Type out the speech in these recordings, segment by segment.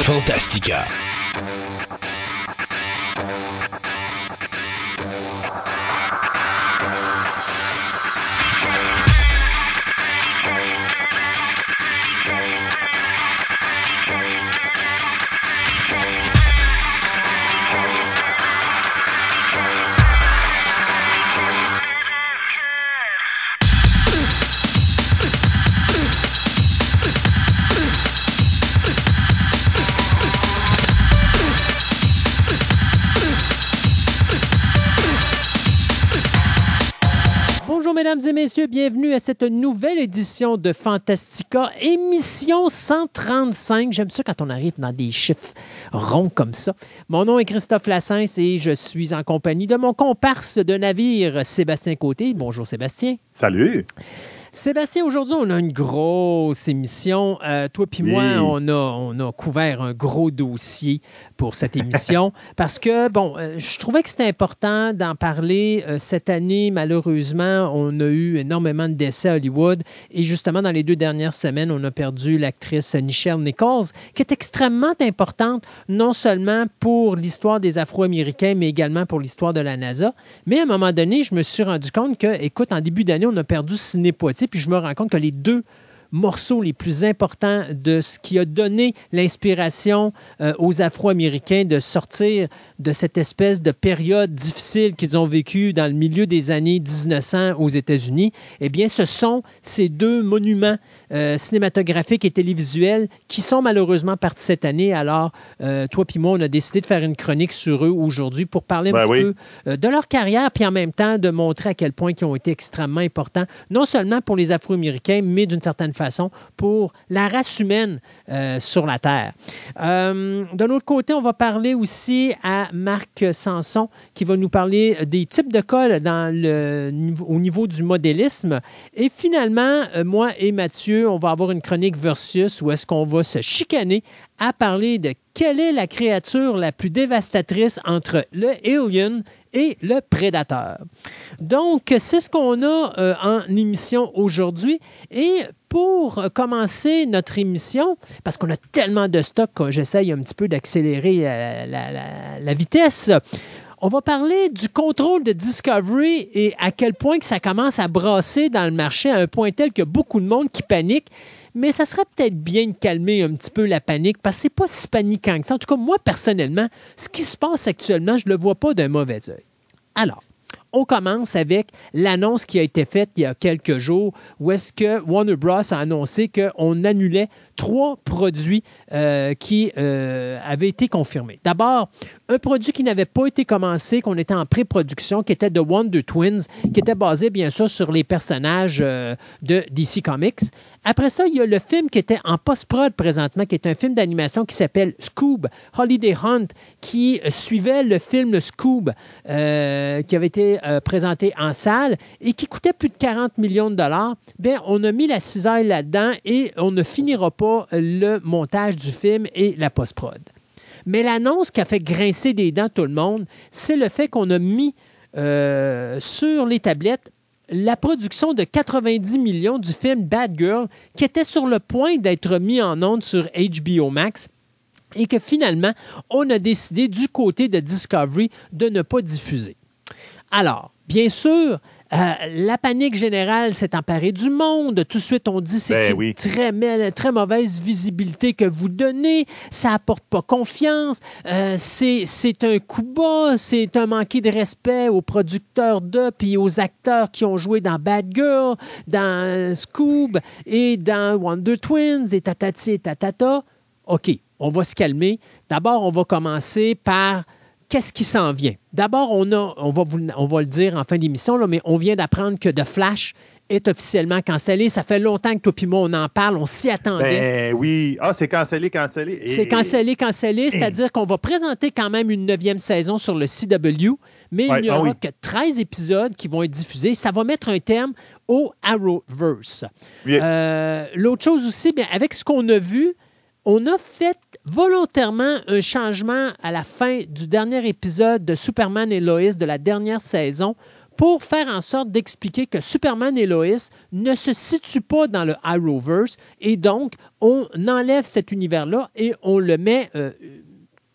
Fantastica. Et messieurs, bienvenue à cette nouvelle édition de Fantastica, émission 135. J'aime ça quand on arrive dans des chiffres ronds comme ça. Mon nom est Christophe Lassens et je suis en compagnie de mon comparse de navire, Sébastien Côté. Bonjour Sébastien. Salut. Sébastien, aujourd'hui, on a une grosse émission. Euh, toi puis moi, on a, on a couvert un gros dossier pour cette émission parce que, bon, euh, je trouvais que c'était important d'en parler. Euh, cette année, malheureusement, on a eu énormément de décès à Hollywood et justement, dans les deux dernières semaines, on a perdu l'actrice Nichelle Nichols, qui est extrêmement importante, non seulement pour l'histoire des Afro-Américains, mais également pour l'histoire de la NASA. Mais à un moment donné, je me suis rendu compte que, écoute, en début d'année, on a perdu Ciné Poitiers puis je me rends compte que les deux morceaux les plus importants de ce qui a donné l'inspiration euh, aux Afro-Américains de sortir de cette espèce de période difficile qu'ils ont vécue dans le milieu des années 1900 aux États-Unis, eh bien, ce sont ces deux monuments euh, cinématographiques et télévisuels qui sont malheureusement partis cette année. Alors, euh, toi puis moi, on a décidé de faire une chronique sur eux aujourd'hui pour parler un Ben petit oui. peu de leur carrière, puis en même temps de montrer à quel point ils ont été extrêmement importants, non seulement pour les Afro-Américains, mais d'une certaine façon pour la race humaine euh, sur la Terre. Euh, D'un autre côté, on va parler aussi à Marc Sanson qui va nous parler des types de cols dans le, au niveau du modélisme. Et finalement, euh, moi et Mathieu, on va avoir une chronique versus où est-ce qu'on va se chicaner à parler de quelle est la créature la plus dévastatrice entre le alien et le prédateur. Donc, c'est ce qu'on a euh, en émission aujourd'hui. Et pour commencer notre émission, parce qu'on a tellement de stock j'essaye un petit peu d'accélérer euh, la vitesse, on va parler du contrôle de Discovery et à quel point que ça commence à brasser dans le marché à un point tel a beaucoup de monde qui panique. Mais ça serait peut-être bien de calmer un petit peu la panique parce que c'est pas si paniquant que ça. En tout cas, moi, personnellement, ce qui se passe actuellement, je ne le vois pas d'un mauvais œil. Alors, on commence avec l'annonce qui a été faite il y a quelques jours où est-ce que Warner Bros. a annoncé qu'on annulait trois produits euh, qui euh, avaient été confirmés. D'abord, un produit qui n'avait pas été commencé, qu'on était en pré-production, qui était The Wonder Twins, qui était basé bien sûr sur les personnages euh, de DC Comics. Après ça, il y a le film qui était en post-prod présentement, qui est un film d'animation qui s'appelle Scoob, Holiday Hunt, qui suivait le film Scoob, euh, qui avait été euh, présenté en salle et qui coûtait plus de 40 millions de dollars. Bien, on a mis la cisaille là-dedans et on ne finira pas le montage du film et la post-prod. Mais l'annonce qui a fait grincer des dents tout le monde, c'est le fait qu'on a mis euh, sur les tablettes la production de 90 millions du film Bad Girl, qui était sur le point d'être mis en onde sur HBO Max et que finalement, on a décidé du côté de Discovery de ne pas diffuser. Alors, bien sûr, euh, la panique générale s'est emparée du monde. Tout de suite, on dit c'est Ben une oui. très, ma- très mauvaise visibilité que vous donnez. Ça apporte pas confiance. Euh, c'est un coup bas. C'est un manqué de respect aux producteurs de puis aux acteurs qui ont joué dans Bad Girl, dans Scoob et dans Wonder Twins et tatati et tatata. OK, on va se calmer. D'abord, on va commencer par qu'est-ce qui s'en vient? D'abord, on, a, on, va vous- on va le dire en fin d'émission, là, mais on vient d'apprendre que The Flash est officiellement cancellé. Ça fait longtemps que toi et moi, on en parle, on s'y attendait. Ben oui. Ah, c'est cancellé, cancellé. Et- C'est cancellé, cancellé, c'est-à-dire qu'on va présenter quand même une neuvième saison sur le CW, mais Ouais, il n'y ah aura oui. que 13 épisodes qui vont être diffusés. Ça va mettre un terme au Arrowverse. Euh, L'autre chose aussi, bien, avec ce qu'on a vu, on a fait volontairement un changement à la fin du dernier épisode de Superman et Lois de la dernière saison pour faire en sorte d'expliquer que Superman et Lois ne se situent pas dans le Arrowverse et donc on enlève cet univers-là et on le met euh,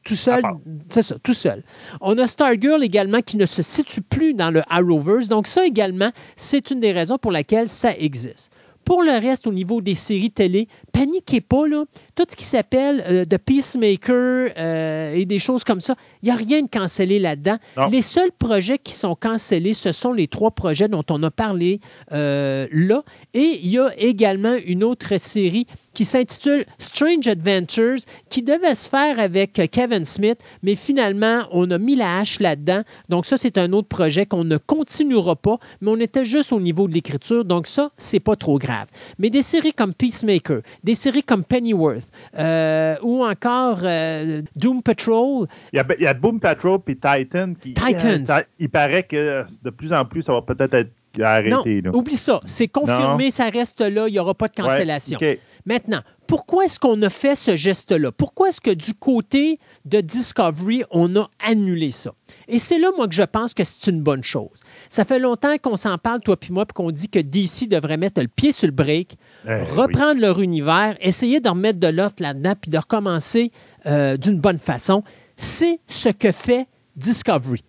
tout seul. C'est ça, tout seul. On a Stargirl également qui ne se situe plus dans le Arrowverse. Donc ça également, c'est une des raisons pour laquelle ça existe. Pour le reste, au niveau des séries télé, paniquez pas, là. Tout ce qui s'appelle euh, The Peacemaker euh, et des choses comme ça, il n'y a rien de cancellé là-dedans. Les seuls projets qui sont cancellés, ce sont les trois projets dont on a parlé euh, là. Et il y a également une autre série qui s'intitule Strange Adventures, qui devait se faire avec Kevin Smith, mais finalement, on a mis la hache là-dedans. Donc ça, c'est un autre projet qu'on ne continuera pas, mais on était juste au niveau de l'écriture. Donc ça, c'est pas trop grave. Mais des séries comme Peacemaker, des séries comme Pennyworth, euh, ou encore euh, Doom Patrol. Il y, a, Doom Patrol et Titan qui. Titans. il paraît que de plus en plus, ça va peut-être être arrêté. Non, oublie ça. C'est confirmé, ça reste là, il n'y aura pas de cancellation. Maintenant, pourquoi est-ce qu'on a fait ce geste-là? Pourquoi est-ce que du côté de Discovery, on a annulé ça? Et c'est là, moi, que je pense que c'est une bonne chose. Ça fait longtemps qu'on s'en parle, toi puis moi, puis qu'on dit que DC devrait mettre le pied sur le break, eh reprendre leur univers, essayer de remettre de l'autre là-dedans, puis de recommencer euh, d'une bonne façon. C'est ce que fait Discovery.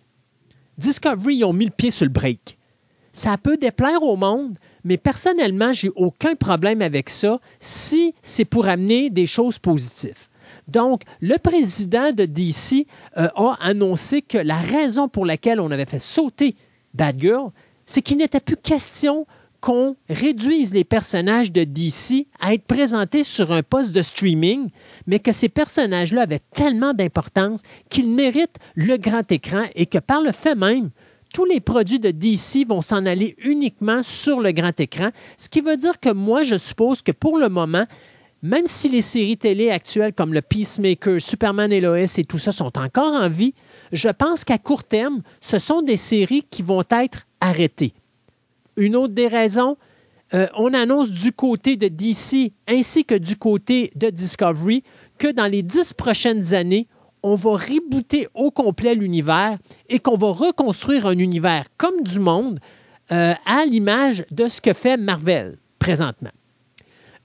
Discovery, ils ont mis le pied sur le break. Ça peut déplaire au monde, mais personnellement, j'ai aucun problème avec ça si c'est pour amener des choses positives. Donc, le président de DC euh, a annoncé que la raison pour laquelle on avait fait sauter Bad Girl, c'est qu'il n'était plus question qu'on réduise les personnages de DC à être présentés sur un poste de streaming, mais que ces personnages-là avaient tellement d'importance qu'ils méritent le grand écran et que par le fait même, tous les produits de DC vont s'en aller uniquement sur le grand écran, ce qui veut dire que moi, je suppose que pour le moment, même si les séries télé actuelles comme le Peacemaker, Superman et Lois et tout ça sont encore en vie, je pense qu'à court terme, ce sont des séries qui vont être arrêtées. Une autre des raisons, euh, on annonce du côté de DC ainsi que du côté de Discovery que dans les dix prochaines années, on va rebooter au complet l'univers et qu'on va reconstruire un univers comme du monde euh, à l'image de ce que fait Marvel présentement.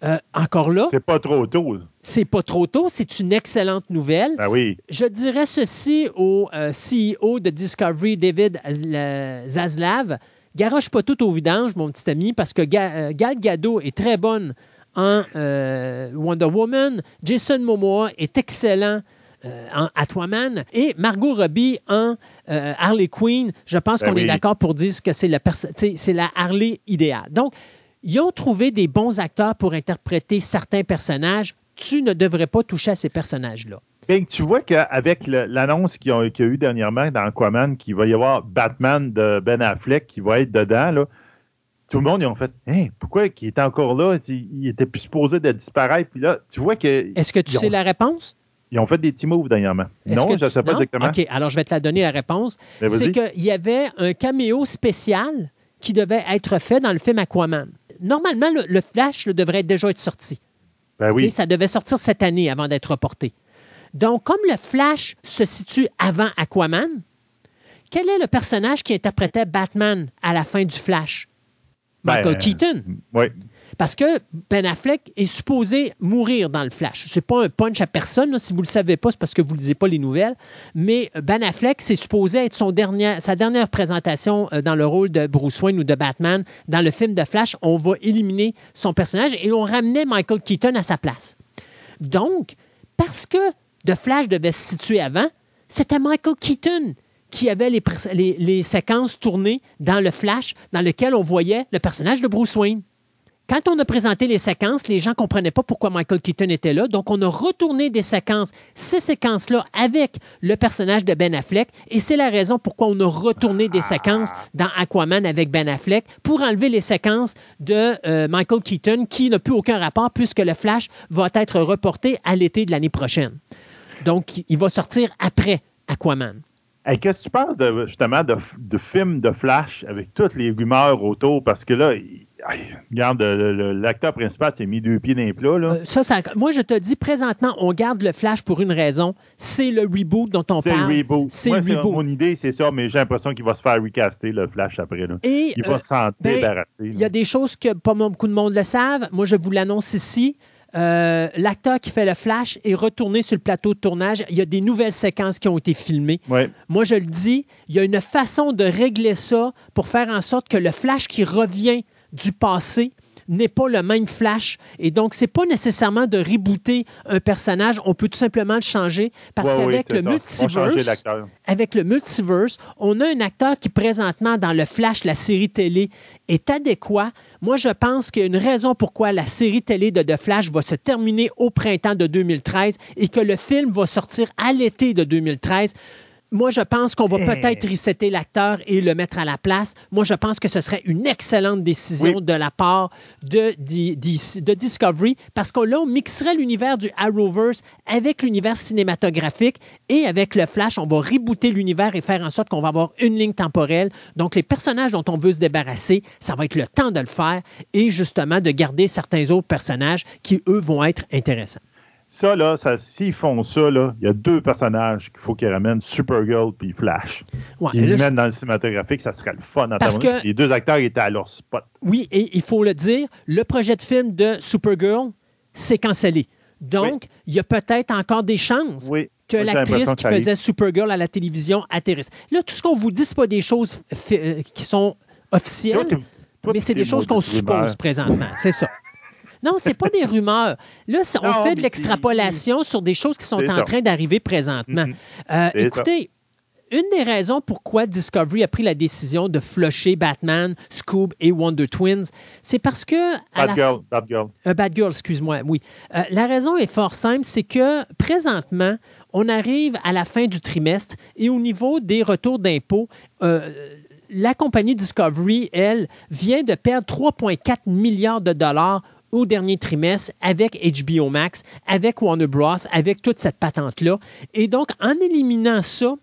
Euh, encore là. C'est pas trop tôt. C'est pas trop tôt. C'est une excellente nouvelle. Ben oui. Je dirais ceci au euh, CEO de Discovery, David Zaslav. Garoche pas tout au vidange, mon petit ami, parce que Gal Gadot est très bonne en Wonder Woman. Jason Momoa est excellent en Aquaman et Margot Robbie en euh, Harley Quinn. Je pense ben qu'on est d'accord pour dire que c'est la, la Harley idéale. Donc, ils ont trouvé des bons acteurs pour interpréter certains personnages. Tu ne devrais pas toucher à ces personnages-là. Ben, tu vois qu'avec l'annonce qu'il y, a eu dernièrement dans Aquaman, qu'il va y avoir Batman de Ben Affleck qui va être dedans, là, tout le monde, ils ont fait hein, pourquoi il est encore là? Il était plus supposé de disparaître. Puis là, tu vois que. Est-ce que tu sais la réponse? Ils ont fait des petits moves dernièrement. Non, je ne sais pas exactement. OK, alors je vais te la donner la réponse. Ben, c'est qu'il y avait un caméo spécial qui devait être fait dans le film Aquaman. Normalement, le, Flash devrait déjà être sorti. Ben oui. ça devait sortir cette année avant d'être reporté. Donc, comme le Flash se situe avant Aquaman, quel est le personnage qui interprétait Batman à la fin du Flash? Michael ben, Keaton. Oui. Parce que Ben Affleck est supposé mourir dans le Flash. Ce n'est pas un punch à personne. Si vous le savez pas, c'est parce que vous ne lisez pas les nouvelles. Mais Ben Affleck, c'est supposé être son sa dernière présentation euh, dans le rôle de Bruce Wayne ou de Batman. Dans le film de Flash, on va éliminer son personnage et on ramenait Michael Keaton à sa place. Donc, parce que The Flash devait se situer avant, c'était Michael Keaton qui avait les, les, séquences tournées dans le Flash dans lequel on voyait le personnage de Bruce Wayne. Quand on a présenté les séquences, les gens ne comprenaient pas pourquoi Michael Keaton était là. Donc, on a retourné des séquences, ces séquences-là, avec le personnage de Ben Affleck. Et c'est la raison pourquoi on a retourné des séquences dans Aquaman avec Ben Affleck pour enlever les séquences de euh, Michael Keaton qui n'a plus aucun rapport puisque le Flash va être reporté à l'été de l'année prochaine. Donc, il va sortir après Aquaman. Qu'est-ce que tu penses de, justement de, films de Flash avec toutes les rumeurs autour? Parce que là, regarde, l'acteur principal s'est mis deux pieds dans les plats. Là. Euh, ça, ça, moi, je te dis présentement, on garde le Flash pour une raison. C'est le reboot dont on parle. C'est le reboot. C'est reboot. Mon idée, c'est ça, mais j'ai l'impression qu'il va se faire recaster le Flash après. Là. il va s'en ben, débarrasser. Il y a des choses que pas beaucoup de monde le savent. Moi, je vous l'annonce ici. Euh, l'acteur qui fait le flash est retourné sur le plateau de tournage. Il y a des nouvelles séquences qui ont été filmées. Moi, je le dis, il y a une façon de régler ça pour faire en sorte que le flash qui revient du passé n'est pas le même Flash. Et donc, c'est pas nécessairement de rebooter un personnage. On peut tout simplement le changer parce qu'avec le multiverse, avec le multiverse, on a un acteur qui présentement dans le Flash, la série télé, est adéquat. Moi, je pense qu'il y a une raison pourquoi la série télé de The Flash va se terminer au printemps de 2013 et que le film va sortir à l'été de 2013 moi, je pense qu'on va eh. peut-être resetter l'acteur et le mettre à la place. Moi, je pense que ce serait une excellente décision de la part de, de, Discovery parce qu'on là, on mixerait l'univers du Arrowverse avec l'univers cinématographique et avec le Flash, on va rebooter l'univers et faire en sorte qu'on va avoir une ligne temporelle. Donc, les personnages dont on veut se débarrasser, ça va être le temps de le faire et justement de garder certains autres personnages qui, eux, vont être intéressants. Ça, là, s'ils font ça, il y a deux personnages qu'il faut qu'ils ramènent, Supergirl puis Flash. Ouais, ils les mettent dans le cinématographique, ça serait le fun. Parce que, les deux acteurs étaient à leur spot. Oui, et il faut le dire, le projet de film de Supergirl, c'est cancellé. Donc, il y a peut-être encore des chances que l'actrice qui faisait Supergirl à la télévision atterrisse. Là, tout ce qu'on vous dit, ce pas des choses euh, qui sont officielles, mais c'est des choses qu'on suppose présentement. C'est ça. Non, c'est pas des rumeurs. Là, on fait de l'extrapolation sur des choses qui sont en train d'arriver présentement. Mm-hmm. Euh, écoutez, une des raisons pourquoi Discovery a pris la décision de flusher Batman, Scoob et Wonder Twins, c'est parce que. Bad, girl, bad Girl. Euh, bad Girl, excuse-moi, oui. Euh, la raison est fort simple, c'est que présentement, on arrive à la fin du trimestre et au niveau des retours d'impôts, la compagnie Discovery, elle, vient de perdre 3,4 milliards de dollars au dernier trimestre avec HBO Max, avec Warner Bros., avec toute cette patente-là. Et donc, en éliminant ça,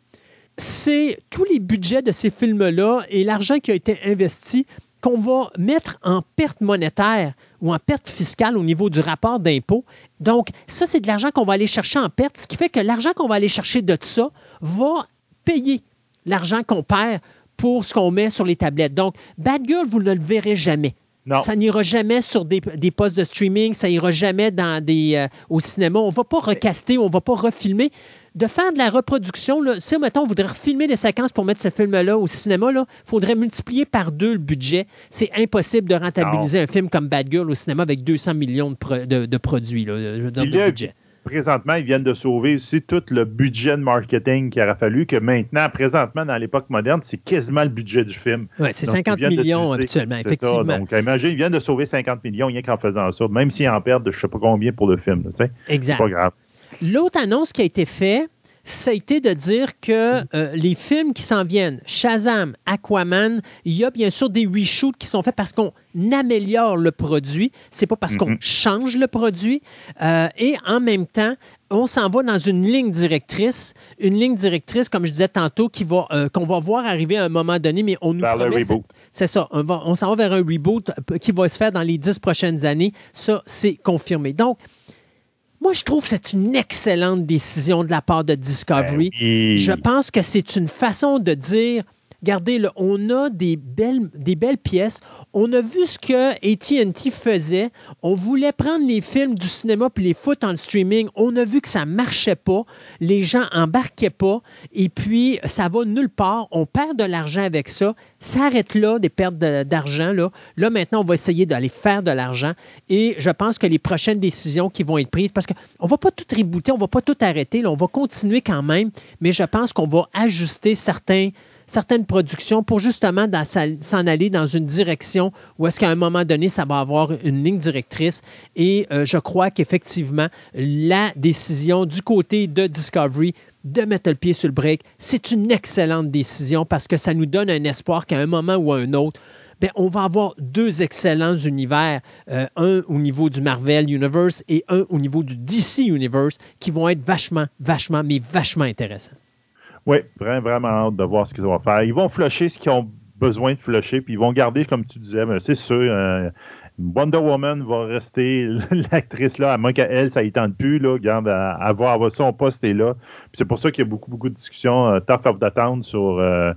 c'est tous les budgets de ces films-là et l'argent qui a été investi qu'on va mettre en perte monétaire ou en perte fiscale au niveau du rapport d'impôt. Donc, ça, c'est de l'argent qu'on va aller chercher en perte, ce qui fait que l'argent qu'on va aller chercher de ça va payer l'argent qu'on perd pour ce qu'on met sur les tablettes. Donc, Bad Girl, vous ne le verrez jamais. Ça n'ira jamais sur des, postes de streaming, ça n'ira jamais dans des, euh, au cinéma. On ne va pas recaster, on ne va pas refilmer. De faire de la reproduction, là, si, mettons, on voudrait refilmer des séquences pour mettre ce film-là au cinéma, il faudrait multiplier par deux le budget. C'est impossible de rentabiliser un film comme Bad Girl au cinéma avec 200 millions de, produits, là, je veux dire, de budget présentement, ils viennent de sauver aussi tout le budget de marketing qu'il aurait fallu, que maintenant, présentement, dans l'époque moderne, c'est quasiment le budget du film. Oui, c'est 50 millions habituellement, effectivement. Donc, imagine, ils viennent de sauver 50 millions rien qu'en faisant ça, même s'ils en perdent je ne sais pas combien pour le film. exact. C'est pas grave. L'autre annonce qui a été faite, ça a été de dire que euh, les films qui s'en viennent, Shazam, Aquaman, il y a bien sûr des reshoots qui sont faits parce qu'on améliore le produit. C'est pas parce qu'on mhm. change le produit. Euh, et en même temps, on s'en va dans une ligne directrice, une ligne directrice, comme je disais tantôt, qui va, euh, qu'on va voir arriver à un moment donné, mais on nous vers promet... C'est ça, on, on s'en va vers un reboot qui va se faire dans les dix prochaines années. Ça, c'est confirmé. Donc, moi, je trouve que c'est une excellente décision de la part de Discovery. Ben je pense que c'est une façon de dire Regardez, on a des belles, pièces. On a vu ce que ATT faisait. On voulait prendre les films du cinéma puis les foutre en streaming. On a vu que ça ne marchait pas. Les gens embarquaient pas. Et puis, ça va nulle part. On perd de l'argent avec ça. Ça arrête là, des pertes d'argent. Là. là, maintenant, on va essayer d'aller faire de l'argent. Et je pense que les prochaines décisions qui vont être prises, parce qu'on ne va pas tout rebooter, on ne va pas tout arrêter. on va continuer quand même. Mais je pense qu'on va ajuster certains certaines productions pour justement s'en aller dans une direction où est-ce qu'à un moment donné, ça va avoir une ligne directrice. Et euh, je crois qu'effectivement, la décision du côté de Discovery de mettre le pied sur le break, c'est une excellente décision parce que ça nous donne un espoir qu'à un moment ou à un autre, Bien, on va avoir deux excellents univers, euh, un au niveau du Marvel Universe et un au niveau du DC Universe, qui vont être vachement, vachement, mais vachement intéressants. Oui, vraiment, vraiment hâte de voir ce qu'ils vont faire. Ils vont flusher ce qu'ils ont besoin de flusher, puis ils vont garder, comme tu disais, c'est sûr, euh, Wonder Woman va rester l'actrice là, à moins qu'elle, ça y tente plus, là, garde, à, avoir son poste est là. C'est pour ça qu'il y a beaucoup, beaucoup de discussions, euh, Talk of the Town sur, euh,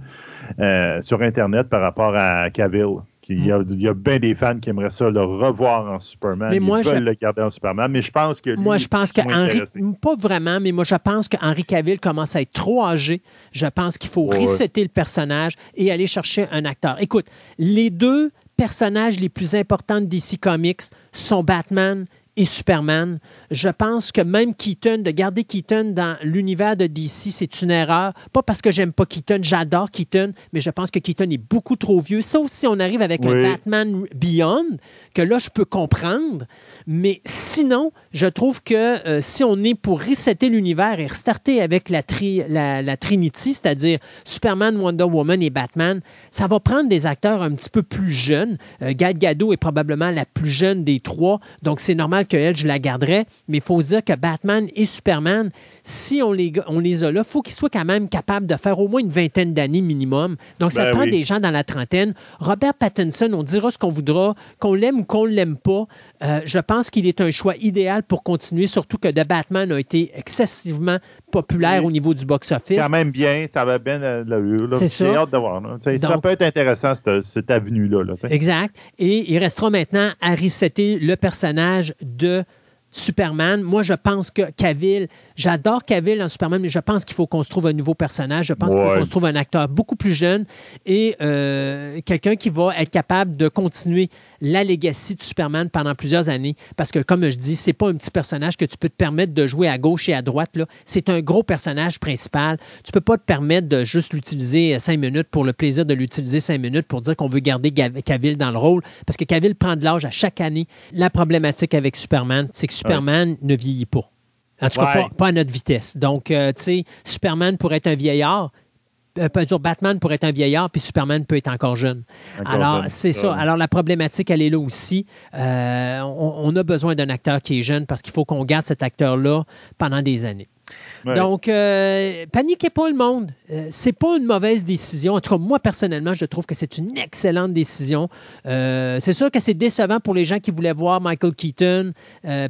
sur Internet par rapport à Cavill. Il y, a, il y a bien des fans qui aimeraient ça le revoir en Superman. Mais moi, Ils veulent le garder en Superman. Mais je pense que. moi, je pense que Henry. Pas vraiment, mais moi, je pense que Henry Cavill commence à être trop âgé. Je pense qu'il faut resetter le personnage et aller chercher un acteur. Écoute, les deux personnages les plus importants DC Comics sont Batman et Superman. Je pense que même Keaton, de garder Keaton dans l'univers de DC, c'est une erreur. Pas parce que j'aime pas Keaton, j'adore Keaton, mais je pense que Keaton est beaucoup trop vieux. Sauf si on arrive avec un Batman Beyond, que là, je peux comprendre. Mais sinon, je trouve que euh, si on est pour resetter l'univers et restarter avec la, la, Trinity, c'est-à-dire Superman, Wonder Woman et Batman, ça va prendre des acteurs un petit peu plus jeunes. Euh, Gal Gadot est probablement la plus jeune des trois, donc c'est normal qu'elle, je la garderais. Mais il faut se dire que Batman et Superman, si on les, on les a là, il faut qu'ils soient quand même capables de faire au moins une vingtaine d'années minimum. Donc, ça ben prend des gens dans la trentaine. Robert Pattinson, on dira ce qu'on voudra, qu'on l'aime ou qu'on ne l'aime pas. Euh, je pense qu'il est un choix idéal pour continuer, surtout que The Batman a été excessivement populaire au niveau du box-office. Quand même bien, ça va bien l'allure. C'est ça. J'ai hâte de voir. ça peut être intéressant, cette, avenue-là. exact. Et il restera maintenant à resetter le personnage de Superman. Moi, je pense que Cavill, j'adore Cavill en Superman, mais je pense qu'il faut qu'on se trouve un nouveau personnage. Je pense qu'il faut qu'on se trouve un acteur beaucoup plus jeune et euh, quelqu'un qui va être capable de continuer la legacy de Superman pendant plusieurs années. Parce que, comme je dis, c'est pas un petit personnage que tu peux te permettre de jouer à gauche et à droite. C'est un gros personnage principal. Tu peux pas te permettre de juste l'utiliser cinq minutes pour le plaisir de l'utiliser cinq minutes pour dire qu'on veut garder Cavill dans le rôle. Parce que Cavill prend de l'âge à chaque année. La problématique avec Superman, c'est que Superman ne vieillit pas. En tout cas, pas, à notre vitesse. Donc, euh, tu sais, Superman pourrait être un vieillard, euh, Batman pourrait être un vieillard, puis Superman peut être encore jeune. Alors, c'est ça. Alors, la problématique, elle est là aussi. Euh, on, a besoin d'un acteur qui est jeune parce qu'il faut qu'on garde cet acteur-là pendant des années. Donc, euh, paniquez pas le monde. Euh, c'est pas une mauvaise décision. En tout cas, moi, personnellement, je trouve que c'est une excellente décision. c'est sûr que c'est décevant pour les gens qui voulaient voir Michael Keaton,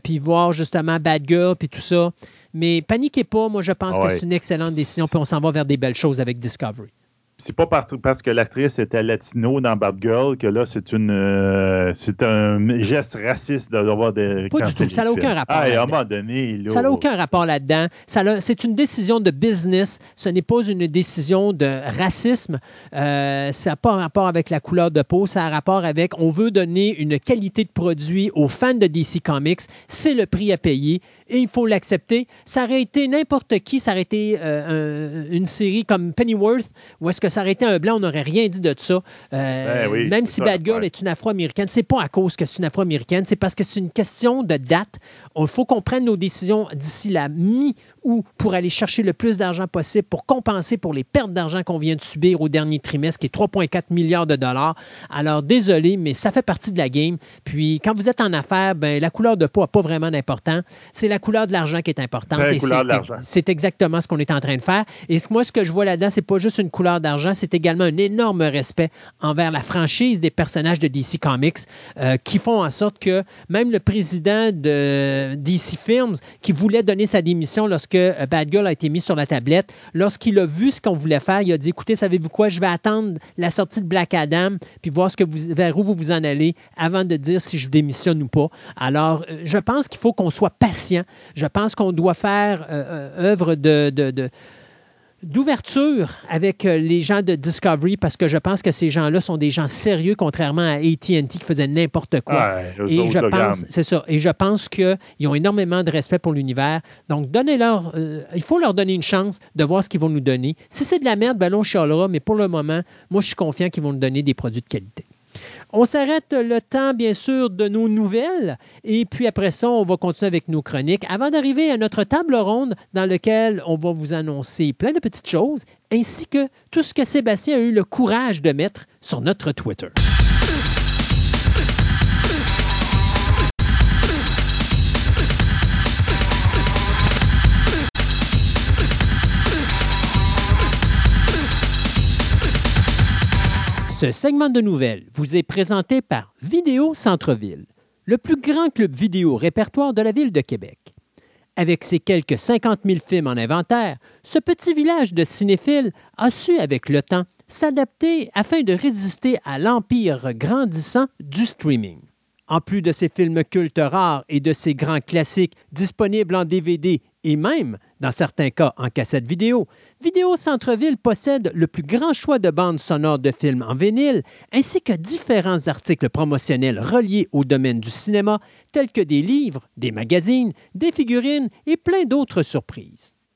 puis voir justement Bad Girl, puis tout ça. Mais paniquez pas, moi je pense que c'est une excellente décision, puis on s'en va vers des belles choses avec Discovery c'est pas parce que l'actrice était latino dans Bad Girl que là, c'est une euh, c'est un geste raciste d'avoir des. Pas du tout. Ça n'a aucun rapport. à un moment donné. ça n'a aucun rapport là-dedans. C'est une décision de business. Ce n'est pas une décision de racisme. Euh, ça n'a pas rapport avec la couleur de peau. Ça a rapport avec on veut donner une qualité de produit aux fans de DC Comics. C'est le prix à payer et il faut l'accepter. Ça aurait été n'importe qui. Ça aurait été euh, une série comme Pennyworth où est-ce que ça aurait été un blanc, on n'aurait rien dit de ça. Euh, ben même si Bad Girl est une afro-américaine, c'est pas à cause que c'est une afro-américaine, c'est parce que c'est une question de date. Il faut qu'on prenne nos décisions d'ici la mi ou pour aller chercher le plus d'argent possible pour compenser pour les pertes d'argent qu'on vient de subir au dernier trimestre, qui est 3,4 milliards de dollars. Alors, désolé, mais ça fait partie de la game. Puis, quand vous êtes en affaires, ben, la couleur de peau n'a pas vraiment d'importance. C'est la couleur de l'argent qui est importante. C'est exactement ce qu'on est en train de faire. Et moi, ce que je vois là-dedans, c'est pas juste une couleur d'argent c'est également un énorme respect envers la franchise des personnages de DC Comics euh, qui font en sorte que même le président de DC Films, qui voulait donner sa démission lorsque euh, Bad Girl a été mis sur la tablette, lorsqu'il a vu ce qu'on voulait faire, il a dit écoutez, savez-vous quoi, je vais attendre la sortie de Black Adam puis voir ce que vous, vers où vous vous en allez avant de dire si je démissionne ou pas. Alors, euh, je pense qu'il faut qu'on soit patient. Je pense qu'on doit faire œuvre de d'ouverture avec euh, les gens de Discovery parce que je pense que ces gens-là sont des gens sérieux, contrairement à AT&T qui faisait n'importe quoi. et je pense, c'est ça. Et je pense qu'ils ont énormément de respect pour l'univers. Donc, donnez-leur, euh, il faut leur donner une chance de voir ce qu'ils vont nous donner. Si c'est de la merde, ben on chialera, mais pour le moment, moi, je suis confiant qu'ils vont nous donner des produits de qualité. On s'arrête le temps, bien sûr, de nos nouvelles. Et puis après ça, on va continuer avec nos chroniques avant d'arriver à notre table ronde dans laquelle on va vous annoncer plein de petites choses, ainsi que tout ce que Sébastien a eu le courage de mettre sur notre Twitter. Ce segment de nouvelles vous est présenté par Vidéo Centre-Ville, le plus grand club vidéo répertoire de la ville de Québec. Avec ses quelques 50 000 films en inventaire, ce petit village de cinéphiles a su, avec le temps, s'adapter afin de résister à l'empire grandissant du streaming. En plus de ses films cultes rares et de ses grands classiques disponibles en DVD et même, dans certains cas, en cassette vidéo, Vidéo Centre-Ville possède le plus grand choix de bandes sonores de films en vinyle, ainsi que différents articles promotionnels reliés au domaine du cinéma, tels que des livres, des magazines, des figurines et plein d'autres surprises.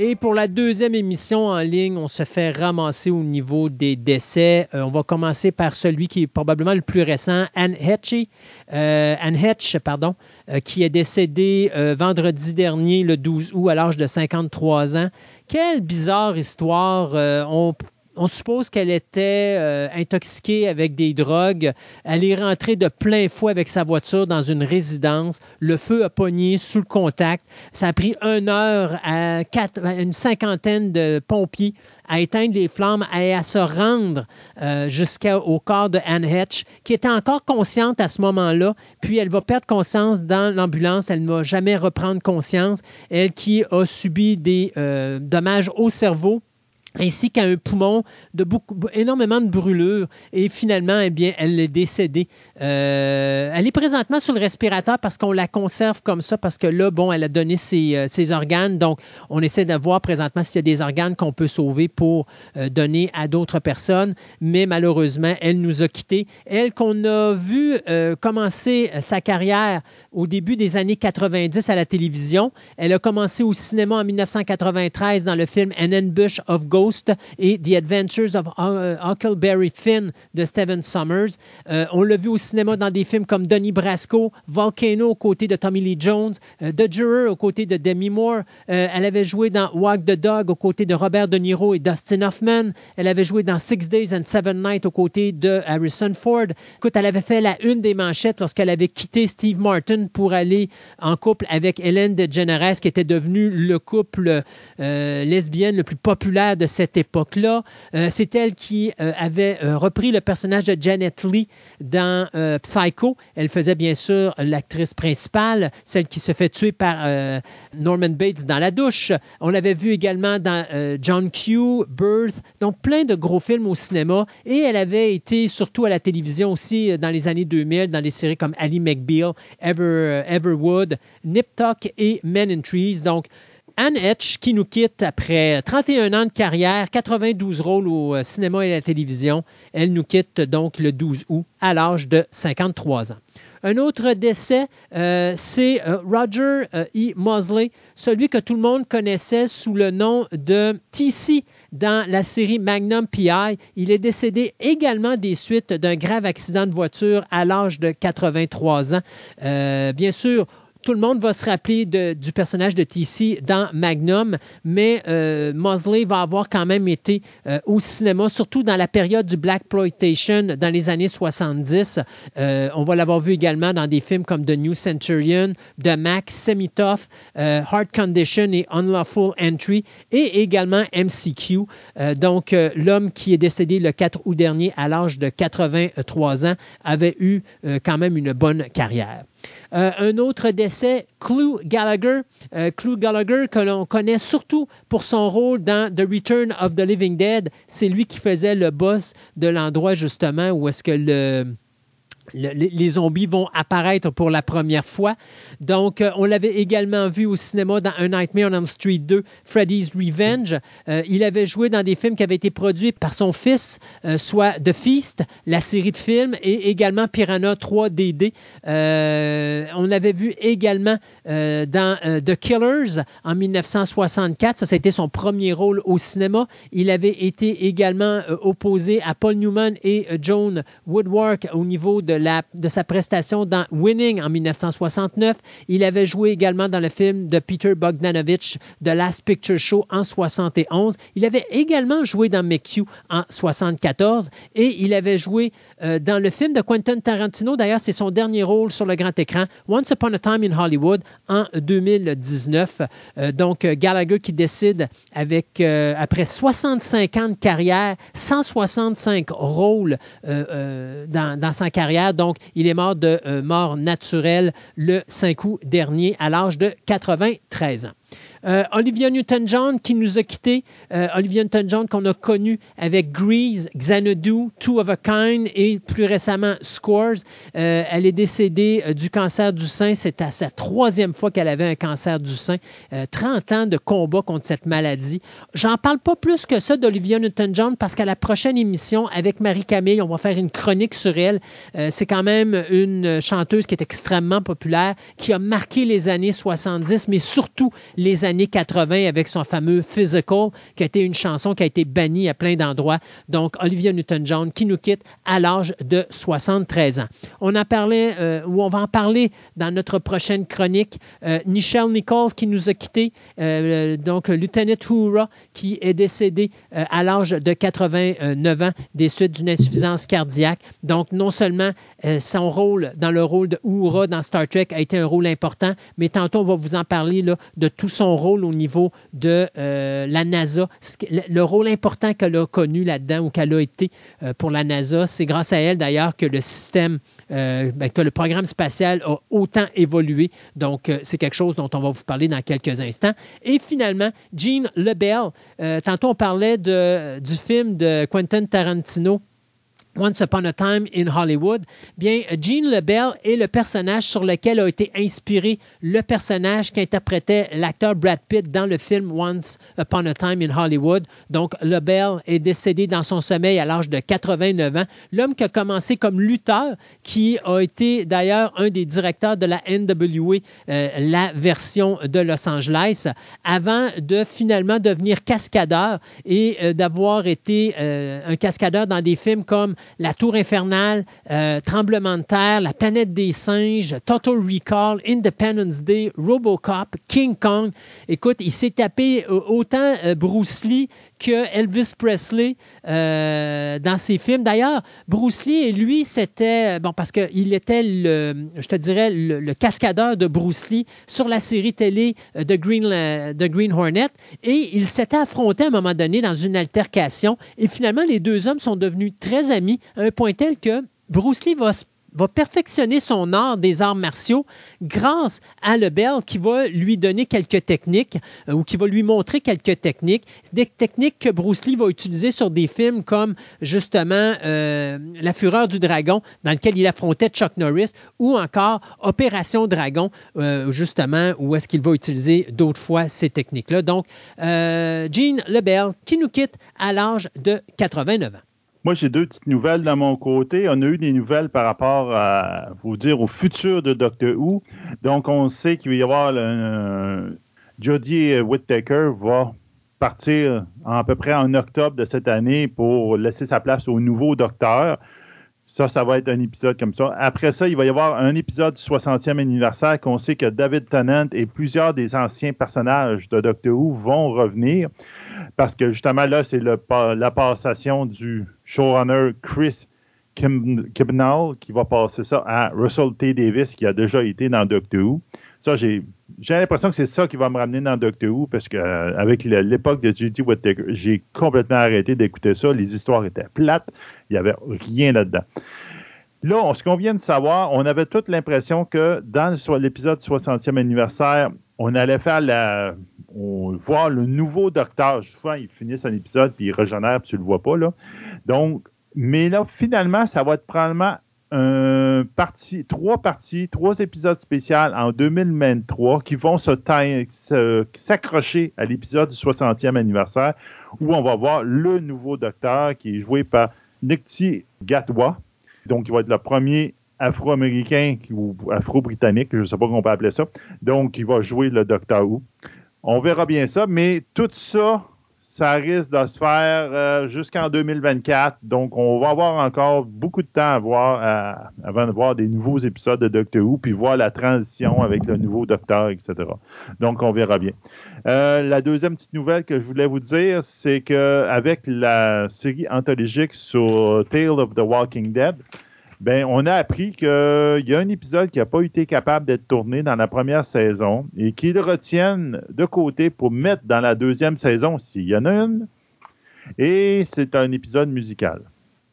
Et pour la deuxième émission en ligne, on se fait ramasser au niveau des décès. Euh, on va commencer par celui qui est probablement le plus récent, Anne Hetchy, euh, Anne Hetch, pardon, euh, qui est décédée vendredi dernier, le 12 août, à l'âge de 53 ans. Quelle bizarre histoire. On suppose qu'elle était euh, intoxiquée avec des drogues. Elle est rentrée de plein fouet avec sa voiture dans une résidence. Le feu a pogné sous le contact. Ça a pris une heure à, une cinquantaine de pompiers à éteindre les flammes et à se rendre euh, jusqu'au corps de Anne Hatch, qui était encore consciente à ce moment-là. Puis elle va perdre conscience dans l'ambulance. Elle ne va jamais reprendre conscience. Elle qui a subi des euh, dommages au cerveau ainsi qu'à un poumon, de beaucoup, énormément de brûlures. Et finalement, eh bien, elle est décédée. Euh, elle est présentement sur le respirateur parce qu'on la conserve comme ça, parce que là, bon, elle a donné ses, euh, ses organes. Donc, on essaie de voir présentement s'il y a des organes qu'on peut sauver pour euh, donner à d'autres personnes. Mais malheureusement, elle nous a quittés. Elle qu'on a vu commencer sa carrière au début des années 90 à la télévision. Elle a commencé au cinéma en 1993 dans le film An Ambush of Gold et The Adventures of euh, Huckleberry Finn de Stephen Sommers. Euh, on l'a vu au cinéma dans des films comme Donnie Brasco, Volcano aux côtés de Tommy Lee Jones, euh, The Juror aux côtés de Demi Moore. elle avait joué dans Walk the Dog aux côtés de Robert De Niro et Dustin Hoffman. Elle avait joué dans Six Days and Seven Nights aux côtés de Harrison Ford. Écoute, elle avait fait la une des manchettes lorsqu'elle avait quitté Steve Martin pour aller en couple avec Hélène DeGeneres, qui était devenue le couple lesbienne le plus populaire de cette époque-là. Euh, c'est elle qui euh, avait euh, repris le personnage de Janet Lee dans Psycho. Elle faisait bien sûr l'actrice principale, celle qui se fait tuer par Norman Bates dans la douche. On l'avait vu également dans John Q, Birth, donc plein de gros films au cinéma. Et elle avait été surtout à la télévision aussi dans les années 2000, dans des séries comme Ali McBeal, Ever, Everwood, Nip Tuck et Men in Trees. Donc, Anne Etch, qui nous quitte après 31 ans de carrière, 92 rôles au euh, cinéma et à la télévision. Elle nous quitte donc le 12 août à l'âge de 53 ans. Un autre décès, euh, c'est euh, Roger E. Mosley, celui que tout le monde connaissait sous le nom de TC dans la série Magnum PI. Il est décédé également des suites d'un grave accident de voiture à l'âge de 83 ans. bien sûr, tout le monde va se rappeler du personnage de TC dans Magnum, mais euh, Mosley va avoir quand même été euh, au cinéma, surtout dans la période du Black Exploitation dans les années 70. Euh, on va l'avoir vu également dans des films comme The New Centurion, The Mac, Semi-Tough, Heart Condition et Unlawful Entry, et également MCQ. donc, l'homme qui est décédé le 4 août dernier à l'âge de 83 ans avait eu quand même une bonne carrière. Euh, un autre décès, Clou Gallagher. Euh, Gallagher, que l'on connaît surtout pour son rôle dans The Return of the Living Dead. C'est lui qui faisait le boss de l'endroit justement où est-ce que le les zombies vont apparaître pour la première fois. Donc, euh, on l'avait également vu au cinéma dans Un Nightmare on Elm Street 2, Freddy's Revenge. Euh, il avait joué dans des films qui avaient été produits par son fils, euh, soit The Feast, la série de films, et également Piranha 3DD. on l'avait vu également dans The Killers en 1964. Ça, c'était son premier rôle au cinéma. Il avait été également opposé à Paul Newman et Joan Woodwork au niveau de de, sa prestation dans Winning en 1969. Il avait joué également dans le film de Peter Bogdanovich, The Last Picture Show en 71. Il avait également joué dans McHugh en 74 et il avait joué euh, dans le film de Quentin Tarantino. D'ailleurs, c'est son dernier rôle sur le grand écran, Once Upon a Time in Hollywood en 2019. Euh, donc, Gallagher qui décide avec, euh, après 65 ans de carrière, 165 rôles dans, dans sa carrière, donc, il est mort de euh, mort naturelle le 5 août dernier à l'âge de 93 ans. Euh, Olivia Newton-John qui nous a quittés. Euh, Olivia Newton-John qu'on a connue avec Grease, Xanadu, Two of a Kind et plus récemment Scores. Euh, elle est décédée du cancer du sein. C'est à sa troisième fois qu'elle avait un cancer du sein. 30 ans de combat contre cette maladie. J'en parle pas plus que ça d'Olivia Newton-John parce qu'à la prochaine émission avec Marie-Camille, on va faire une chronique sur elle. C'est quand même une chanteuse qui est extrêmement populaire, qui a marqué les années 70, mais surtout les années années 80 avec son fameux Physical, qui a été une chanson qui a été bannie à plein d'endroits. Donc, Olivia Newton-John qui nous quitte à l'âge de 73 ans. On en parlait, euh, ou on va en parler dans notre prochaine chronique. Euh, Nichelle Nichols qui nous a quittés, euh, donc Lieutenant Hura qui est décédé à l'âge de 89 ans des suites d'une insuffisance cardiaque. Donc, non seulement son rôle dans le rôle de Uhura dans Star Trek a été un rôle important, mais tantôt on va vous en parler là, de tout son rôle au niveau de euh, la NASA. Le rôle important qu'elle a connu là-dedans ou qu'elle a été euh, pour la NASA, c'est grâce à elle d'ailleurs que le système, euh, ben, que le programme spatial a autant évolué. Donc, c'est quelque chose dont on va vous parler dans quelques instants. Et finalement, Jean Lebel. tantôt, on parlait de, du film de Quentin Tarantino Once Upon a Time in Hollywood, bien, Gene LeBell est le personnage sur lequel a été inspiré le personnage qu'interprétait l'acteur Brad Pitt dans le film Once Upon a Time in Hollywood. Donc, LeBell est décédé dans son sommeil à l'âge de 89 ans. L'homme qui a commencé comme lutteur, qui a été d'ailleurs un des directeurs de la NWA, euh, la version de Los Angeles, avant de finalement devenir cascadeur et euh, d'avoir été euh, un cascadeur dans des films comme la Tour infernale, euh, Tremblement de terre, La planète des singes, Total Recall, Independence Day, Robocop, King Kong. Écoute, il s'est tapé euh, autant euh, Bruce Lee que Elvis Presley dans ses films. D'ailleurs, Bruce Lee et lui, c'était, bon, parce qu'il était, le, je te dirais, le, cascadeur de Bruce Lee sur la série télé de Green, Green Hornet, et ils s'étaient affrontés à un moment donné dans une altercation, et finalement, les deux hommes sont devenus très amis à un point tel que Bruce Lee va, perfectionner son art des arts martiaux grâce à Lebel qui va lui donner quelques techniques euh, ou qui va lui montrer quelques techniques. Des techniques que Bruce Lee va utiliser sur des films comme justement euh, La Fureur du Dragon, dans lequel il affrontait Chuck Norris, ou encore Opération Dragon, euh, justement, où est-ce qu'il va utiliser d'autres fois ces techniques-là. Donc, Gene Lebel qui nous quitte à l'âge de 89 ans. Moi, j'ai deux petites nouvelles de mon côté. On a eu des nouvelles par rapport à, vous dire, au futur de Doctor Who. Donc, on sait qu'il va y avoir le, Jodie Whittaker va partir à peu près en octobre de cette année pour laisser sa place au nouveau docteur. Ça, ça va être un épisode comme ça. Après ça, il va y avoir un épisode du 60e anniversaire qu'on sait que David Tennant et plusieurs des anciens personnages de Doctor Who vont revenir parce que justement là, c'est la passation du showrunner Chris Kibnall qui va passer ça à Russell T. Davis qui a déjà été dans Doctor Who. Ça, j'ai, l'impression que c'est ça qui va me ramener dans Doctor Who parce qu'avec euh, l'époque de J.T. Whittaker, j'ai complètement arrêté d'écouter ça. Les histoires étaient plates. Il n'y avait rien là-dedans. Là, ce qu'on vient de savoir, on avait toute l'impression que dans l'épisode 60e anniversaire, on allait faire la, voir le nouveau docteur. Souvent, ils finissent un épisode puis ils régénèrent, puis tu le vois pas. Donc, mais là, finalement, ça va être probablement un partie, trois parties, trois épisodes spéciaux en 2023 qui vont s'accrocher à l'épisode du 60e anniversaire où on va voir le nouveau docteur qui est joué par Nikti Gatwa. Donc, il va être le premier afro-américain ou afro-britannique, je ne sais pas comment on peut appeler ça. Donc, il va jouer le docteur Who. On verra bien ça, mais tout ça, ça risque de se faire euh, jusqu'en 2024. Donc, on va avoir encore beaucoup de temps avant de voir des nouveaux épisodes de Doctor Who, puis voir la transition avec le nouveau Docteur, etc. Donc, on verra bien. Euh, la deuxième petite nouvelle que je voulais vous dire, c'est qu'avec la série anthologique sur Tale of the Walking Dead, ben, on a appris qu'il y a un épisode qui n'a pas été capable d'être tourné dans la première saison et qu'ils retiennent de côté pour mettre dans la deuxième saison s'il y en a une. Et c'est un épisode musical.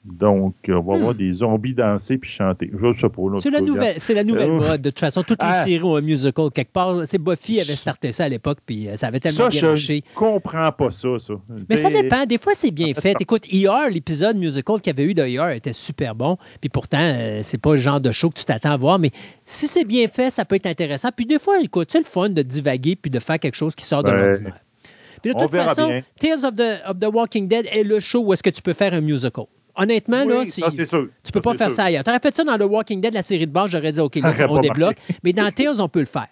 Donc, on va voir hmm. des zombies danser puis chanter. Je sais pas. C'est la nouvelle, c'est la nouvelle euh, mode. De toute façon, toutes les ah. séries ont un musical quelque part. C'est Buffy avait starté ça à l'époque, puis euh, ça avait tellement bien marché. Je comprends pas ça, ça. Mais ça dépend. Des fois, c'est bien fait. Écoute, ER, l'épisode musical qu'il y avait eu de ER était super bon. Puis pourtant, euh, c'est pas le genre de show que tu t'attends à voir. Mais si c'est bien fait, ça peut être intéressant. Puis des fois, écoute, c'est le fun de divaguer puis de faire quelque chose qui sort de l'ordinaire. Puis de toute façon, Tales of the, of the Walking Dead est le show où est-ce que tu peux faire un musical. Honnêtement, là, tu peux pas faire ça ailleurs. Tu aurais fait ça dans The Walking Dead, la série de base, j'aurais dit, OK, là, on débloque. Mais dans Tales, on peut le faire.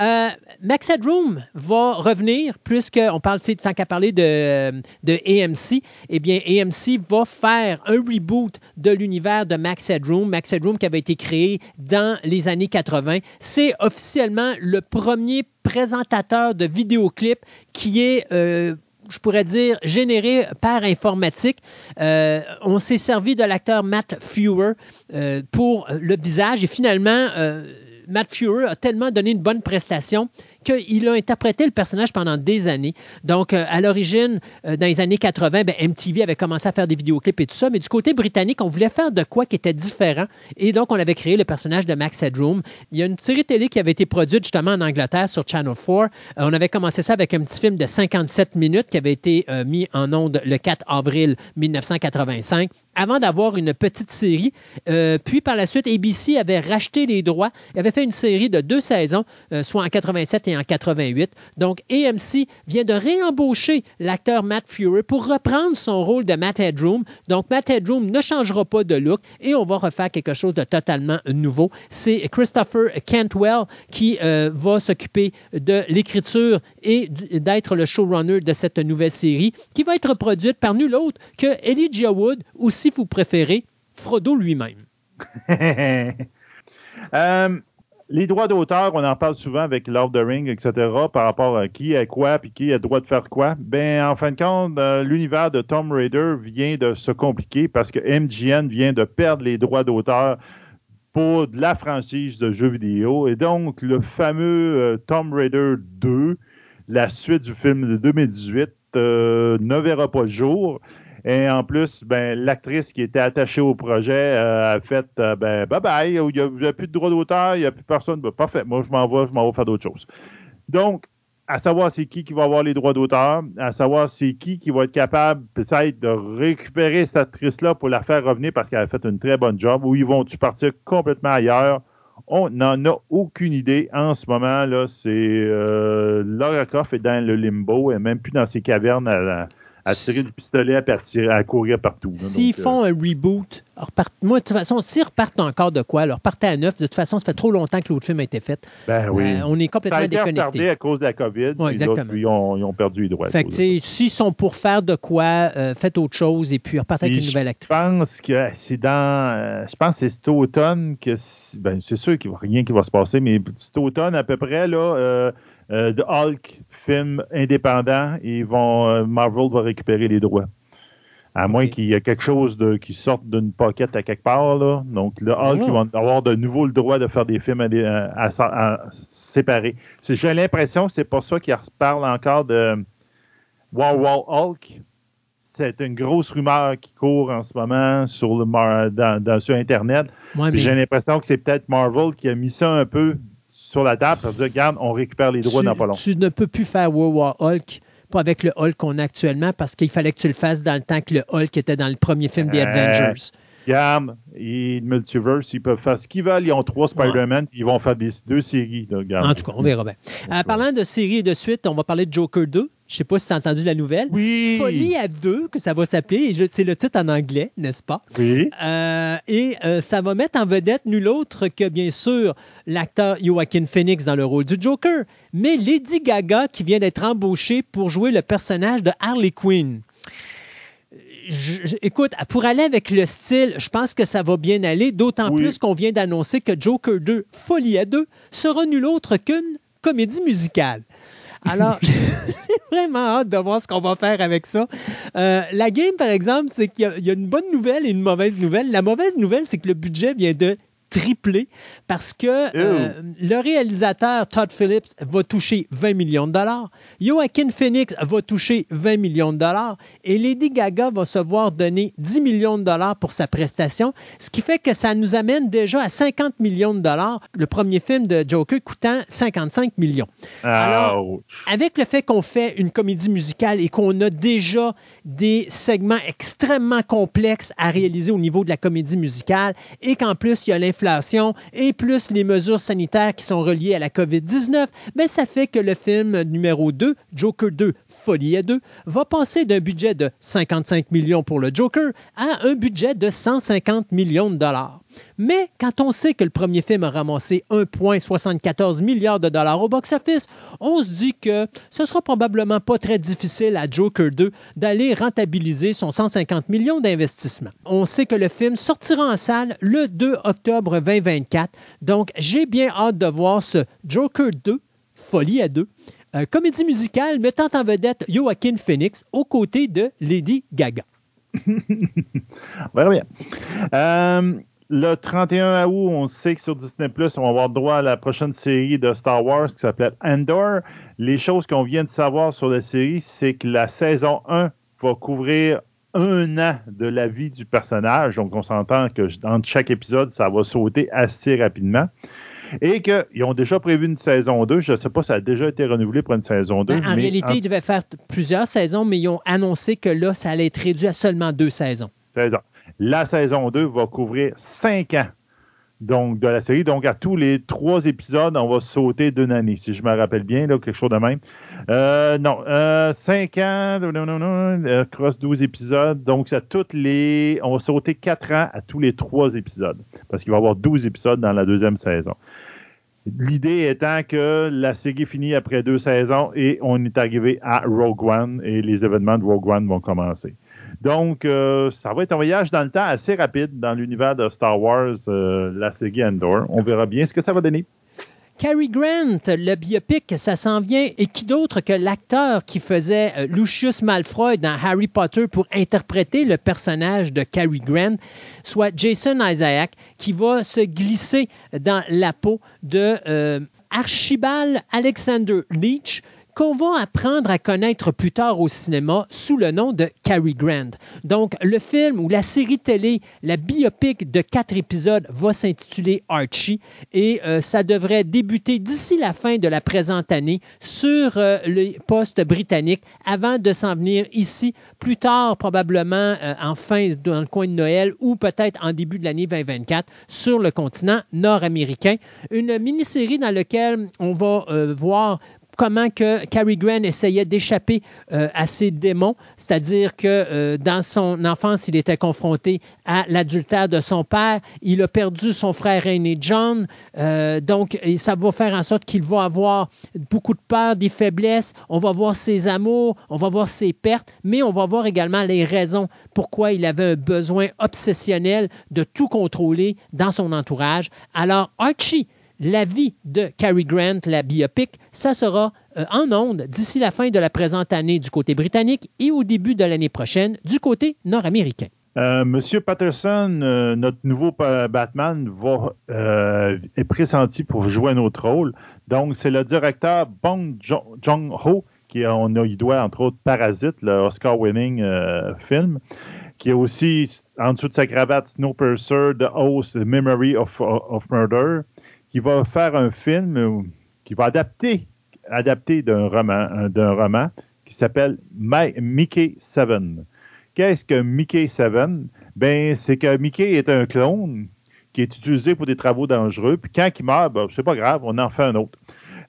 Euh, Max Headroom va revenir, puisqu'on parle, tant qu'à parler de, de AMC, eh bien, AMC va faire un reboot de l'univers de Max Headroom. Max Headroom qui avait été créé dans les années 80. C'est officiellement le premier présentateur de vidéoclips qui est euh, je pourrais dire, généré par informatique. Euh, on s'est servi de l'acteur Matt Fewer euh, pour le visage et finalement, euh, Matt Fewer a tellement donné une bonne prestation qu'il a interprété le personnage pendant des années. Donc, euh, à l'origine, euh, dans les années 80, ben, MTV avait commencé à faire des vidéoclips et tout ça, mais du côté britannique, on voulait faire de quoi qui était différent. Et donc, on avait créé le personnage de Max Headroom. Il y a une série télé qui avait été produite justement en Angleterre sur Channel 4. Euh, on avait commencé ça avec un petit film de 57 minutes qui avait été mis en ondes le 4 avril 1985 avant d'avoir une petite série. puis par la suite, ABC avait racheté les droits. Il avait fait une série de deux saisons, soit en 87 et en 88. Donc, AMC vient de réembaucher l'acteur Matt Fury pour reprendre son rôle de Matt Headroom. Donc, Matt Headroom ne changera pas de look et on va refaire quelque chose de totalement nouveau. C'est Christopher Cantwell qui euh, va s'occuper de l'écriture et d'être le showrunner de cette nouvelle série qui va être produite par nul autre que Elijah Wood ou, si vous préférez, Frodo lui-même. euh, les droits d'auteur, on en parle souvent avec Lord of the Ring, etc., par rapport à qui a quoi puis qui a le droit de faire quoi. Ben, en fin de compte, euh, l'univers de Tomb Raider vient de se compliquer parce que MGN vient de perdre les droits d'auteur pour de la franchise de jeux vidéo. Et donc, le fameux euh, Tomb Raider 2, la suite du film de 2018, euh, ne verra pas le jour. Et en plus, ben, l'actrice qui était attachée au projet euh, a fait euh, ben, bye bye, il n'y a, plus de droit d'auteur, il n'y a plus personne. Ben, parfait, moi je m'en vais, je m'en vais faire d'autres choses. Donc, à savoir c'est qui qui va avoir les droits d'auteur, à savoir c'est qui qui va être capable peut-être de récupérer cette actrice-là pour la faire revenir parce qu'elle a fait une très bonne job, ou ils vont-tu partir complètement ailleurs? On n'en a aucune idée en ce moment. là. C'est euh, Laura Croft est dans le limbo, et même plus dans ses cavernes à, à tirer du pistolet, à, partir, à courir partout. S'ils font euh, un reboot, moi, de toute façon, s'ils repartent encore de quoi, alors repartez à neuf. De toute façon, ça fait trop longtemps que l'autre film a été fait. Ben oui. Euh, on est complètement ça a été déconnecté. à cause de la COVID. Ouais, exactement. Ils ont, ils ont, perdu les droits. Fait que, s'ils sont pour faire de quoi, euh, faites autre chose et puis repartez avec une nouvelle actrice. Je pense que c'est dans. je pense que c'est cet automne que. Ben, c'est sûr qu'il n'y a rien qui va se passer, mais cet automne, à peu près, là. Euh, de Hulk, film indépendant, et vont, euh, Marvel va récupérer les droits. À moins qu'il y ait quelque chose de, qui sorte d'une pocket à quelque part. Là. Donc, le Hulk, ils vont avoir de nouveau le droit de faire des films à, séparer. J'ai l'impression que c'est pour ça qu'ils parlent encore de Wow Wow Hulk. C'est une grosse rumeur qui court en ce moment sur, le, dans, sur Internet. J'ai l'impression que c'est peut-être Marvel qui a mis ça un peu sur la table pour dire, regarde, on récupère les droits dans pas Tu ne peux plus faire World War Hulk, pas avec le Hulk qu'on a actuellement, parce qu'il fallait que tu le fasses dans le temps que le Hulk était dans le premier film des Avengers. Regarde, et Multiverse, ils peuvent faire ce qu'ils veulent. Ils ont trois Spider-Man, ils vont faire des, deux séries. en tout cas, on verra bien. Euh, parlant de séries et de suite, on va parler de Joker 2. Je ne sais pas si tu as entendu la nouvelle. Oui. Folie à deux, que ça va s'appeler. C'est le titre en anglais, n'est-ce pas? Oui. Euh, et euh, ça va mettre en vedette nul autre que, bien sûr, l'acteur Joaquin Phoenix dans le rôle du Joker, mais Lady Gaga qui vient d'être embauchée pour jouer le personnage de Harley Quinn écoute, pour aller avec le style, je pense que ça va bien aller, d'autant plus qu'on vient d'annoncer que Joker 2, Folie à 2, sera nul autre qu'une comédie musicale. Alors, j'ai vraiment hâte de voir ce qu'on va faire avec ça. Euh, la game, par exemple, c'est qu'il y, a une bonne nouvelle et une mauvaise nouvelle. La mauvaise nouvelle, c'est que le budget vient de triplé parce que euh, le réalisateur Todd Phillips va toucher 20 millions de dollars, Joaquin Phoenix va toucher 20 millions de dollars et Lady Gaga va se voir donner 10 millions de dollars pour sa prestation, ce qui fait que ça nous amène déjà à 50 millions de dollars, le premier film de Joker coûtant 55 millions. Alors, avec le fait qu'on fait une comédie musicale et qu'on a déjà des segments extrêmement complexes à réaliser au niveau de la comédie musicale et qu'en plus il y a et plus les mesures sanitaires qui sont reliées à la COVID-19, ben, ça fait que le film numéro 2, Joker 2, Folie à 2, va passer d'un budget de 55 millions pour le Joker à un budget de 150 millions de dollars. Mais quand on sait que le premier film a ramassé 1,74 milliard de dollars au box-office, on se dit que ce sera probablement pas très difficile à Joker 2 d'aller rentabiliser son 150 millions d'investissement. On sait que le film sortira en salle le 2 octobre 2024, donc j'ai bien hâte de voir ce Joker 2, Folie à 2, euh, comédie musicale mettant en vedette Joaquin Phoenix aux côtés de Lady Gaga. bien. Euh, le 31 août, on sait que sur Disney on va avoir droit à la prochaine série de Star Wars qui s'appelle Endor. Les choses qu'on vient de savoir sur la série, c'est que la saison 1 va couvrir un an de la vie du personnage. Donc, on s'entend que dans chaque épisode, ça va sauter assez rapidement. Et qu'ils ont déjà prévu une saison 2. Je ne sais pas si ça a déjà été renouvelé pour une saison 2. Ben, en réalité, ils devaient faire plusieurs saisons, mais ils ont annoncé que là, ça allait être réduit à seulement deux saisons. Saison. La saison 2 va couvrir cinq ans donc, de la série. Donc, à tous les trois épisodes, on va sauter d'une année, si je me rappelle bien, quelque chose de même. Euh, non, euh, cinq ans, non, non, non, euh, cross 12 épisodes. Donc, à toutes les. On va sauter quatre ans à tous les trois épisodes. Parce qu'il va y avoir 12 épisodes dans la deuxième saison. L'idée étant que la série finit après deux saisons et on est arrivé à Rogue One et les événements de Rogue One vont commencer. Donc, euh, ça va être un voyage dans le temps assez rapide dans l'univers de Star Wars, euh, la série Endor. On verra bien ce que ça va donner. Cary Grant, le biopic, ça s'en vient. Et qui d'autre que l'acteur qui faisait euh, Lucius Malfoy dans Harry Potter pour interpréter le personnage de Cary Grant, soit Jason Isaac, qui va se glisser dans la peau de Archibald Alexander Leach, qu'on va apprendre à connaître plus tard au cinéma sous le nom de Cary Grant. Donc, le film ou la série télé, la biopic de quatre épisodes va s'intituler Archie et euh, ça devrait débuter d'ici la fin de la présente année sur euh, le poste britannique avant de s'en venir ici plus tard, probablement euh, en fin dans le coin de Noël ou peut-être en début de l'année 2024 sur le continent nord-américain. Une mini-série dans laquelle on va voir comment que Cary Grant essayait d'échapper euh, à ses démons, c'est-à-dire que euh, dans son enfance, il était confronté à l'adultère de son père, il a perdu son frère aîné John, euh, donc ça va faire en sorte qu'il va avoir beaucoup de peur, des faiblesses, on va voir ses amours, on va voir ses pertes, mais on va voir également les raisons pourquoi il avait un besoin obsessionnel de tout contrôler dans son entourage. Alors Archie, la vie de Cary Grant, la biopic, ça sera euh, en ondes d'ici la fin de la présente année du côté britannique et au début de l'année prochaine du côté nord-américain. Euh, Monsieur Patterson, euh, notre nouveau Batman, est pressenti pour jouer un autre rôle. Donc, c'est le directeur Bong Joon-ho, qui on a, entre autres Parasite, le Oscar-winning film, qui est aussi en dessous de sa cravate Snowpiercer, The Host, The Memory of Murder qui va faire un film qui va adapter, adapter d'un roman, d'un roman qui s'appelle Mickey Seven. Qu'est-ce que Mickey Seven? ben, c'est que Mickey est un clone qui est utilisé pour des travaux dangereux. Puis quand il meurt, ben, c'est pas grave, on en fait un autre.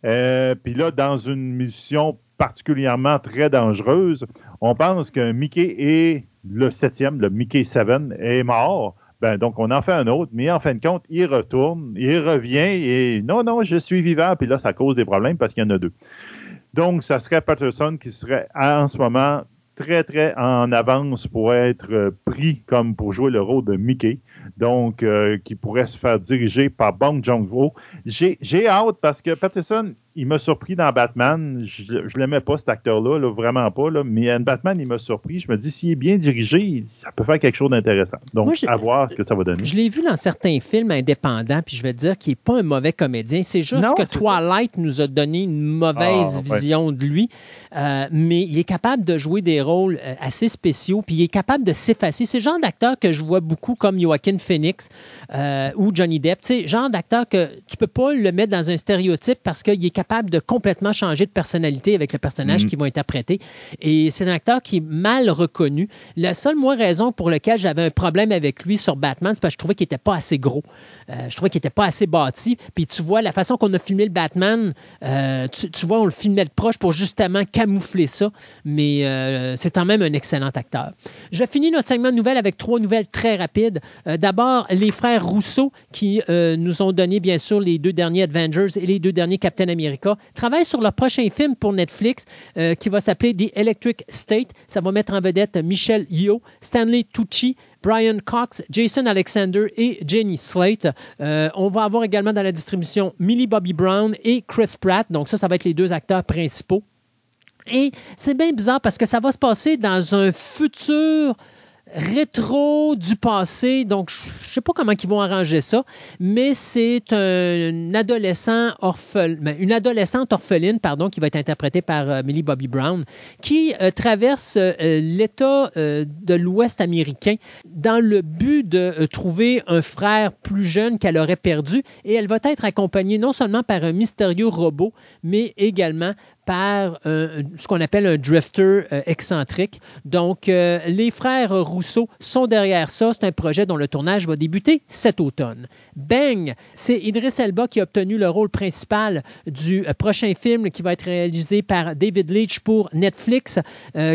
Euh, puis là, dans une mission particulièrement très dangereuse, on pense que Mickey est le septième, le Mickey 7, est mort. Ben, donc, on en fait un autre, mais en fin de compte, il retourne, il revient et non, non, je suis vivant. Puis là, ça cause des problèmes parce qu'il y en a deux. Donc, ça serait Patterson qui serait en ce moment très, très en avance pour être euh, pris comme pour jouer le rôle de Mickey. Donc, euh, qui pourrait se faire diriger par Bong Joon-ho. J'ai hâte parce que Patterson, il m'a surpris dans Batman. Je ne l'aimais pas, cet acteur-là, vraiment pas. Là, mais en Batman, il m'a surpris. Je me dis, s'il est bien dirigé, ça peut faire quelque chose d'intéressant. Donc, à voir ce que ça va donner. Je l'ai vu dans certains films indépendants, puis je vais te dire qu'il n'est pas un mauvais comédien. C'est juste que Twilight nous a donné une mauvaise ah, vision de lui. Euh, mais il est capable de jouer des rôles euh, assez spéciaux, puis il est capable de s'effacer. C'est le genre d'acteur que je vois beaucoup comme Joaquin Phoenix euh, ou Johnny Depp. C'est genre d'acteur que tu peux pas le mettre dans un stéréotype parce qu'il est capable capable de complètement changer de personnalité avec le personnage mm. qu'ils vont interpréter. Et c'est un acteur qui est mal reconnu. La seule, moi, raison pour laquelle j'avais un problème avec lui sur Batman, c'est parce que je trouvais qu'il n'était pas assez gros. Euh, je trouvais qu'il n'était pas assez bâti. Puis tu vois, la façon qu'on a filmé le Batman, euh, tu, vois, on le filmait de proche pour justement camoufler ça. Mais euh, c'est quand même un excellent acteur. Je finis notre segment de nouvelles avec trois nouvelles très rapides. D'abord, les frères Rousseau qui nous ont donné, bien sûr, les deux derniers Avengers et les deux derniers Captain America travaille sur leur prochain film pour Netflix euh, qui va s'appeler The Electric State. Ça va mettre en vedette Michel Yeoh, Stanley Tucci, Brian Cox, Jason Alexander et Jenny Slate. Euh, on va avoir également dans la distribution Millie Bobby Brown et Chris Pratt. Donc ça, ça va être les deux acteurs principaux. Et c'est bien bizarre parce que ça va se passer dans un futur rétro du passé. Donc, je sais pas comment ils vont arranger ça, mais c'est un adolescent ben, une adolescente orpheline pardon, qui va être interprétée par euh, Millie Bobby Brown, qui euh, traverse euh, l'État de l'Ouest américain dans le but de trouver un frère plus jeune qu'elle aurait perdu. Et elle va être accompagnée non seulement par un mystérieux robot, mais également par ce qu'on appelle un drifter euh, excentrique. Donc, euh, les frères Rousseau sont derrière ça. C'est un projet dont le tournage va débuter cet automne. Bang! C'est Idris Elba qui a obtenu le rôle principal du euh, prochain film qui va être réalisé par David Leitch pour Netflix,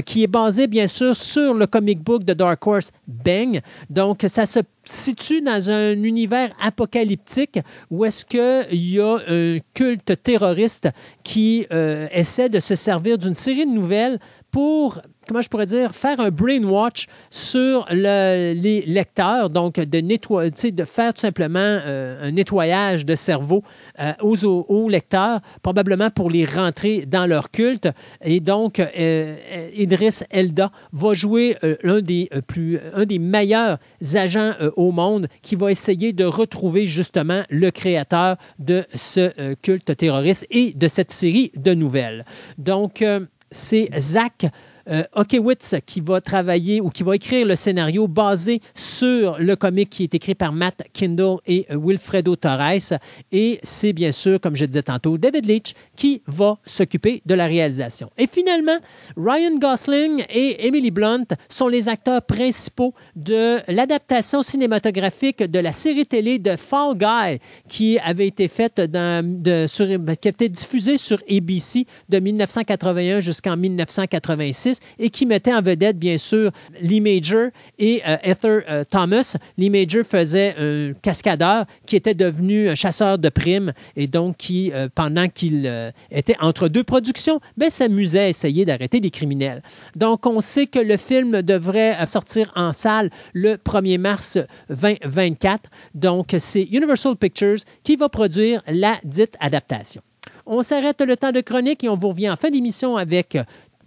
qui est basé bien sûr sur le comic book de Dark Horse Bang. Donc, ça se situe dans un univers apocalyptique où est-ce qu'il y a un culte terroriste qui euh, essaie de se servir d'une série de nouvelles pour comment je pourrais dire, faire un brainwash sur les lecteurs, donc de, nettoyer, de faire tout simplement euh, un nettoyage de cerveau euh, aux, lecteurs, probablement pour les rentrer dans leur culte. Et donc, euh, Idris Elda va jouer l'un des, plus, un des meilleurs agents au monde qui va essayer de retrouver justement le créateur de ce culte terroriste et de cette série de nouvelles. Donc, c'est Zach euh, Okewitz qui va travailler ou qui va écrire le scénario basé sur le comic qui est écrit par Matt Kindle et Wilfredo Torres. Et c'est bien sûr, comme je disais tantôt, David Leitch qui va s'occuper de la réalisation. Et finalement, Ryan Gosling et Emily Blunt sont les acteurs principaux de l'adaptation cinématographique de la série télé de Fall Guy qui avait été faite dans, sur, qui a été diffusée sur ABC de 1981 jusqu'en 1986 et qui mettait en vedette, bien sûr, Lee Major et euh, euh, Thomas. Lee Major faisait un cascadeur qui était devenu un chasseur de primes et donc qui, euh, pendant qu'il était entre deux productions, ben, s'amusait à essayer d'arrêter des criminels. Donc, on sait que le film devrait sortir en salle le 1er mars 2024. Donc, c'est Universal Pictures qui va produire la dite adaptation. On s'arrête le temps de chronique et on vous revient en fin d'émission avec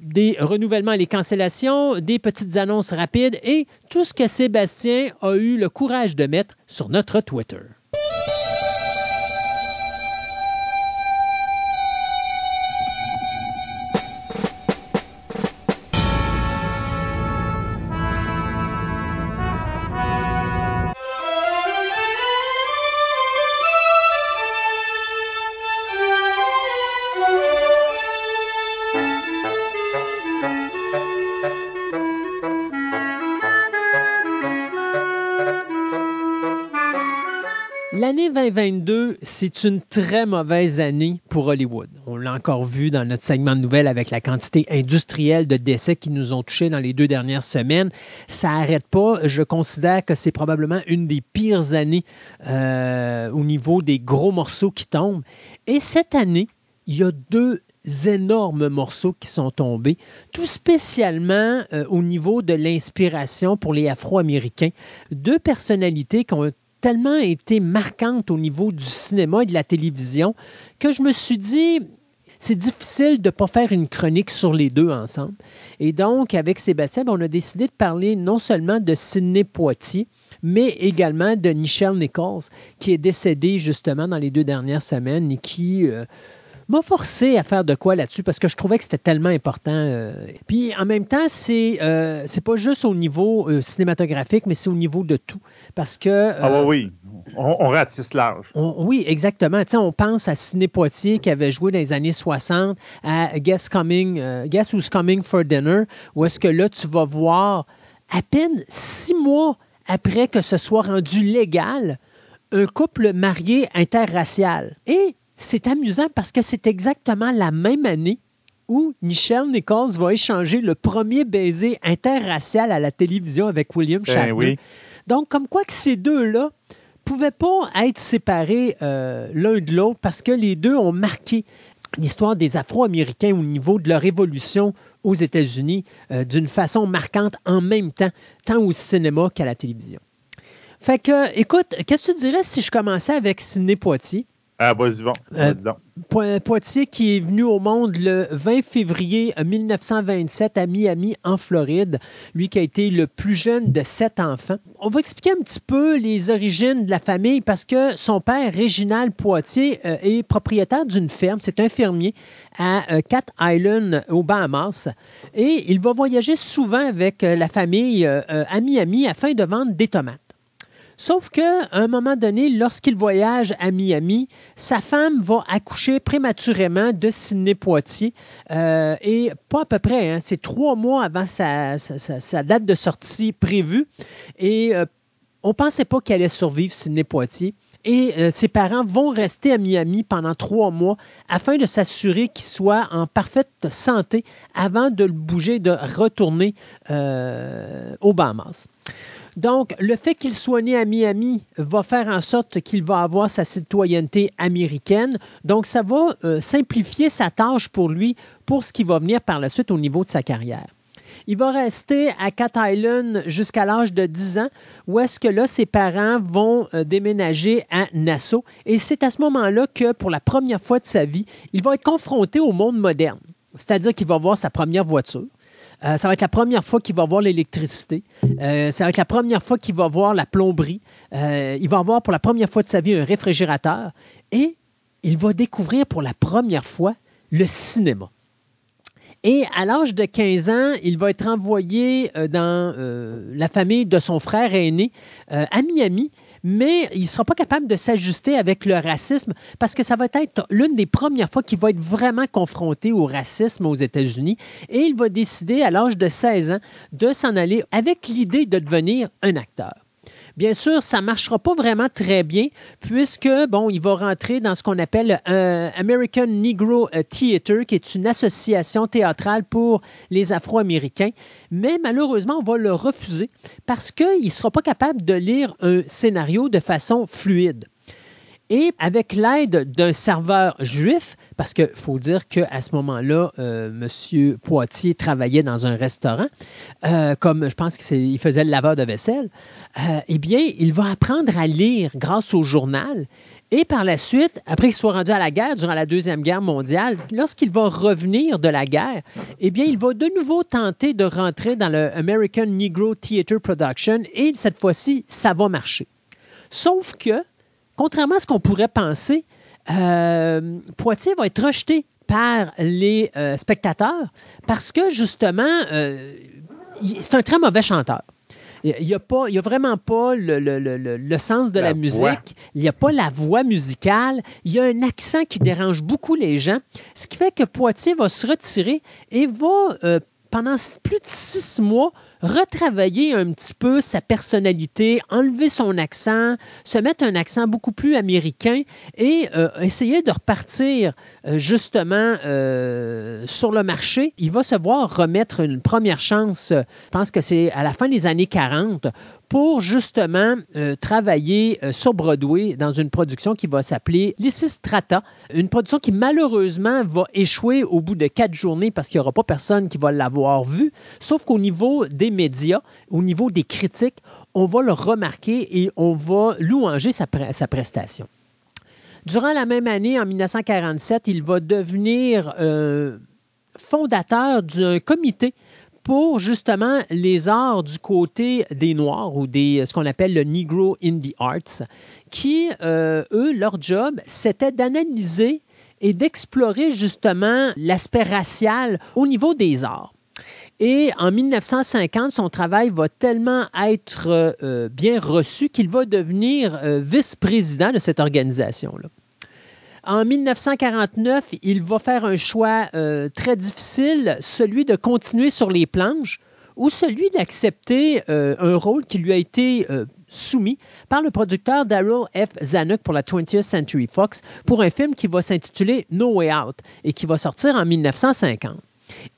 des renouvellements et les cancellations, des petites annonces rapides et tout ce que Sébastien a eu le courage de mettre sur notre Twitter. L'année 2022, c'est une très mauvaise année pour Hollywood. On l'a encore vu dans notre segment de nouvelles avec la quantité industrielle de décès qui nous ont touchés dans les deux dernières semaines. Ça n'arrête pas. Je considère que c'est probablement une des pires années euh, au niveau des gros morceaux qui tombent. Et cette année, il y a deux énormes morceaux qui sont tombés, tout spécialement euh, au niveau de l'inspiration pour les Afro-Américains. Deux personnalités qui ont tellement été marquante au niveau du cinéma et de la télévision que je me suis dit, c'est difficile de ne pas faire une chronique sur les deux ensemble. Et donc, avec Sébastien, ben, on a décidé de parler non seulement de Sidney Poitier, mais également de Michelle Nichols, qui est décédé justement dans les deux dernières semaines et qui... Euh, m'a forcé à faire de quoi là-dessus parce que je trouvais que c'était tellement important. Euh. Puis en même temps, c'est euh, c'est pas juste au niveau euh, cinématographique, mais c'est au niveau de tout. Parce que. ah oui, on, on ratisse large. oui, exactement. sais, on pense à Sidney Poitier qui avait joué dans les années 60 à Guess, Coming, Guess Who's Coming for Dinner, où est-ce que là, tu vas voir à peine six mois après que ce soit rendu légal, un couple marié interracial. Et c'est amusant parce que c'est exactement la même année où Michelle Nichols va échanger le premier baiser interracial à la télévision avec William ben Shatner. Donc, comme quoi que ces deux-là pouvaient pas être séparés euh, l'un de l'autre parce que les deux ont marqué l'histoire des Afro-Américains au niveau de leur évolution aux États-Unis euh, d'une façon marquante en même temps, tant au cinéma qu'à la télévision. Fait que, écoute, qu'est-ce que tu dirais si je commençais avec Sidney Poitier? Ah, vas-y, bon. Euh, Poitiers qui est venu au monde le 20 février 1927 à Miami, en Floride. Lui qui a été le plus jeune de sept enfants. On va expliquer un petit peu les origines de la famille parce que son père, Réginald Poitiers, euh, est propriétaire d'une ferme. C'est un fermier à euh, Cat Island, aux Bahamas. Et il va voyager souvent avec la famille à Miami afin de vendre des tomates. Sauf qu'à un moment donné, lorsqu'il voyage à Miami, sa femme va accoucher prématurément de Sidney Poitier. Euh, et pas à peu près, hein, c'est trois mois avant sa, date de sortie prévue. Et euh, on ne pensait pas qu'elle allait survivre, Sidney Poitier. Et euh, ses parents vont rester à Miami pendant trois mois afin de s'assurer qu'il soit en parfaite santé avant de le bouger, de retourner aux Bahamas. Donc, le fait qu'il soit né à Miami va faire en sorte qu'il va avoir sa citoyenneté américaine. Donc, ça va euh, simplifier sa tâche pour lui pour ce qui va venir par la suite au niveau de sa carrière. Il va rester à Cat Island jusqu'à l'âge de 10 ans, où est-ce que là, ses parents vont euh, déménager à Nassau. Et c'est à ce moment-là que, pour la première fois de sa vie, il va être confronté au monde moderne. C'est-à-dire qu'il va avoir sa première voiture. Euh, ça va être la première fois qu'il va voir l'électricité. Euh, ça va être la première fois qu'il va voir la plomberie. Euh, il va avoir pour la première fois de sa vie un réfrigérateur. Et il va découvrir pour la première fois le cinéma. Et à l'âge de 15 ans, il va être envoyé dans la famille de son frère aîné à Miami mais il ne sera pas capable de s'ajuster avec le racisme parce que ça va être l'une des premières fois qu'il va être vraiment confronté au racisme aux États-Unis et il va décider à l'âge de 16 ans de s'en aller avec l'idée de devenir un acteur. Bien sûr, ça ne marchera pas vraiment très bien puisque, bon, il va rentrer dans ce qu'on appelle un American Negro Theater, qui est une association théâtrale pour les Afro-Américains. Mais malheureusement, on va le refuser parce qu'il ne sera pas capable de lire un scénario de façon fluide. Et avec l'aide d'un serveur juif, parce qu'il faut dire qu'à ce moment-là, euh, M. Poitier travaillait dans un restaurant, euh, comme je pense qu'il faisait le laveur de vaisselle, euh, eh bien, il va apprendre à lire grâce au journal. Et par la suite, après qu'il soit rendu à la guerre, durant la Deuxième Guerre mondiale, lorsqu'il va revenir de la guerre, eh bien, il va de nouveau tenter de rentrer dans le American Negro Theater Production et cette fois-ci, ça va marcher. Sauf que contrairement à ce qu'on pourrait penser, euh, Poitiers va être rejeté par les euh, spectateurs parce que justement, euh, c'est un très mauvais chanteur. Il n'y a, pas, a vraiment pas le, sens de la, musique, il n'y a pas la voix musicale, il y a un accent qui dérange beaucoup les gens, ce qui fait que Poitiers va se retirer et va, pendant plus de six mois, retravailler un petit peu sa personnalité, enlever son accent, se mettre un accent beaucoup plus américain et euh, essayer de repartir euh, justement euh, sur le marché. Il va se voir remettre une première chance, je pense que c'est à la fin des années 40, pour justement travailler sur Broadway dans une production qui va s'appeler Lysistrata, une production qui malheureusement va échouer au bout de quatre journées parce qu'il n'y aura pas personne qui va l'avoir vue, sauf qu'au niveau des médias, au niveau des critiques, on va le remarquer et on va louanger sa, sa prestation. Durant la même année, en 1947, il va devenir euh, fondateur d'un comité pour justement les arts du côté des Noirs ou des, ce qu'on appelle le Negro Indie Arts, qui, euh, eux, leur job, c'était d'analyser et d'explorer justement l'aspect racial au niveau des arts. Et en 1950, son travail va tellement être euh, bien reçu qu'il va devenir euh, vice-président de cette organisation-là. En 1949, il va faire un choix euh, très difficile, celui de continuer sur les planches ou celui d'accepter un rôle qui lui a été soumis par le producteur Daryl F. Zanuck pour la 20th Century Fox pour un film qui va s'intituler No Way Out et qui va sortir en 1950.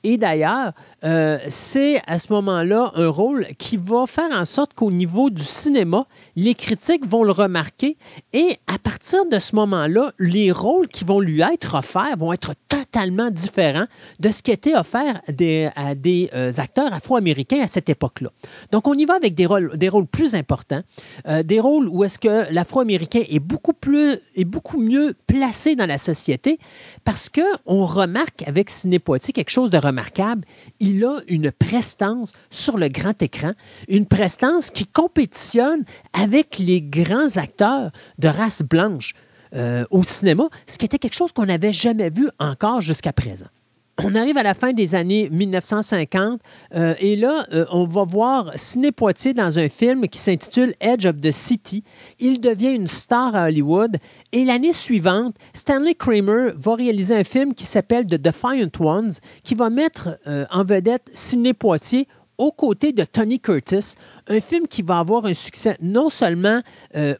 Et d'ailleurs, euh, c'est à ce moment-là un rôle qui va faire en sorte qu'au niveau du cinéma, les critiques vont le remarquer et à partir de ce moment-là, les rôles qui vont lui être offerts vont être totalement différents de ce qui était offert des, à des euh, acteurs afro-américains à cette époque-là. Donc, on y va avec des rôles, des rôles plus importants, euh, des rôles où est-ce que l'afro-américain est beaucoup plus, est beaucoup mieux placé dans la société parce qu'on remarque avec Ciné quelque chose de remarquable il a une prestance sur le grand écran, une prestance qui compétitionne avec les grands acteurs de race blanche euh, au cinéma, ce qui était quelque chose qu'on n'avait jamais vu encore jusqu'à présent on arrive à la fin des années 1950 euh, et là, euh, on va voir Sidney Poitier dans un film qui s'intitule Edge of the City. Il devient une star à Hollywood et l'année suivante, Stanley Kramer va réaliser un film qui s'appelle The Defiant Ones qui va mettre euh, en vedette Sidney Poitier aux côtés de Tony Curtis, un film qui va avoir un succès non seulement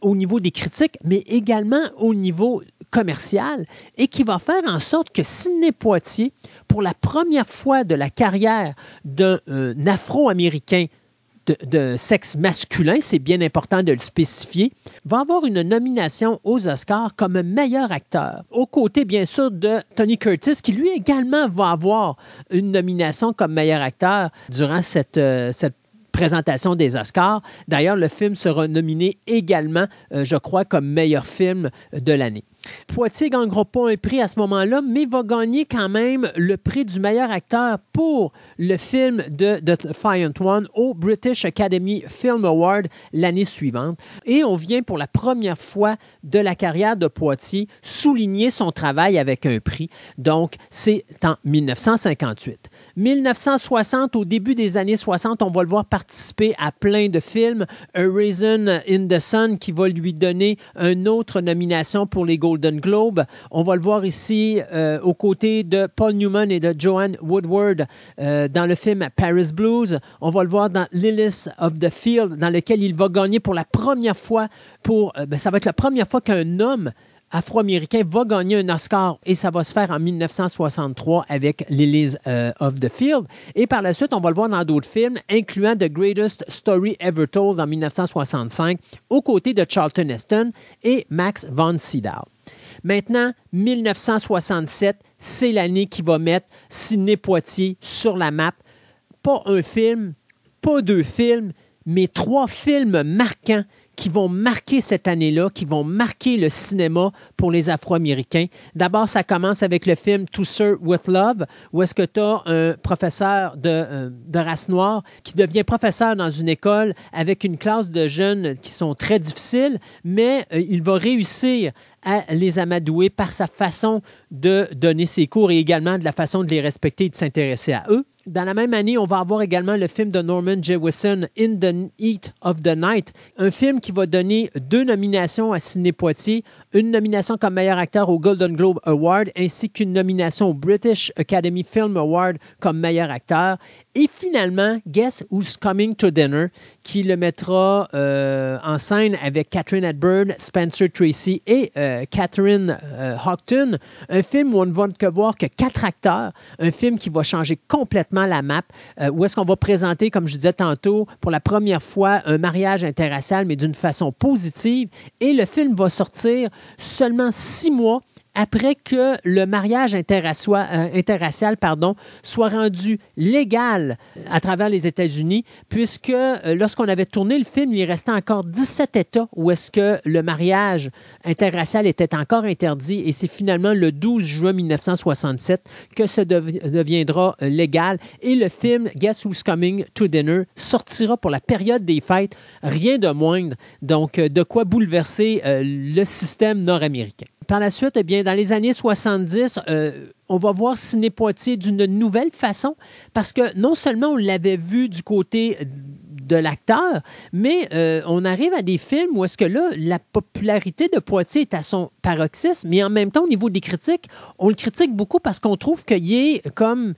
au niveau des critiques, mais également au niveau commercial et qui va faire en sorte que Sidney Poitier pour la première fois de la carrière d'un euh, Afro-Américain de, sexe masculin, c'est bien important de le spécifier, va avoir une nomination aux Oscars comme meilleur acteur, aux côtés bien sûr de Tony Curtis, qui lui également va avoir une nomination comme meilleur acteur durant cette, euh, cette présentation des Oscars. D'ailleurs, le film sera nominé également, euh, je crois, comme meilleur film de l'année. Poitiers ne gagnera pas un prix à ce moment-là, mais va gagner quand même le prix du meilleur acteur pour le film de The Defiant One au British Academy Film Award l'année suivante. Et on vient pour la première fois de la carrière de Poitiers souligner son travail avec un prix. Donc, c'est en 1958. 1960, au début des années 60, on va le voir participer à plein de films. A Reason in the Sun qui va lui donner une autre nomination pour les Golden Globes. On va le voir ici euh, aux côtés de Paul Newman et de Joanne Woodward euh, dans le film Paris Blues. On va le voir dans Lilith of the Field, dans lequel il va gagner pour la première fois. Pour, euh, ben, ça va être la première fois qu'un homme afro-américain va gagner un Oscar et ça va se faire en 1963 avec Lilies euh, of the Field. Et par la suite, on va le voir dans d'autres films, incluant The Greatest Story Ever Told en 1965, aux côtés de Charlton Heston et Max von Sydow. Maintenant, 1967, c'est l'année qui va mettre Sidney Poitier sur la map. Pas un film, pas deux films, mais trois films marquants qui vont marquer cette année-là, qui vont marquer le cinéma pour les Afro-Américains. D'abord, ça commence avec le film To Sir with Love, où est-ce que tu as un professeur de, euh, de, race noire qui devient professeur dans une école avec une classe de jeunes qui sont très difficiles, mais euh, il va réussir à les amadouer par sa façon de donner ses cours et également de la façon de les respecter et de s'intéresser à eux. Dans la même année, on va avoir également le film de Norman Jewison, In the Heat of the Night, un film qui va donner deux nominations à Sidney Poitier, une nomination comme meilleur acteur au Golden Globe Award ainsi qu'une nomination au British Academy Film Award comme meilleur acteur Et finalement, Guess Who's Coming to Dinner, qui le mettra euh, en scène avec Catherine Hepburn, Spencer Tracy et euh, Catherine euh, Houghton. Un film où on ne va que voir que quatre acteurs. Un film qui va changer complètement la map. où est-ce qu'on va présenter, comme je disais tantôt, pour la première fois un mariage interracial, mais d'une façon positive. Et le film va sortir seulement six mois après que le mariage euh, interracial pardon, soit rendu légal à travers les États-Unis, puisque euh, lorsqu'on avait tourné le film, il restait encore 17 États où est-ce que le mariage interracial était encore interdit et c'est finalement le 12 juin 1967 que ça deviendra euh, légal. Et le film Guess Who's Coming to Dinner sortira pour la période des fêtes, rien de moindre, donc de quoi bouleverser le système nord-américain par la suite, eh bien, dans les années 70, euh, on va voir Ciné Poitiers d'une nouvelle façon parce que non seulement on l'avait vu du côté de l'acteur, mais euh, on arrive à des films où est-ce que là, la popularité de Poitiers est à son paroxysme, mais en même temps, au niveau des critiques, on le critique beaucoup parce qu'on trouve qu'il est comme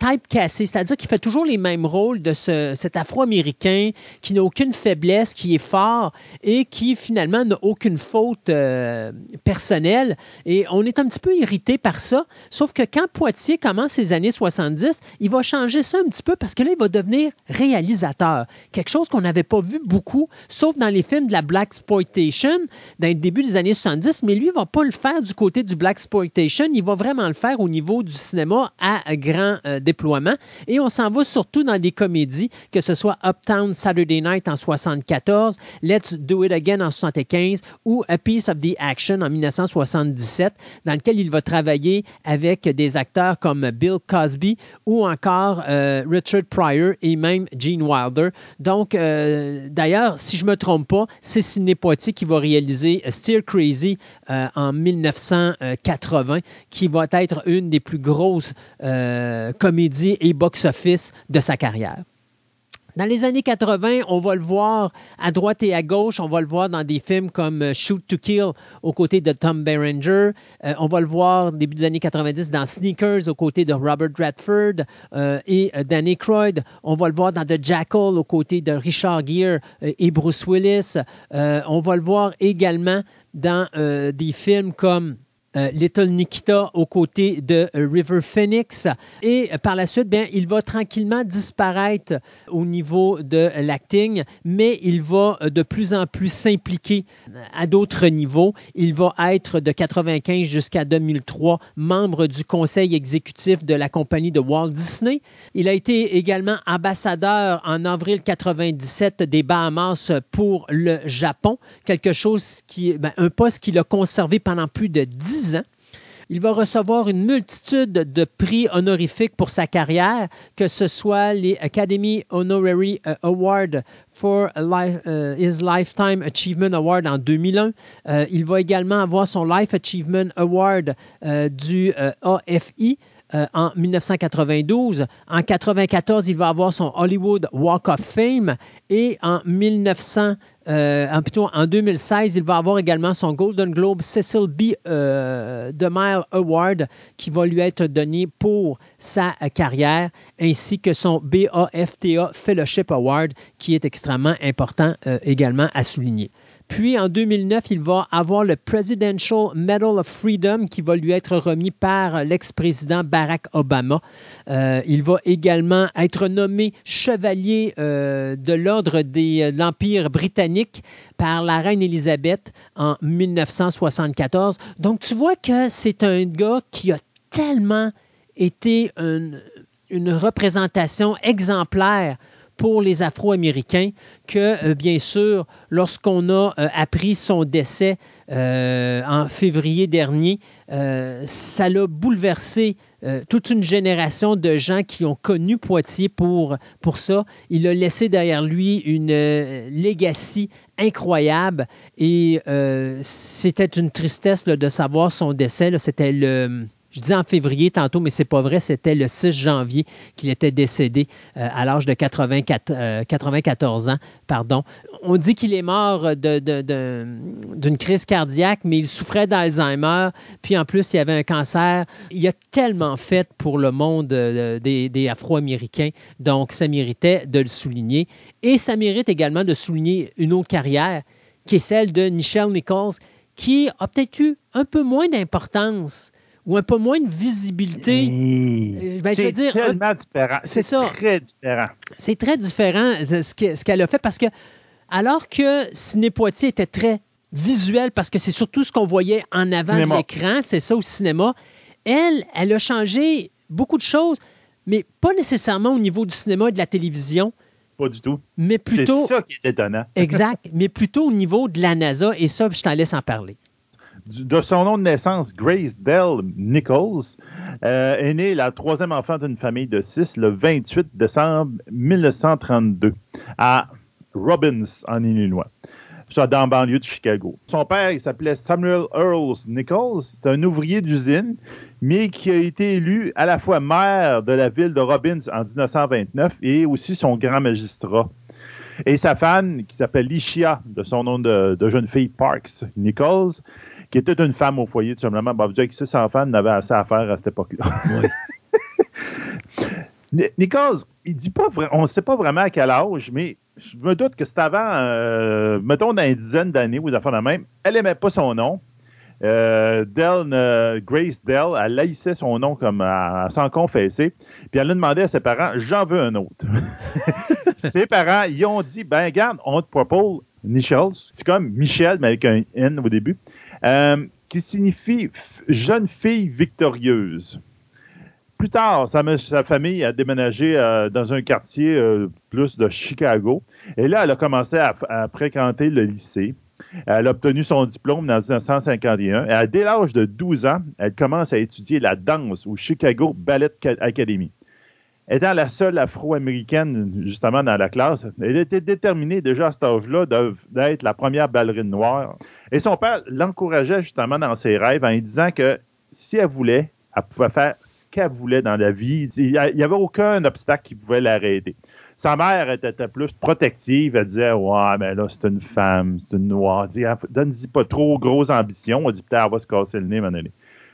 typecasté, c'est-à-dire qu'il fait toujours les mêmes rôles de cet Afro-Américain qui n'a aucune faiblesse, qui est fort et qui finalement n'a aucune faute euh, personnelle. Et on est un petit peu irrité par ça. Sauf que quand Poitier commence ses années 70, il va changer ça un petit peu parce que là, il va devenir réalisateur. Quelque chose qu'on n'avait pas vu beaucoup, sauf dans les films de la Black Exploitation dans le début des années 70. Mais lui, il ne va pas le faire du côté du Black Exploitation. Il va vraiment le faire au niveau du cinéma à grand euh, Et on s'en va surtout dans des comédies, que ce soit Uptown Saturday Night en 74, Let's Do It Again en 75 ou A Piece of the Action en 1977, dans lequel il va travailler avec des acteurs comme Bill Cosby ou encore euh, Richard Pryor et même Gene Wilder. Donc, euh, d'ailleurs, si je ne me trompe pas, c'est Poitier qui va réaliser Steer Crazy euh, en 1980, qui va être une des plus grosses comédies et box-office de sa carrière. Dans les années 80, on va le voir à droite et à gauche. On va le voir dans des films comme euh, Shoot to Kill aux côtés de Tom Berenger. Euh, on va le voir début des années 90 dans Sneakers aux côtés de Robert Redford euh, et Danny Croyd. On va le voir dans The Jackal aux côtés de Richard Gere et Bruce Willis. on va le voir également dans des films comme euh, Little Nikita aux côtés de River Phoenix. Et par la suite, bien, il va tranquillement disparaître au niveau de l'acting, mais il va de plus en plus s'impliquer à d'autres niveaux. Il va être de 95 jusqu'à 2003 membre du conseil exécutif de la compagnie de Walt Disney. Il a été également ambassadeur en avril 97 des Bahamas pour le Japon, quelque chose qui, ben, un poste qu'il a conservé pendant plus de 10 il va recevoir une multitude de prix honorifiques pour sa carrière, que ce soit les Academy Honorary euh, Award for euh, his Lifetime Achievement Award en 2001. Euh, il va également avoir son Life Achievement Award du AFI. En 1992. En 1994, il va avoir son Hollywood Walk of Fame et en 1900, euh, en, plutôt, en 2016, il va avoir également son Golden Globe Cecil B. Euh, DeMille Award qui va lui être donné pour sa carrière, ainsi que son BAFTA Fellowship Award qui est extrêmement important euh, également à souligner. Puis en 2009, il va avoir le Presidential Medal of Freedom qui va lui être remis par l'ex-président Barack Obama. Euh, il va également être nommé chevalier euh, de l'ordre de l'Empire britannique par la reine Élisabeth en 1974. Donc tu vois que c'est un gars qui a tellement été une représentation exemplaire pour les Afro-Américains que, euh, bien sûr, lorsqu'on a euh, appris son décès euh, en février dernier, ça l'a bouleversé toute une génération de gens qui ont connu Poitiers pour, pour ça. Il a laissé derrière lui une legacy incroyable et c'était une tristesse de savoir son décès. C'était le Je dis en février tantôt, mais c'est pas vrai, c'était le 6 janvier qu'il était décédé euh, à l'âge de 84, 94 euh, ans. Pardon. On dit qu'il est mort d'une crise cardiaque, mais il souffrait d'Alzheimer. Puis en plus, il avait un cancer. Il a tellement fait pour le monde euh, des, des Afro-Américains. Donc, ça méritait de le souligner. Et ça mérite également de souligner une autre carrière, qui est celle de Nichelle Nichols, qui a peut-être eu un peu moins d'importance ou un peu moins de visibilité. Euh, ben, c'est tellement différent. C'est ça. très différent. C'est très différent ce qu'elle a fait parce que, alors que Ciné Poitiers était très visuel parce que c'est surtout ce qu'on voyait en avant de l'écran, c'est ça au cinéma, elle, elle a changé beaucoup de choses, mais pas nécessairement au niveau du cinéma et de la télévision. Pas du tout. Mais plutôt. C'est ça qui est étonnant. exact. Mais plutôt au niveau de la NASA, et ça, je t'en laisse en parler de son nom de naissance, Grace Dell Nichols, euh, est née la troisième enfant d'une famille de six le 28 décembre 1932 à Robbins, en Illinois. Dans la banlieue de Chicago. Son père, s'appelait Samuel Earls Nichols. C'est un ouvrier d'usine, mais qui a été élu à la fois maire de la ville de Robbins en 1929 et aussi son grand magistrat. Et sa femme, qui s'appelle Lichia, de son nom de jeune fille Parks Nichols, qui était une femme au foyer, tout simplement. Ben, vous dire que six enfants n'avaient assez à faire à cette époque-là. Nichols, il dit pas, on ne sait pas vraiment à quel âge, mais je me doute que c'était avant, euh, mettons, dans une dizaine d'années ou des enfants de même. Elle n'aimait pas son nom. Euh, euh, Grace Dell, elle laissait son nom comme à, s'en confesser. Puis elle a demandé à ses parents J'en veux un autre. ses parents, ils ont dit Ben, regarde, on te propose Nichols. C'est comme Michel, mais avec un N au début. Euh, qui signifie jeune fille victorieuse. Plus tard, sa, famille a déménagé euh, dans un quartier euh, plus de Chicago. Et là, elle a commencé à, fréquenter le lycée. Elle a obtenu son diplôme en 1951. Et dès l'âge de 12 ans, elle commence à étudier la danse au Chicago Ballet Academy. Étant la seule afro-américaine, justement, dans la classe, elle était déterminée déjà à cet âge-là d'être la première ballerine noire. Et son père l'encourageait justement dans ses rêves en disant que si elle voulait, elle pouvait faire ce qu'elle voulait dans la vie. Il n'y avait aucun obstacle qui pouvait l'arrêter. Sa mère était plus protective. Elle disait Ouais, mais là, c'est une femme, c'est une noire. Donne-y pas trop grosses ambitions. On dit Peut-être, elle va se casser le nez,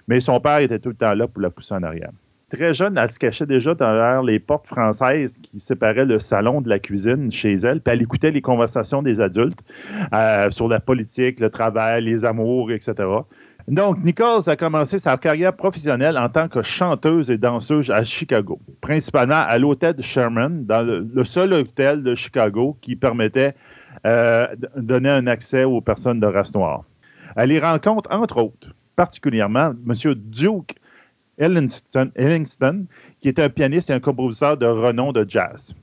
Mais son père était tout le temps là pour la pousser en arrière très jeune, elle se cachait déjà derrière les portes françaises qui séparaient le salon de la cuisine chez elle, puis elle écoutait les conversations des adultes euh, sur la politique, le travail, les amours, etc. Donc, Nichols a commencé sa carrière professionnelle en tant que chanteuse et danseuse à Chicago, principalement à l'hôtel Sherman, dans le, seul hôtel de Chicago qui permettait euh, de donner un accès aux personnes de race noire. Elle y rencontre, entre autres, particulièrement M. Duke Ellingston, qui est un pianiste et un compositeur de renom de jazz,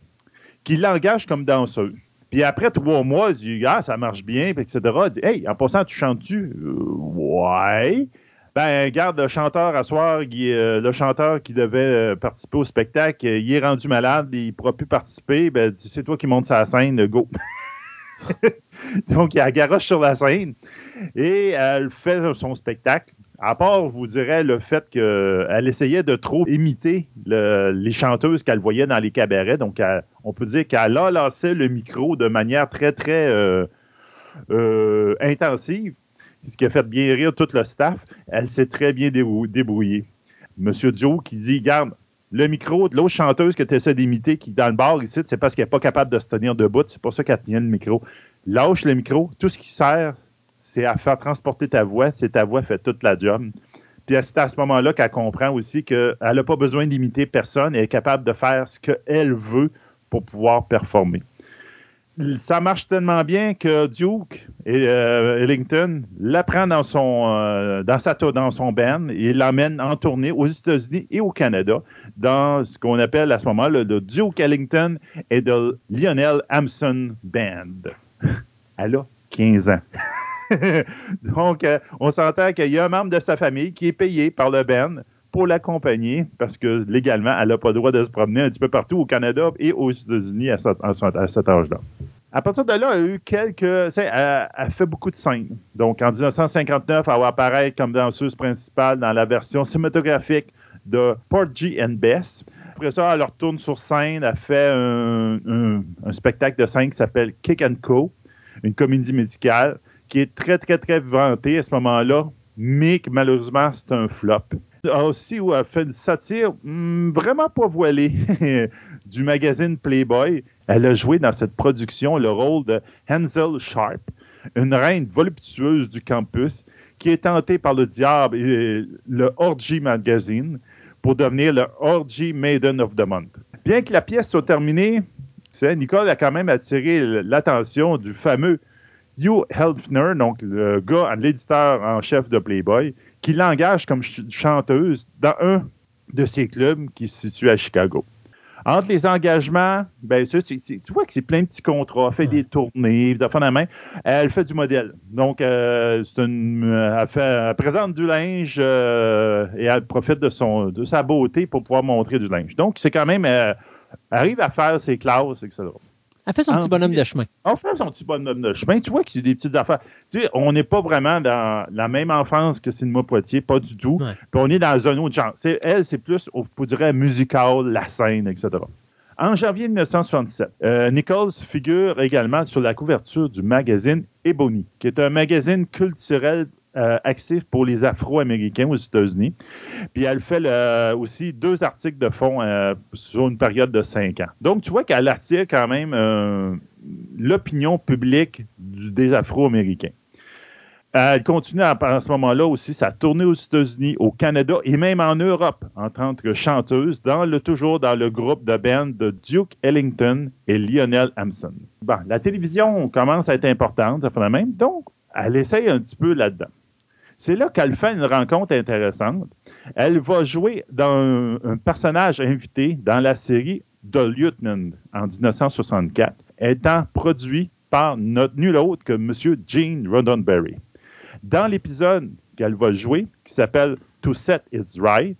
qui l'engage comme danseuse. Puis après trois mois, il dit Ah, ça marche bien, etc. Il dit Hey, en passant, tu chantes-tu? Euh, Ouais. Ben, garde le chanteur à soir, euh, le chanteur qui devait euh, participer au spectacle, il est rendu malade, il ne pourra plus participer. Ben, c'est toi qui montes la scène, go. Donc, il a garoche sur la scène et elle fait son spectacle. À part, je vous dirais, le fait qu'elle essayait de trop imiter les chanteuses qu'elle voyait dans les cabarets. Donc, on peut dire qu'elle a lancé le micro de manière très, très euh, euh, intensive, ce qui a fait bien rire tout le staff. Elle s'est très bien débrouillée. Monsieur Joe qui dit, garde, le micro de l'autre chanteuse que tu essaies d'imiter, qui dans le bar ici, c'est parce qu'elle n'est pas capable de se tenir debout. C'est pour ça qu'elle tient le micro. Lâche le micro. Tout ce qui sert, c'est à faire transporter ta voix. C'est ta voix fait toute la job. Puis c'est à ce moment-là qu'elle comprend aussi qu'elle n'a pas besoin d'imiter personne. Elle est capable de faire ce qu'elle veut pour pouvoir performer. Ça marche tellement bien que Duke et euh, Ellington l'apprend dans son euh, dans sa son band et l'emmène en tournée aux États-Unis et au Canada dans ce qu'on appelle à ce moment-là le Duke Ellington et de Lionel Hampson Band. Elle a 15 ans. Donc, euh, on s'entend qu'il y a un membre de sa famille qui est payé par le Ben pour l'accompagner parce que légalement, elle n'a pas le droit de se promener un petit peu partout au Canada et aux États-Unis à, cet âge-là. À partir de là, elle a eu quelques. Fait beaucoup de scènes. Donc, en 1959, elle va apparaître comme danseuse principale dans la version cinématographique de Porgy and Bess. Après ça, elle retourne sur scène. Elle fait un, un spectacle de scène qui s'appelle Kick and Co une comédie musicale qui est très, très, très vantée à ce moment-là, mais que malheureusement, c'est un flop. Aussi, où elle fait une satire hmm, vraiment pas voilée du magazine Playboy. Elle a joué dans cette production le rôle de Hansel Sharp, une reine voluptueuse du campus qui est tentée par le diable et le Orgy Magazine pour devenir le Orgy Maiden of the Month. Bien que la pièce soit terminée, Nicole a quand même attiré l'attention du fameux Hugh Helfner, donc le gars, l'éditeur en chef de Playboy, qui l'engage comme chanteuse dans un de ses clubs qui se situe à Chicago. Entre les engagements, ben, tu, vois que c'est plein de petits contrats. Elle fait des tournées, la main. Elle fait du modèle. Donc, euh, elle, présente du linge euh, et elle profite de, son, de sa beauté pour pouvoir montrer du linge. Donc, c'est quand même euh, arrive à faire ses classes, etc. Elle fait son petit bonhomme de chemin. Elle fait son petit bonhomme de chemin. Tu vois qu'il y a des petites affaires. Tu sais, on n'est pas vraiment dans la même enfance que Cinéma Poitiers, pas du tout. Puis on est dans un autre genre. elle, c'est plus, on pourrait musical, la scène, etc. En janvier 1967, euh, Nichols figure également sur la couverture du magazine Ebony, qui est un magazine culturel euh, actif pour les Afro-Américains aux États-Unis. Puis elle fait aussi deux articles de fond euh, sur une période de cinq ans. Donc, tu vois qu'elle attire quand même euh, l'opinion publique des Afro-Américains. Elle continue à, ce moment-là aussi sa tournée aux États-Unis, au Canada et même en Europe en tant que chanteuse, dans le, toujours dans le groupe de band de Duke Ellington et Lionel Hampson. Bon, la télévision commence à être importante, ça fait la même, donc elle essaye un petit peu là-dedans. C'est là qu'elle fait une rencontre intéressante. Elle va jouer dans un, personnage invité dans la série The Lieutenant en 1964, étant produit par notre nul autre que M. Gene Roddenberry. Dans l'épisode qu'elle va jouer, qui s'appelle To Set Is Right,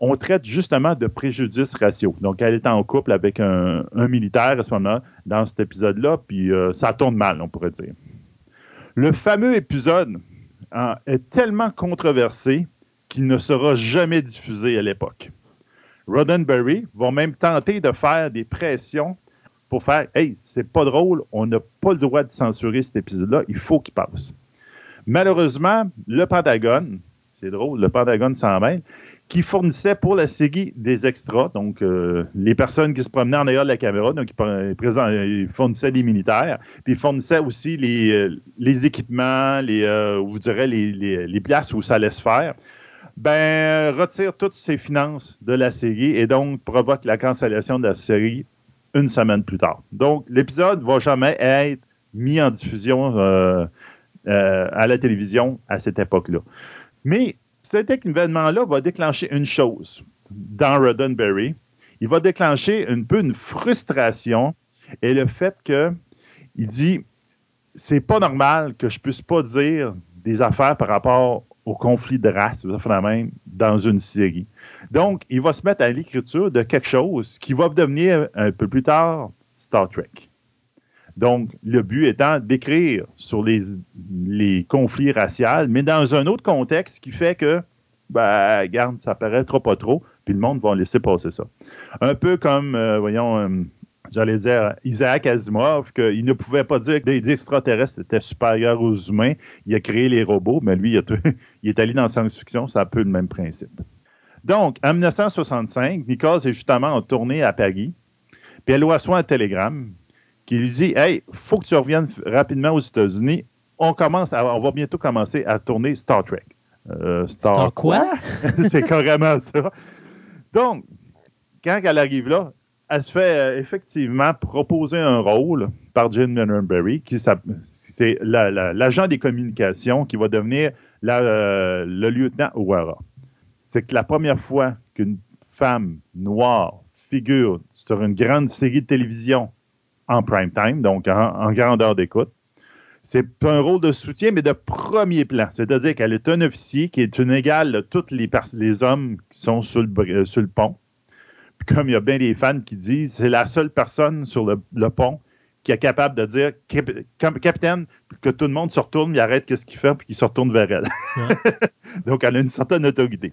on traite justement de préjudice ratio. Donc, elle est en couple avec un, militaire à ce moment-là, dans cet épisode-là, puis euh, ça tourne mal, on pourrait dire. Le fameux épisode est tellement controversé qu'il ne sera jamais diffusé à l'époque. Roddenberry va même tenter de faire des pressions pour faire Hey, c'est pas drôle, on n'a pas le droit de censurer cet épisode-là, il faut qu'il passe. Malheureusement, le Pentagone, c'est drôle, le Pentagone s'en mêle, qui fournissait pour la série des extras, donc euh, les personnes qui se promenaient en arrière de la caméra, donc ils, fournissaient des militaires, puis ils fournissaient aussi les, euh, les équipements, les, euh, vous direz, les, les, places où ça allait se faire, ben, retire toutes ses finances de la série et donc provoque la cancellation de la série une semaine plus tard. Donc, l'épisode va jamais être mis en diffusion à la télévision à cette époque-là. Mais cet événement-là va déclencher une chose dans Roddenberry. Il va déclencher un peu une frustration et le fait que il dit c'est pas normal que je puisse pas dire des affaires par rapport au conflit de race, même, dans une série. Donc, il va se mettre à l'écriture de quelque chose qui va devenir un peu plus tard Star Trek. Donc, le but étant d'écrire sur les, conflits raciaux, mais dans un autre contexte qui fait que, ben, garde, ça paraît trop pas trop, puis le monde va laisser passer ça. Un peu comme, euh, voyons, euh, j'allais dire Isaac Asimov, qu'il ne pouvait pas dire que des extraterrestres étaient supérieurs aux humains. Il a créé les robots, mais lui, il, est allé dans la science-fiction, c'est un peu le même principe. Donc, en 1965, Nicole est justement en tournée à Paris, puis elle reçoit un télégramme qui lui dit Hey, faut que tu reviennes rapidement aux États-Unis. On commence, on va bientôt commencer à tourner Star Trek. Euh, Star, quoi? c'est carrément ça. Donc, quand elle arrive là, elle se fait euh, effectivement proposer un rôle par Jim Menenberry, qui c'est l'agent des communications qui va devenir euh, le lieutenant O'Hara. C'est que la première fois qu'une femme noire figure sur une grande série de télévision en prime time, donc en, grandeur d'écoute. C'est un rôle de soutien, mais de premier plan. C'est-à-dire qu'elle est un officier qui est une égale de tous les, les hommes qui sont sur le, le pont. Puis comme il y a bien des fans qui disent, c'est la seule personne sur le, pont qui est capable de dire capitaine, que tout le monde se retourne, il arrête ce qu'il fait, puis qu'il se retourne vers elle. Donc, elle a une certaine autorité.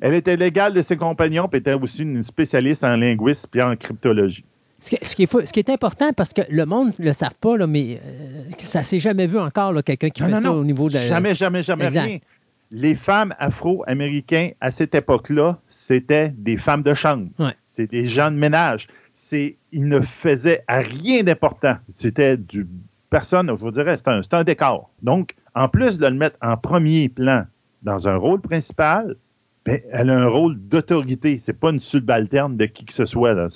Elle était légale de ses compagnons, puis était aussi une spécialiste en linguisme et en cryptologie. Ce qui, est, ce qui, est, important, parce que le monde ne le savent pas, là, mais euh, ça ne s'est jamais vu encore, quelqu'un qui fait ça au niveau de... Jamais, jamais, jamais rien. Les femmes afro-américaines, à cette époque-là, c'était des femmes de chambre. C'est des gens de ménage. C'est, ils ne faisaient rien d'important. C'était du... Personne, je vous dirais, c'est un, un décor. Donc, en plus de le mettre en premier plan dans un rôle principal, ben, elle a un rôle d'autorité. C'est pas une subalterne de qui que ce soit. Là,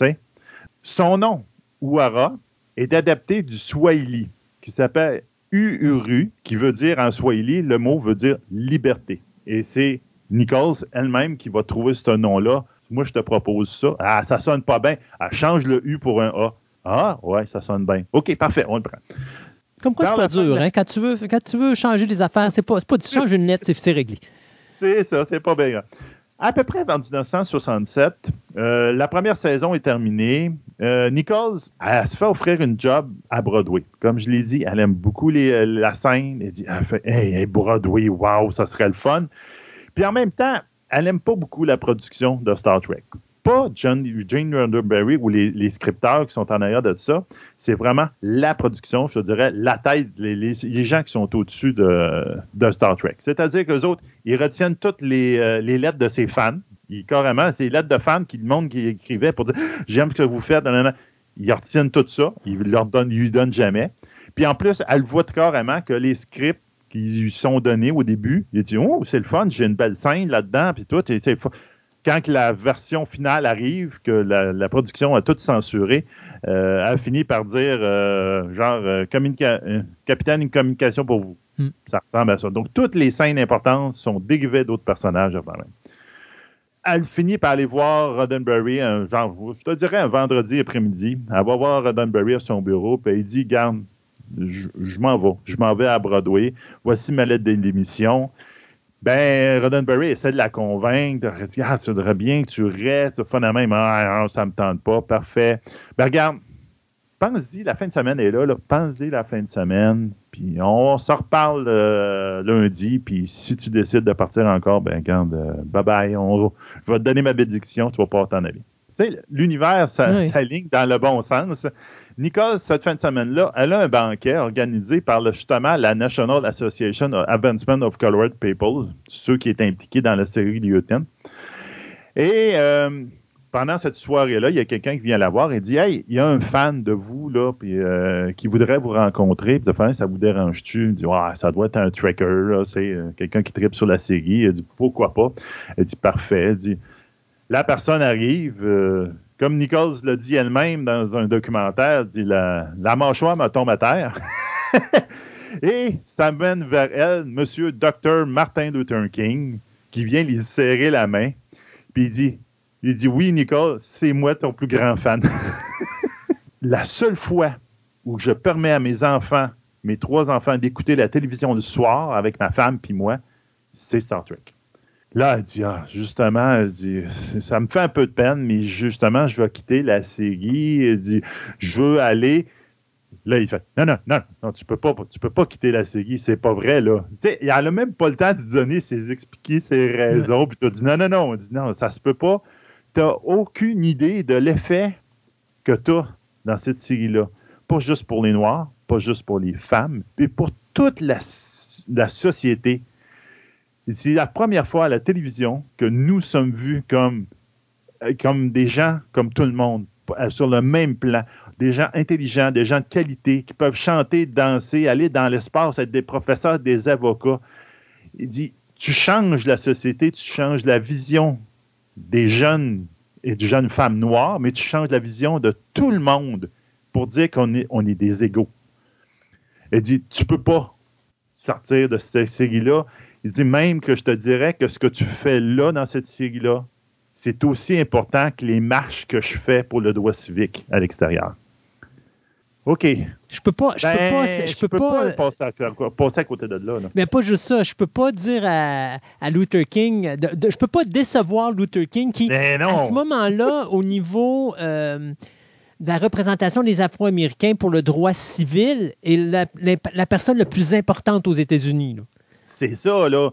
Son nom, Ouara, est adapté du Swahili, qui s'appelle Uuru, qui veut dire en Swahili, le mot veut dire liberté. Et c'est Nichols elle-même qui va trouver ce nom-là. Moi, je te propose ça. Ah, ça sonne pas bien. Elle change le U pour un A. Ah, ouais, ça sonne bien. OK, parfait, on le prend. Comme quoi, c'est pas dur. Hein? Quand, tu veux, quand tu veux changer des affaires, c'est pas, pas tu changes une lettre, c'est réglé. C'est ça, c'est pas bien. À peu près vers 1967, euh, la première saison est terminée. Euh, Nichols, elle, se fait offrir une job à Broadway. Comme je l'ai dit, elle aime beaucoup euh, la scène. Elle dit elle fait, Hey, Broadway, wow, ça serait le fun. Puis en même temps, elle n'aime pas beaucoup la production de Star Trek pas John, Jane Roddenberry ou les, scripteurs qui sont en arrière de ça. C'est vraiment la production, je dirais, la tête, les, gens qui sont au-dessus de, Star Trek. C'est-à-dire qu'eux autres, ils retiennent toutes les, euh, lettres de ses fans. Ils, carrément, les lettres de fans qui le monde qui écrivait pour dire J'aime ce que vous faites. Ils retiennent tout ça. Ils leur donnent, lui donnent jamais. Puis en plus, elle voit carrément que les scripts qui lui sont donnés au début, il dit Oh, c'est le fun, j'ai une belle scène là-dedans, puis tout. Et quand la version finale arrive, que la, production a tout censuré, euh, elle a fini par dire euh, genre euh, capitaine, une communication pour vous. Hmm. Ça ressemble à ça. Donc, toutes les scènes importantes sont dérivées d'autres personnages. Elle finit par aller voir Roddenberry, un, genre, je te dirais un vendredi après-midi. Elle va voir Roddenberry à son bureau, puis il dit Garde, je, je m'en vais. Je m'en vais à Broadway. Voici ma lettre d'émission. Ben, Roddenberry essaie de la convaincre. De dire, ah, tu voudrais bien que tu restes, fun à même. Ah, ça me tente pas. Parfait. Ben, regarde, pense-y, la fin de semaine est là. là. Pense-y la fin de semaine. Puis on se reparle euh, lundi. Puis si tu décides de partir encore, ben, regarde, euh, bye bye. je vais te donner ma bédiction. Tu vas pas t'en aller. Tu sais, l'univers s'aligne dans le bon sens. Nicole, cette fin de semaine-là, elle a un banquet organisé par justement la National Association of Advancement of Colored People, ceux qui étaient impliqués dans la série Lieutenant. Et euh, pendant cette soirée-là, il y a quelqu'un qui vient la voir et dit Hey, il y a un fan de vous là, euh, qui voudrait vous rencontrer. Puis de ça vous dérange-tu? Il dit ah, Ça doit être un tracker, c'est euh, quelqu'un qui tripe sur la série. Il dit Pourquoi pas Elle dit Parfait. Elle dit La personne arrive comme Nichols l'a dit elle-même dans un documentaire, dit la, la mâchoire me tombe à terre. Et ça mène vers elle M. Dr. Martin Luther King, qui vient lui serrer la main. Puis il dit, il dit Oui, Nicole, c'est moi ton plus grand fan. la seule fois où je permets à mes enfants, mes trois enfants, d'écouter la télévision le soir avec ma femme puis moi, c'est Star Trek. Là, elle dit, ah, justement, elle ça me fait un peu de peine, mais justement, je vais quitter la série. Elle dit, je veux aller. Là, il fait, non, non, non, non, tu peux peux pas quitter la série, c'est pas vrai, là. Tu sais, il a même pas le temps de donner ses, expliquer ses raisons, puis tu dit, non, non, non, on dit, non, ça se peut pas. Tu n'as aucune idée de l'effet que tu as dans cette série-là. Pas juste pour les Noirs, pas juste pour les femmes, mais pour toute la société c'est la première fois à la télévision que nous sommes vus comme, euh, comme des gens comme tout le monde, euh, sur le même plan. Des gens intelligents, des gens de qualité, qui peuvent chanter, danser, aller dans l'espace, être des professeurs, des avocats. Il dit, tu changes la société, tu changes la vision des jeunes et des jeunes femmes noires, mais tu changes la vision de tout le monde pour dire qu'on est, des égaux. Il dit, tu peux pas sortir de cette série-là il dit même que je te dirais que ce que tu fais là dans cette série-là, c'est aussi important que les marches que je fais pour le droit civique à l'extérieur. OK. Je peux pas. Je peux pas. Ben, je, peux, pas, passer, à, côté de là, Mais pas juste ça. Je peux pas dire à, Luther King. De, je peux pas décevoir Luther King qui, ben à ce moment-là, au niveau. Euh, de la représentation des Afro-Américains pour le droit civil est la, la personne la plus importante aux États-Unis. C'est ça, là.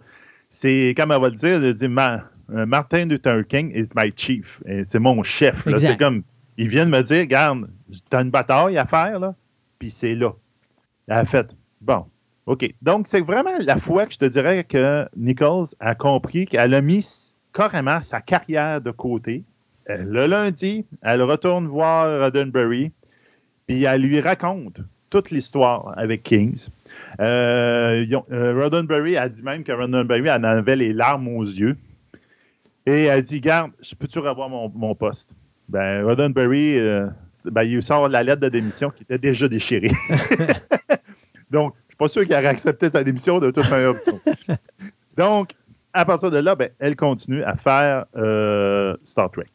C'est, comme elle va le dire, elle dit euh, Martin Luther King is my chief. C'est mon chef. C'est comme, ils viennent me dire, regarde, t'as une bataille à faire, là, puis c'est là. Elle a fait, bon, OK. Donc, c'est vraiment la fois que je te dirais que Nichols a compris qu'elle a mis carrément sa carrière de côté. Euh, le lundi, elle retourne voir Roddenberry, puis elle lui raconte toute l'histoire avec Kings. Euh, euh, Roddenberry a dit même que Roddenberry en avait les larmes aux yeux. Et elle dit Garde, je peux-tu revoir mon, poste? Ben, Roddenberry, ben, il sort la lettre de démission qui était déjà déchirée. Donc, pas sûr qu'elle aurait accepté sa démission de toute manière. Donc, à partir de là, ben, elle continue à faire euh, Star Trek.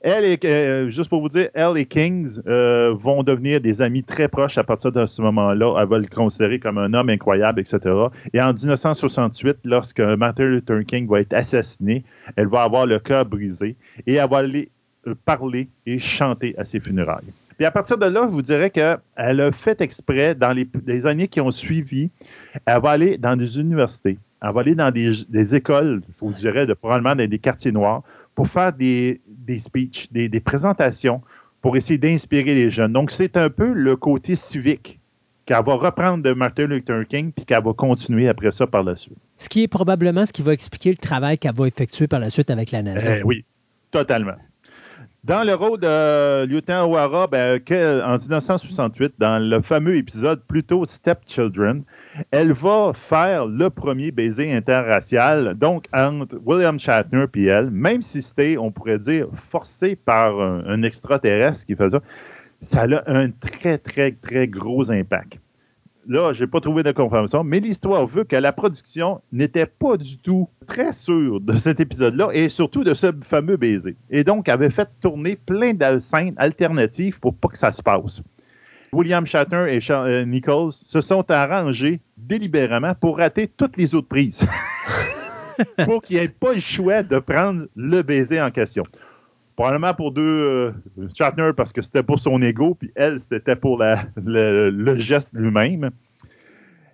Elle et, euh, juste pour vous dire, elle et Kings euh, vont devenir des amis très proches à partir de ce moment-là. Elle va le considérer comme un homme incroyable, etc. Et en 1968, lorsque Martin Luther King va être assassiné, elle va avoir le cœur brisé et elle va aller parler et chanter à ses funérailles. Puis à partir de là, je vous dirais qu'elle a fait exprès, dans les, années qui ont suivi, elle va aller dans des universités, elle va aller dans des, écoles, je vous dirais, probablement dans des quartiers noirs, pour faire des, des speeches, des, présentations, pour essayer d'inspirer les jeunes. Donc, c'est un peu le côté civique qu'elle va reprendre de Martin Luther King, puis qu'elle va continuer après ça par la suite. Ce qui est probablement ce qui va expliquer le travail qu'elle va effectuer par la suite avec la NASA. Eh oui, totalement. Dans le rôle de lieutenant O'Hara, ben, en 1968, dans le fameux épisode plutôt Stepchildren, elle va faire le premier baiser interracial, donc entre William Shatner et elle, même si c'était, on pourrait dire, forcé par un, extraterrestre qui faisait ça, ça a un très, très, très gros impact là, je n'ai pas trouvé de confirmation, mais l'histoire veut que la production n'était pas du tout très sûre de cet épisode-là et surtout de ce fameux baiser. Et donc, avait fait tourner plein de alternatives pour pas que ça se passe. William Shatner et euh, Nichols se sont arrangés délibérément pour rater toutes les autres prises. pour qu'il n'y ait pas le choix de prendre le baiser en question. Probablement pour deux, euh, parce que c'était pour son ego, puis elle, c'était pour le, geste lui-même.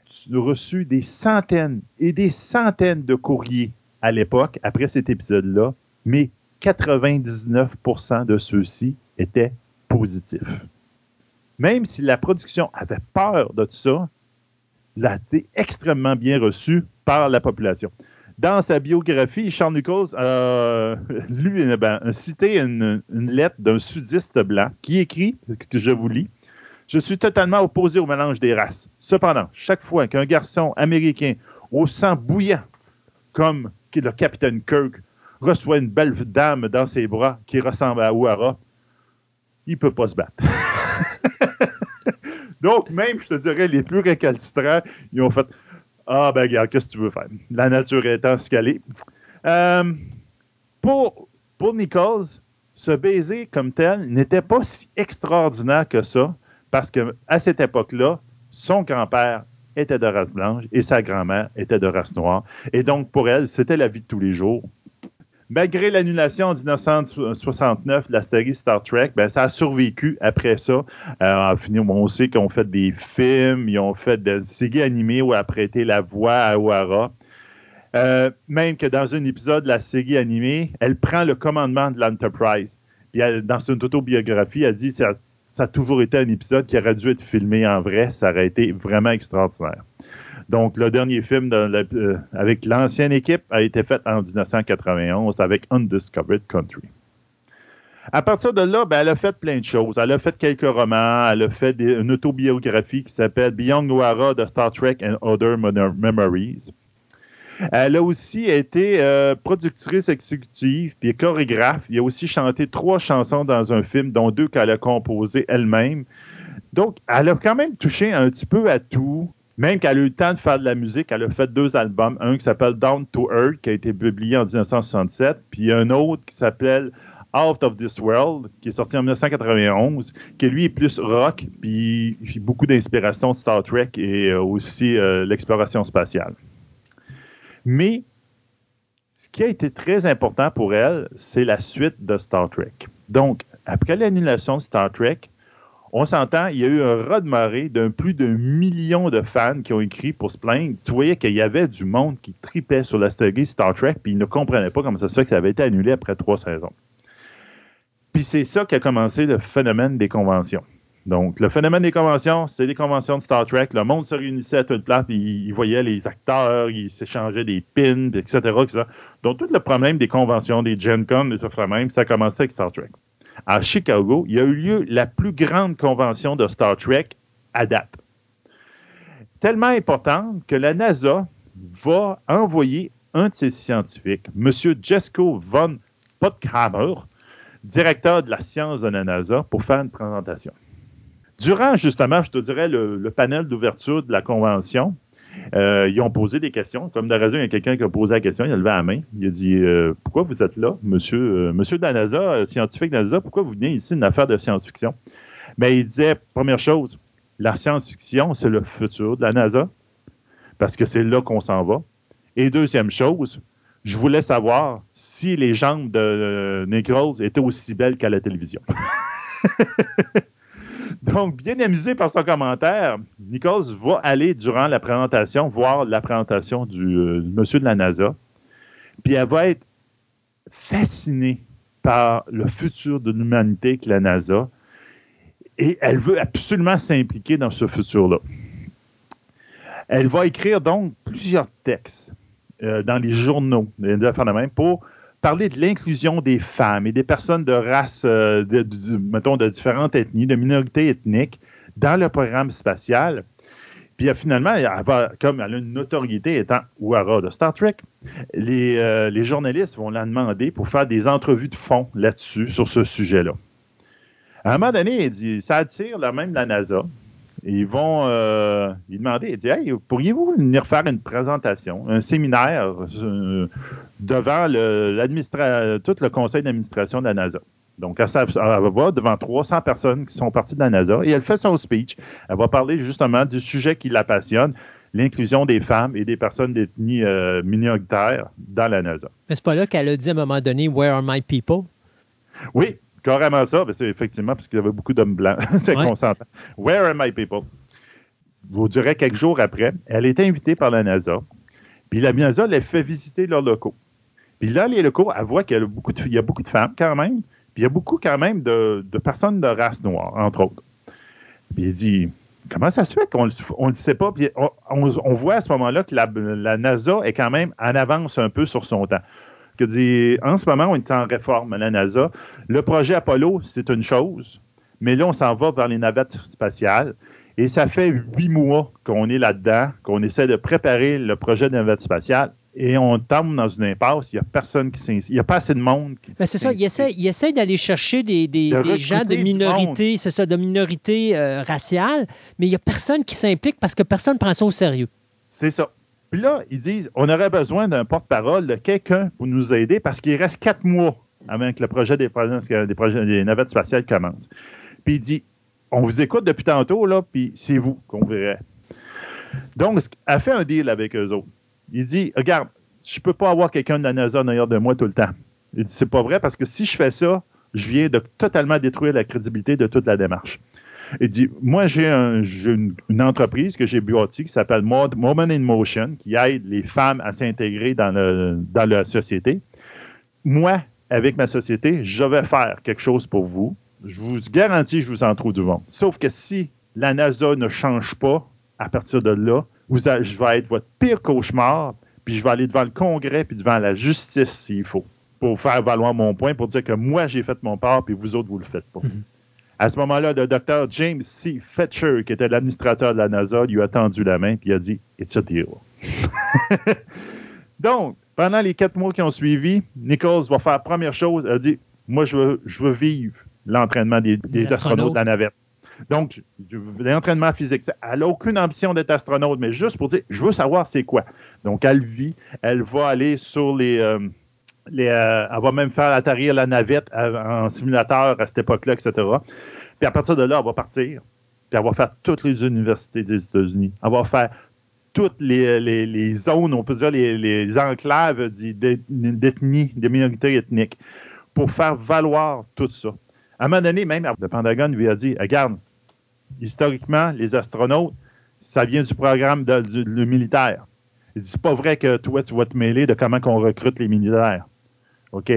Tu as reçu des centaines et des centaines de courriers à l'époque, après cet épisode-là, mais 99% de ceux-ci étaient positifs. Même si la production avait peur de tout ça, l'a été extrêmement bien reçu par la population. Dans sa biographie, Charles Nichols a, lui, ben, a cité une, lettre d'un sudiste blanc qui écrit, que je vous lis, Je suis totalement opposé au mélange des races. Cependant, chaque fois qu'un garçon américain au sang bouillant, comme le capitaine Kirk, reçoit une belle dame dans ses bras qui ressemble à Ouara, il ne peut pas se battre. Donc, même, je te dirais, les plus récalcitrants, ils ont fait ah, ben, regarde, qu'est-ce que tu veux faire? La nature étant ce qu'elle est. Euh, pour, pour Nichols, ce baiser comme tel n'était pas si extraordinaire que ça, parce qu'à cette époque-là, son grand-père était de race blanche et sa grand-mère était de race noire. Et donc, pour elle, c'était la vie de tous les jours. Malgré l'annulation en 1969 de la série Star Trek, ben, ça a survécu après ça. Euh, on sait qu'ils ont fait des films, ils ont fait des séries animées où a prêté la voix à O'Hara. Euh, même que dans un épisode de la série animée, elle prend le commandement de l'Enterprise. Dans son autobiographie, elle dit que ça, ça a toujours été un épisode qui aurait dû être filmé en vrai. Ça aurait été vraiment extraordinaire. Donc, le dernier film euh, avec l'ancienne équipe a été fait en 1991 avec Undiscovered Country. À partir de là, ben, elle a fait plein de choses. Elle a fait quelques romans, elle a fait une autobiographie qui s'appelle Beyond Noira de Star Trek and Other Memories. Elle a aussi été euh, productrice exécutive puis chorégraphe. Il a aussi chanté trois chansons dans un film, dont deux qu'elle a composées elle-même. Donc, elle a quand même touché un petit peu à tout. Même qu'elle a eu le temps de faire de la musique, elle a fait deux albums. Un qui s'appelle Down to Earth, qui a été publié en 1967, puis un autre qui s'appelle Out of This World, qui est sorti en 1991, qui lui est plus rock, puis il beaucoup d'inspiration Star Trek et euh, aussi euh, l'exploration spatiale. Mais ce qui a été très important pour elle, c'est la suite de Star Trek. Donc, après l'annulation de Star Trek, On s'entend, il y a eu un raz de marée d'un plus d'un million de fans qui ont écrit pour se plaindre. Tu voyais qu'il y avait du monde qui tripait sur la série Star Trek, puis ils ne comprenaient pas comment ça se fait que ça avait été annulé après trois saisons. Puis c'est ça qui a commencé le phénomène des conventions. Donc, le phénomène des conventions, c'est des conventions de Star Trek. Le monde se réunissait à toute place, puis ils voyaient les acteurs, ils s'échangeaient des pins, etc.. Donc, tout le problème des conventions, des Gen Con, des même, ça a commencé avec Star Trek à Chicago, il y a eu lieu la plus grande convention de Star Trek à date. Tellement importante que la NASA va envoyer un de ses scientifiques, M. Jesko von Pottkramer, directeur de la science de la NASA, pour faire une présentation. Durant, justement, je te dirais, le panel d'ouverture de la convention, euh, ils ont posé des questions. Comme de raison, il y a quelqu'un qui a posé la question, il a levé la main. Il a dit euh, Pourquoi vous êtes là, monsieur, euh, monsieur de la NASA, scientifique de NASA, pourquoi vous venez ici une affaire de science-fiction? Mais ben, il disait Première chose, la science-fiction, c'est le futur de la NASA, parce que c'est là qu'on s'en va. Et deuxième chose, je voulais savoir si les jambes de Nichols étaient aussi belles qu'à la télévision. Donc, bien amusé par son commentaire, Nichols va aller durant la présentation voir la présentation du euh, monsieur de la NASA. Puis elle va être fascinée par le futur de l'humanité que la NASA. Et elle veut absolument s'impliquer dans ce futur-là. Elle va écrire donc plusieurs textes euh, dans les journaux, de même, pour parler de l'inclusion des femmes et des personnes de race, euh, de, mettons, de différentes ethnies, de minorités ethniques dans le programme spatial. Puis euh, finalement, comme elle a une notoriété étant Ouara de Star Trek, les, euh, les, journalistes vont la demander pour faire des entrevues de fond là-dessus, sur ce sujet-là. À un moment donné, il dit, ça attire là, même la NASA ils vont ils demander, ils disent, hey, pourriez-vous venir faire une présentation, un séminaire devant le, tout le conseil d'administration de la NASA? Donc, elle, va devant 300 personnes qui sont parties de la NASA et elle fait son speech. Elle va parler justement du sujet qui la passionne, l'inclusion des femmes et des personnes d'ethnie euh, minoritaire dans la NASA. Mais c'est pas là qu'elle a dit à un moment donné, Where are my people? Oui, carrément ça. C'est effectivement parce qu'il y avait beaucoup d'hommes blancs. c'est consentant. Where are my people? Je vous dirais quelques jours après, elle est invitée par la NASA. Puis la NASA elle fait visiter leurs locaux. Puis là, les locaux, elle voit qu'il y a beaucoup de, y a beaucoup de femmes quand même. Puis il y a beaucoup quand même de, personnes de race noire, entre autres. Puis il dit Comment ça se fait qu'on ne le sait pas? Puis on, voit à ce moment-là que la, la, NASA est quand même en avance un peu sur son temps que dit, en ce moment, on est en réforme à la NASA. Le projet Apollo, c'est une chose, mais là, on s'en va vers les navettes spatiales. Et ça fait huit mois qu'on est là-dedans, qu'on essaie de préparer le projet de navette spatiale. Et on tombe dans une impasse. Il n'y a personne qui s'inquiète. Il n'y a pas assez de monde. Ben, c'est ça. Il essaie, il essaie d'aller chercher des, des, gens de minorité, c'est ça, de minorité euh, raciale, mais il n'y a personne qui s'implique parce que personne ne prend ça au sérieux. C'est ça. Puis là, ils disent on aurait besoin d'un porte-parole, de quelqu'un pour nous aider parce qu'il reste quatre mois avant que le projet des, des, projets, des navettes spatiales commence. Puis il dit on vous écoute depuis tantôt, là, puis c'est vous qu'on verrait. Donc, elle fait un deal avec eux autres. Il dit regarde, je peux pas avoir quelqu'un de la NASA derrière de moi tout le temps. Il dit c'est pas vrai parce que si je fais ça, je viens de totalement détruire la crédibilité de toute la démarche. Il dit Moi, j'ai une, entreprise que j'ai bâtie qui s'appelle Moment in Motion, qui aide les femmes à s'intégrer dans, dans la société. Moi, avec ma société, je vais faire quelque chose pour vous. Je vous garantis, je vous en trouve du vent. Sauf que si la NASA ne change pas à partir de là, vous je vais être votre pire cauchemar, puis je vais aller devant le Congrès, puis devant la justice s'il faut, pour faire valoir mon point, pour dire que moi, j'ai fait mon part, puis vous autres, vous le faites pas. Mm-hmm. À ce moment-là, le docteur James C. Fetcher, qui était l'administrateur de la NASA, lui a tendu la main et il a dit It's a deal. Donc, pendant les quatre mois qui ont suivi, Nichols va faire première chose, a dit Moi, je veux, je veux vivre l'entraînement des, astronautes. de la navette. Donc, l'entraînement physique. Elle n'a aucune ambition d'être astronaute, mais juste pour dire Je veux savoir c'est quoi. Donc, elle vit, elle va aller sur les. Euh, euh, elle va même faire atterrir la navette en simulateur à cette époque-là, etc. Puis à partir de là, elle va partir. Puis elle va faire toutes les universités des États-Unis. Elle va faire toutes les, zones, on peut dire les, enclaves d'ethnie, des minorités ethniques, pour faire valoir tout ça. À un moment donné, même le Pentagone lui a dit Regarde, historiquement, les astronautes, ça vient du programme du, militaire. Il dit, c'est pas vrai que toi, tu vas te mêler de comment on recrute les militaires. OK?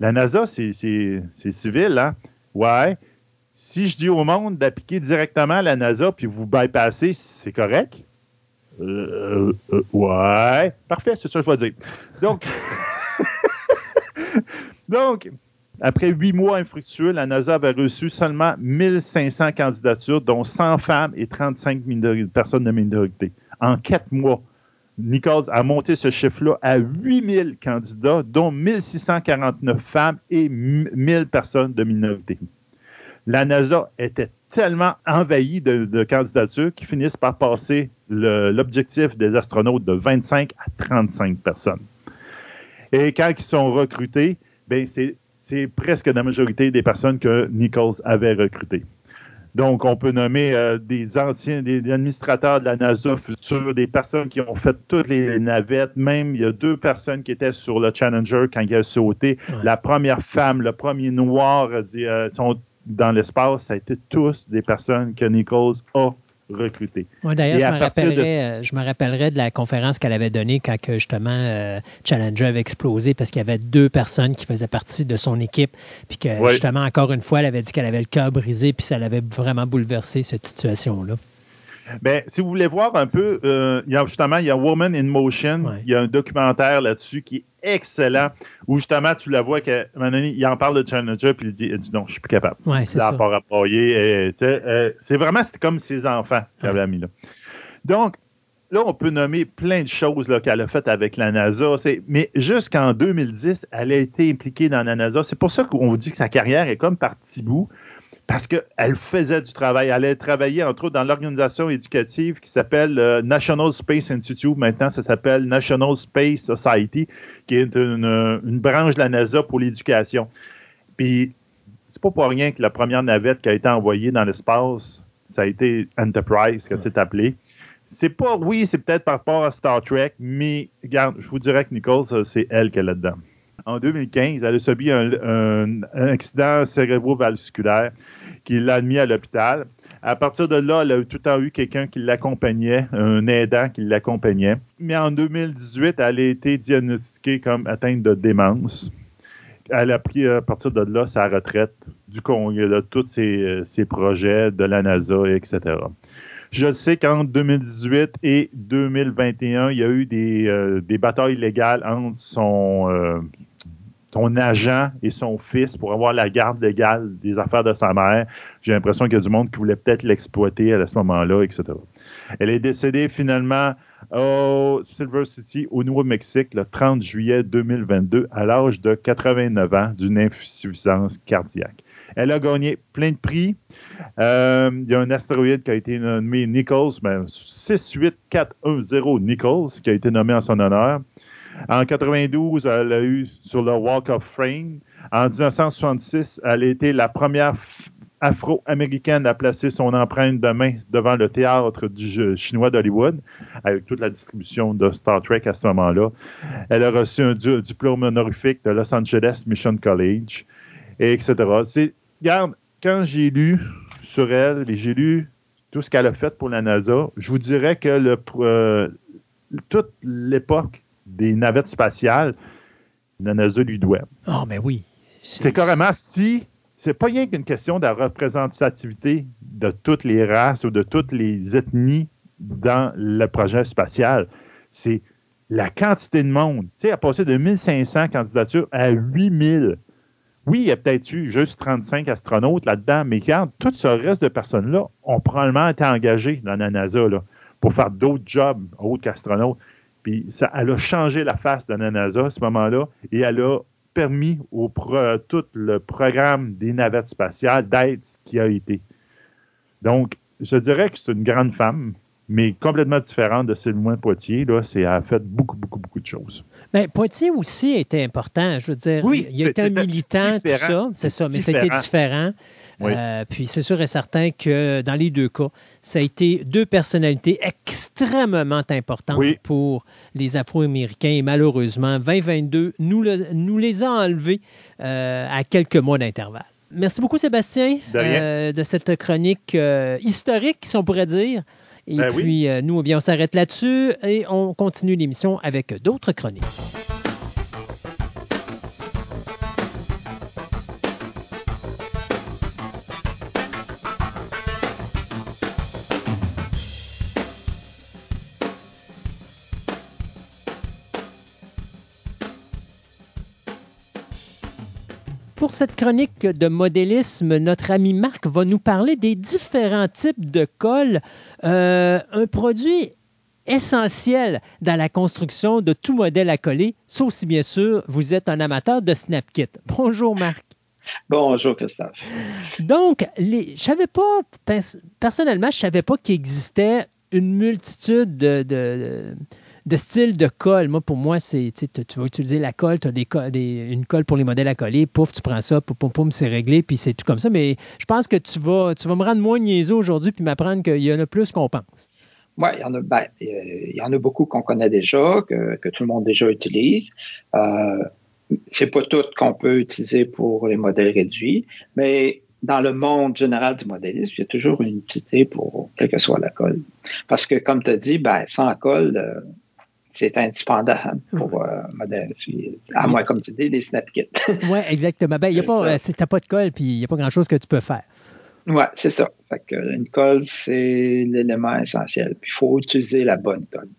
La NASA, c'est civil, hein? Ouais. Si je dis au monde d'appliquer directement la NASA puis vous bypassez, c'est correct? Euh, euh, ouais. Parfait, c'est ça que je vais dire. Donc, donc, après huit mois infructueux, la NASA avait reçu seulement 1500 candidatures, dont 100 femmes et 35 personnes de minorité. En quatre mois, Nichols a monté ce chiffre-là à 8000 candidats, dont 1649 femmes et 1000 personnes de minorité. La NASA était tellement envahie de, candidatures qu'ils finissent par passer l'objectif des astronautes de 25 à 35 personnes. Et quand ils sont recrutés, ben c'est c'est presque la majorité des personnes que Nichols avait recrutées. Donc, on peut nommer euh, des anciens, des, administrateurs de la NASA futurs, des personnes qui ont fait toutes les navettes. Même, il y a deux personnes qui étaient sur le Challenger quand il a sauté. La première femme, le premier noir, euh, sont dans l'espace. Ça a été tous des personnes que Nichols a recruter. D'ailleurs, je, me rappellerai, euh, je me rappellerai de la conférence qu'elle avait donnée quand justement euh, Challenger avait explosé parce qu'il y avait deux personnes qui faisaient partie de son équipe. Puis que justement, encore une fois, elle avait dit qu'elle avait le cœur brisé puis ça l'avait vraiment bouleversé, cette situation-là. Bien, si vous voulez voir un peu, euh, justement, il y a Woman in Motion. Il y a un documentaire là-dessus qui est excellent, où justement, tu la vois donné, il en parle de Challenger, puis il dit, non, je suis plus capable. Ouais, c'est ça. Euh, c'est vraiment comme ses enfants qu'elle avait mis là. Donc, là, on peut nommer plein de choses qu'elle a faites avec la NASA. Mais jusqu'en 2010, elle a été impliquée dans la NASA. C'est pour ça qu'on vous dit que sa carrière est comme par petit bout parce qu'elle faisait du travail. Elle a travaillé, entre autres, dans l'organisation éducative qui s'appelle euh, National Space Institute. Maintenant, ça s'appelle National Space Society, qui est une, branche de la NASA pour l'éducation. Puis, c'est pas pour rien que la première navette qui a été envoyée dans l'espace, ça a été Enterprise, que c'est appelé. C'est pas, oui, c'est peut-être par rapport à Star Trek, mais regarde, je vous dirais que Nicole, c'est elle qui est là-dedans en 2015, elle a subi un, accident cérébrovasculaire qui l'a admis à l'hôpital. À partir de là, elle a tout le temps eu quelqu'un qui l'accompagnait, un aidant qui l'accompagnait. Mais en 2018, elle a été diagnostiquée comme atteinte de démence. Elle a pris à partir de là sa retraite du Congrès, de tous ses, ses, projets de la NASA, etc. Je sais qu'entre 2018 et 2021, il y a eu des, euh, batailles légales entre son, euh, son agent et son fils pour avoir la garde légale des affaires de sa mère. J'ai l'impression qu'il y a du monde qui voulait peut-être l'exploiter à ce moment-là, etc. Elle est décédée finalement au Silver City, au Nouveau-Mexique, le 30 juillet 2022, à l'âge de 89 ans, d'une insuffisance cardiaque. Elle a gagné plein de prix. Euh, il y a un astéroïde qui a été nommé Nichols, ben, 68410 Nichols, qui a été nommé en son honneur. En 92, elle a eu sur le Walk of Fame. En 1966, elle a été la première afro-américaine à placer son empreinte de main devant le théâtre du chinois d'Hollywood, avec toute la distribution de Star Trek à ce moment-là. Elle a reçu un diplôme honorifique de Los Angeles Mission College, et etc. regarde, quand j'ai lu sur elle et j'ai lu tout ce qu'elle a fait pour la NASA, je vous dirais que euh, toute l'époque des navettes spatiales, la NASA lui doit. Oh, mais oui. C'est carrément si. C'est pas rien qu'une question de représentativité de toutes les races ou de toutes les ethnies dans le projet spatial. C'est la quantité de monde. Tu sais, à passer de 1500 candidatures à 8000. Oui, il y a peut-être eu juste 35 astronautes là-dedans, mais regarde, tout ce reste de personnes-là ont probablement été engagées dans la NASA là, pour faire d'autres jobs autres qu'astronautes. Puis ça, elle a changé la face de la NASA à ce moment-là et elle a permis au tout le programme des navettes spatiales d'être ce qui a été. Donc, je dirais que c'est une grande femme, mais complètement différente de Sylvain Poitier. Là, c'est, elle a fait beaucoup, beaucoup, beaucoup de choses. Bien, Poitier aussi était important. Je veux dire, oui, il a été un militant, tout ça. C'est ça, mais c'était différent. Euh, puis c'est sûr et certain que dans les deux cas, ça a été deux personnalités extrêmement importantes pour les Afro-Américains. Et malheureusement, 2022 nous, nous les a enlevés euh, à quelques mois d'intervalle. merci beaucoup, Sébastien, de, de cette chronique historique, si on pourrait dire. Et Ben puis, euh, nous, eh bien, on s'arrête là-dessus et on continue l'émission avec d'autres chroniques. Pour cette chronique de modélisme, notre ami Marc va nous parler des différents types de colle. Euh, un produit essentiel dans la construction de tout modèle à coller, sauf si bien sûr vous êtes un amateur de SnapKit. Bonjour Marc. Bonjour Christophe. Donc, les, je savais pas, personnellement, je ne savais pas qu'il existait une multitude de, de, de styles de colle. Moi, pour moi, c'est tu vas utiliser la colle, tu as des, des, une colle pour les modèles à coller, pouf, tu prends ça, pouf, pouf, pouf, c'est réglé, puis c'est tout comme ça. Mais je pense que tu vas, tu vas me rendre moins niaiseux aujourd'hui puis m'apprendre qu'il y en a plus qu'on pense. Oui, il y en a, ben, il y en a beaucoup qu'on connaît déjà, que, que, tout le monde déjà utilise. Euh, c'est pas tout qu'on peut utiliser pour les modèles réduits, mais dans le monde général du modélisme, il y a toujours une utilité pour quelle que soit la colle. Parce que, comme tu as dit, ben, sans colle, euh, c'est indispensable pour euh, modèle. À moins, comme tu dis, des snap kits. oui, exactement. Ben, il y a pas, si tu pas de colle, puis il n'y a pas grand-chose que tu peux faire. Oui, c'est ça. Fait que une colle, c'est l'élément essentiel. Puis il faut utiliser la bonne colle.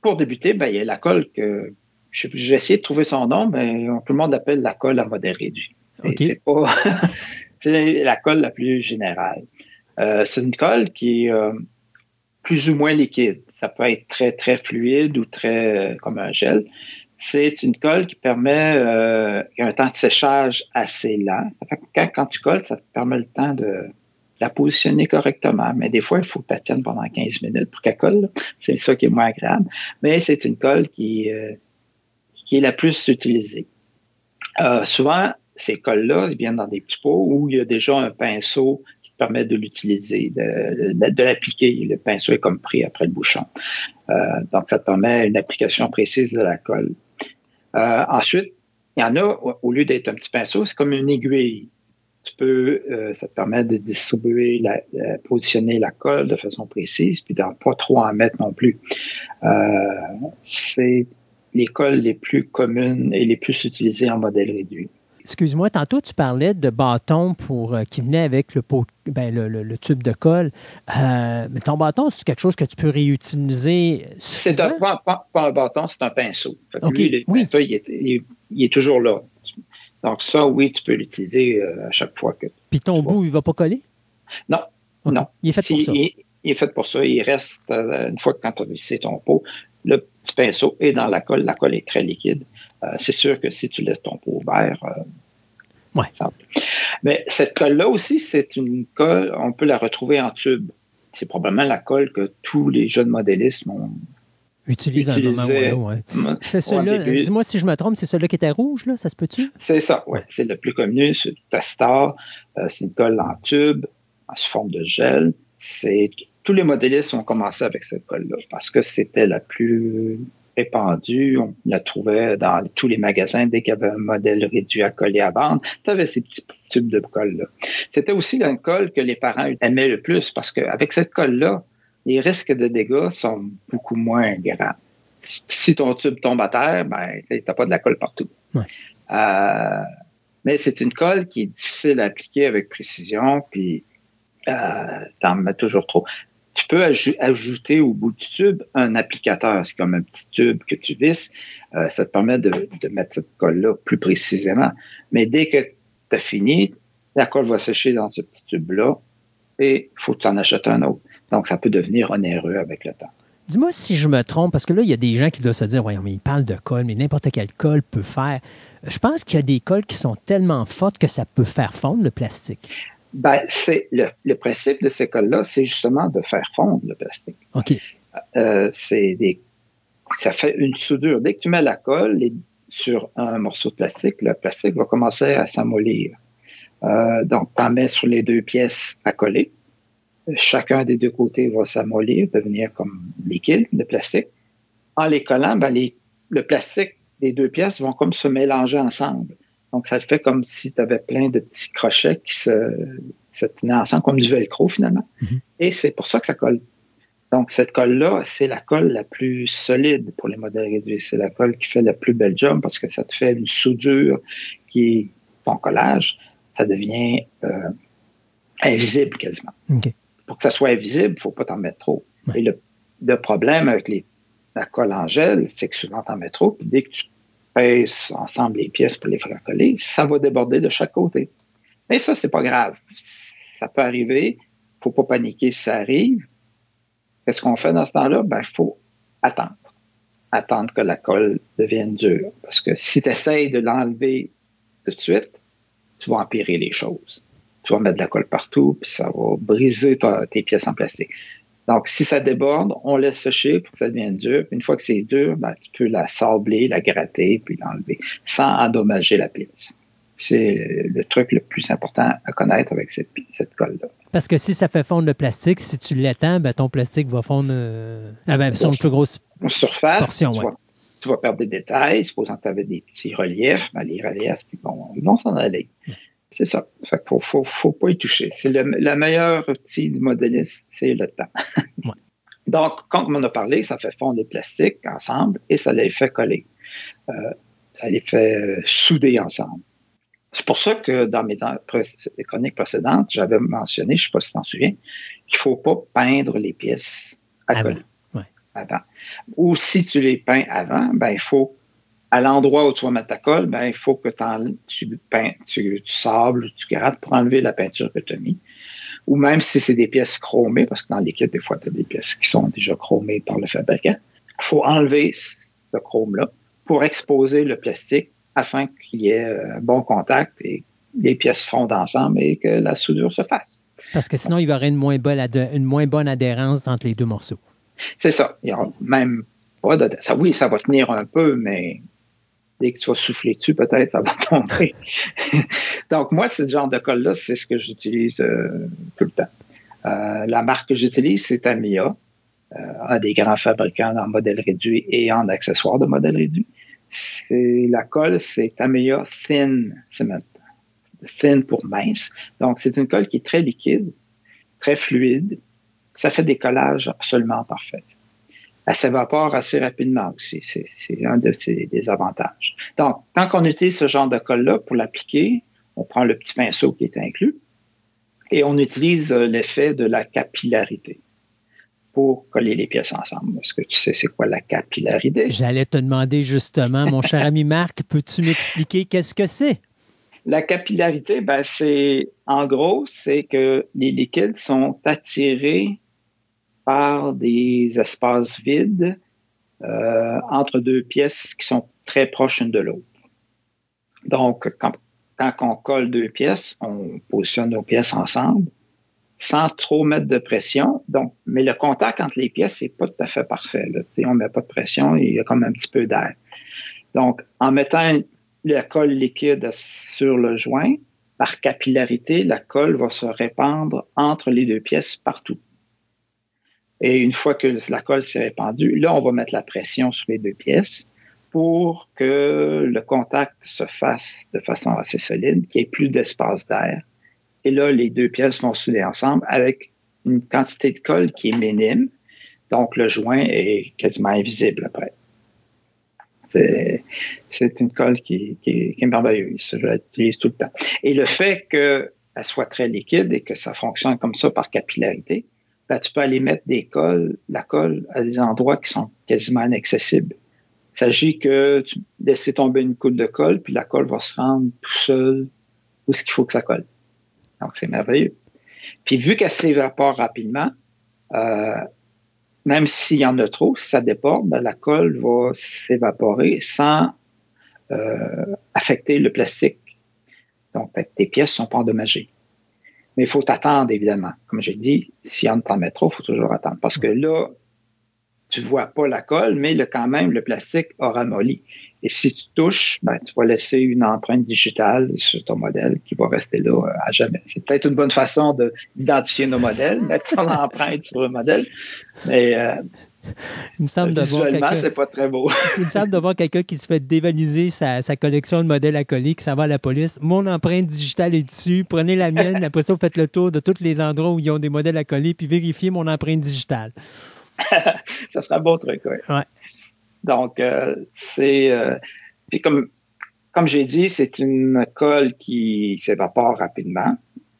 Pour débuter, ben, il y a la colle que j'ai essayé de trouver son nom, mais tout le monde l'appelle la colle à modèle réduit. C'est pas la colle la plus générale. Euh, c'est une colle qui est euh, plus ou moins liquide. Ça peut être très, très fluide ou très euh, comme un gel. C'est une colle qui permet euh, un temps de séchage assez lent. Quand, quand, tu colles, ça te permet le temps de la positionner correctement. Mais des fois, il faut que tu pendant 15 minutes pour qu'elle colle. C'est ça qui est moins agréable. Mais c'est une colle qui, euh, qui est la plus utilisée. Souvent, ces colles-là viennent dans des petits pots où il y a déjà un pinceau permet de l'utiliser, de, l'appliquer. Le pinceau est comme pris après le bouchon. Euh, donc, ça permet une application précise de la colle. Euh, ensuite, il y en a, au lieu d'être un petit pinceau, c'est comme une aiguille. Tu peux, euh, ça te permet de distribuer, positionner la colle de façon précise, puis de pas trop en mettre non plus. C'est les colles les plus communes et les plus utilisées en modèle réduit. Excuse-moi, tantôt tu parlais de bâton pour, euh, qui venait avec le, pot, ben, le, le, le, tube de colle. Euh, mais ton bâton, c'est quelque chose que tu peux réutiliser C'est pas, pas, pas, un bâton, c'est un pinceau. Okay. Lui, le oui. pinceau, il est, il, il est, toujours là. Donc ça, oui, tu peux l'utiliser euh, à chaque fois que... Puis ton bout, il ne va pas coller? Non, okay. non. Il est fait pour ça? Il, il, est fait pour ça. Il reste, une fois que quand tu as vissé ton pot, le petit pinceau est dans la colle. La colle est très liquide. Euh, c'est sûr que si tu laisses ton pot ouvert, euh, ouais. mais cette colle-là aussi, c'est une colle, on peut la retrouver en tube. C'est probablement la colle que tous les jeunes modélistes ont utilise à un moment ou ouais. C'est celui-là, dis-moi si je me trompe, c'est celui-là qui était rouge, là, ça se peut-tu? C'est ça, oui. C'est le plus connu, c'est Pastor. Euh, c'est une colle en tube, en forme de gel. C'est tous les modélistes ont commencé avec cette colle-là parce que c'était la plus répandue. On la trouvait dans tous les magasins dès qu'il y avait un modèle réduit à coller à bande. Tu avais ces petits tubes de colle-là. C'était aussi la colle que les parents aimaient le plus parce qu'avec cette colle-là, les risques de dégâts sont beaucoup moins grands. Si ton tube tombe à terre, ben, t'as pas de la colle partout. Ouais. Euh, mais c'est une colle qui est difficile à appliquer avec précision, puis euh, t'en mets toujours trop. Tu peux aj ajouter au bout du tube un applicateur. C'est comme un petit tube que tu visses. Euh, ça te permet de, mettre cette colle-là plus précisément. Mais dès que tu as fini, la colle va sécher dans ce petit tube-là et il faut que tu en achètes un autre. Donc, ça peut devenir onéreux avec le temps. Dis-moi si je me trompe, parce que là, il y a des gens qui doivent se dire, voyons, mais ils parlent de colle, mais n'importe quelle colle peut faire. Je pense qu'il y a des colles qui sont tellement fortes que ça peut faire fondre le plastique. Ben, c'est le, le, principe de ces colles-là, c'est justement de faire fondre le plastique. OK. Euh, c'est des, ça fait une soudure. Dès que tu mets la colle les, sur un morceau de plastique, le plastique va commencer à s'amollir. Euh, donc, tu en mets sur les deux pièces à coller chacun des deux côtés va s'amollir, devenir comme liquide, le plastique. En les collant, ben les, le plastique des deux pièces vont comme se mélanger ensemble. Donc, ça fait comme si tu avais plein de petits crochets qui se, se tenaient ensemble, comme du velcro finalement. Mhm. Et c'est pour ça que ça colle. Donc, cette colle-là, c'est la colle la plus solide pour les modèles réduits. C'est la colle qui fait le plus bel job parce que ça te fait une soudure qui est ton collage, ça devient euh, invisible quasiment. Pour que ça soit invisible, il ne faut pas t'en mettre trop. Ouais. Et le, le problème avec les, la colle en gel, c'est que souvent t'en mets trop, puis dès que tu pèses ensemble les pièces pour les faire coller, ça va déborder de chaque côté. Mais ça, c'est pas grave. Ça peut arriver. faut pas paniquer si ça arrive. Qu'est-ce qu'on fait dans ce temps-là? Ben, il faut attendre. Attendre que la colle devienne dure. Parce que si tu essayes de l'enlever tout de suite, tu vas empirer les choses. Tu vas mettre de la colle partout, puis ça va briser tes pièces en plastique. Donc, si ça déborde, on laisse sécher pour que ça devienne dur. Puis une fois que c'est dur, ben, tu peux la sabler, la gratter, puis l'enlever sans endommager la pièce. C'est le truc le plus important à connaître avec cette, cette colle-là. Parce que si ça fait fondre le plastique, si tu l'étends, ben, ton plastique va fondre euh, ah ben, sur une plus grosse. Surface, Portion, tu, ouais. vas, tu vas perdre des détails. Supposons que tu avais des petits reliefs, ben, les reliefs, ils vont s'en aller. C'est ça. Fait qu'il faut, faut, faut pas y toucher. C'est le, le meilleur outil du modéliste, c'est le temps. Ouais. Donc, comme on a parlé, ça fait fondre les plastiques ensemble et ça les fait coller. Euh, ça les fait euh, souder ensemble. C'est pour ça que dans mes chroniques précédentes, j'avais mentionné, je ne sais pas si tu t'en souviens, qu'il ne faut pas peindre les pièces à Avant, coller. ouais. Avant. Ou si tu les peins avant, ben il faut, à l'endroit où tu vas mettre ta colle, ben il faut que tu, peins, tu, tu sables, tu grattes pour enlever la peinture que tu as mis. Ou même si c'est des pièces chromées, parce que dans l'équipe, des fois, tu as des pièces qui sont déjà chromées par le fabricant, il faut enlever ce chrome-là pour exposer le plastique afin qu'il y ait un bon contact et les pièces fondent ensemble et que la soudure se fasse. Parce que sinon, il y aurait une moins bonne, une moins bonne adhérence entre les deux morceaux. C'est ça. Il y aura même pas ça, oui, ça va tenir un peu, mais que tu vas souffler dessus, peut-être ça va tomber. Donc, moi, ce genre de colle-là, c'est ce que j'utilise euh, tout le temps. Euh, la marque que j'utilise, c'est Tamiya, euh, un des grands fabricants en modèle réduit et en accessoires de modèle réduit. La colle, c'est Tamiya Thin Cement. Thin pour mince. Donc, c'est une colle qui est très liquide, très fluide. Ça fait des collages absolument parfaits. Elle s'évapore assez rapidement aussi. C'est, un de ses des avantages. Donc, quand on utilise ce genre de colle-là pour l'appliquer, on prend le petit pinceau qui est inclus et on utilise euh, l'effet de la capillarité pour coller les pièces ensemble. Est-ce que tu sais c'est quoi la capillarité? J'allais te demander justement, mon cher ami Marc, peux-tu m'expliquer qu'est-ce que c'est? La capillarité, ben, c'est, en gros, c'est que les liquides sont attirés par des espaces vides euh, entre deux pièces qui sont très proches l'une de l'autre. Donc, quand, on colle deux pièces, on positionne nos pièces ensemble sans trop mettre de pression. Donc, mais le contact entre les pièces n'est pas tout à fait parfait. Là. On ne met pas de pression, il y a comme un petit peu d'air. Donc, en mettant la colle liquide sur le joint, par capillarité, la colle va se répandre entre les deux pièces partout. Et une fois que la colle s'est répandue, là, on va mettre la pression sur les deux pièces pour que le contact se fasse de façon assez solide, qu'il y ait plus d'espace d'air. Et là, les deux pièces vont souder ensemble avec une quantité de colle qui est minime. Donc, le joint est quasiment invisible après. C'est, c'est une colle qui, qui, qui est merveilleuse. Je l'utilise tout le temps. Et le fait qu'elle soit très liquide et que ça fonctionne comme ça par capillarité, tu peux aller mettre la colle à des endroits qui sont quasiment inaccessibles. Il s'agit que tu laisses tomber une coupe de colle, puis la colle va se rendre tout seul où ce qu'il faut que ça colle. Donc, c'est merveilleux. Puis, vu qu'elle s'évapore rapidement, euh, même s'il y en a trop, si ça déborde, ben, la colle va s'évaporer sans euh, affecter le plastique. Donc, tes pièces ne sont pas endommagées. Mais il faut t'attendre, évidemment. Comme j'ai dit, s'il y en a trop, il faut toujours attendre. Parce que là, tu vois pas la colle, mais le, quand même, le plastique a ramolli. Et si tu touches, ben, tu vas laisser une empreinte digitale sur ton modèle qui va rester là euh, à jamais. C'est peut-être une bonne façon de, d'identifier nos modèles, mettre son empreinte sur le modèle. Mais euh, Il me semble de voir quelqu'un. c'est pas très beau. il me semble de voir quelqu'un qui se fait dévaliser sa, collection de modèles alcooliques, ça va à la police. Mon empreinte digitale est dessus. Prenez la mienne. Après ça, vous faites le tour de tous les endroits où ils ont des modèles alcooliques puis vérifiez mon empreinte digitale. ça sera un bon truc, oui. Ouais. Donc, euh, c'est. Euh, puis comme, comme j'ai dit, c'est une colle qui s'évapore rapidement.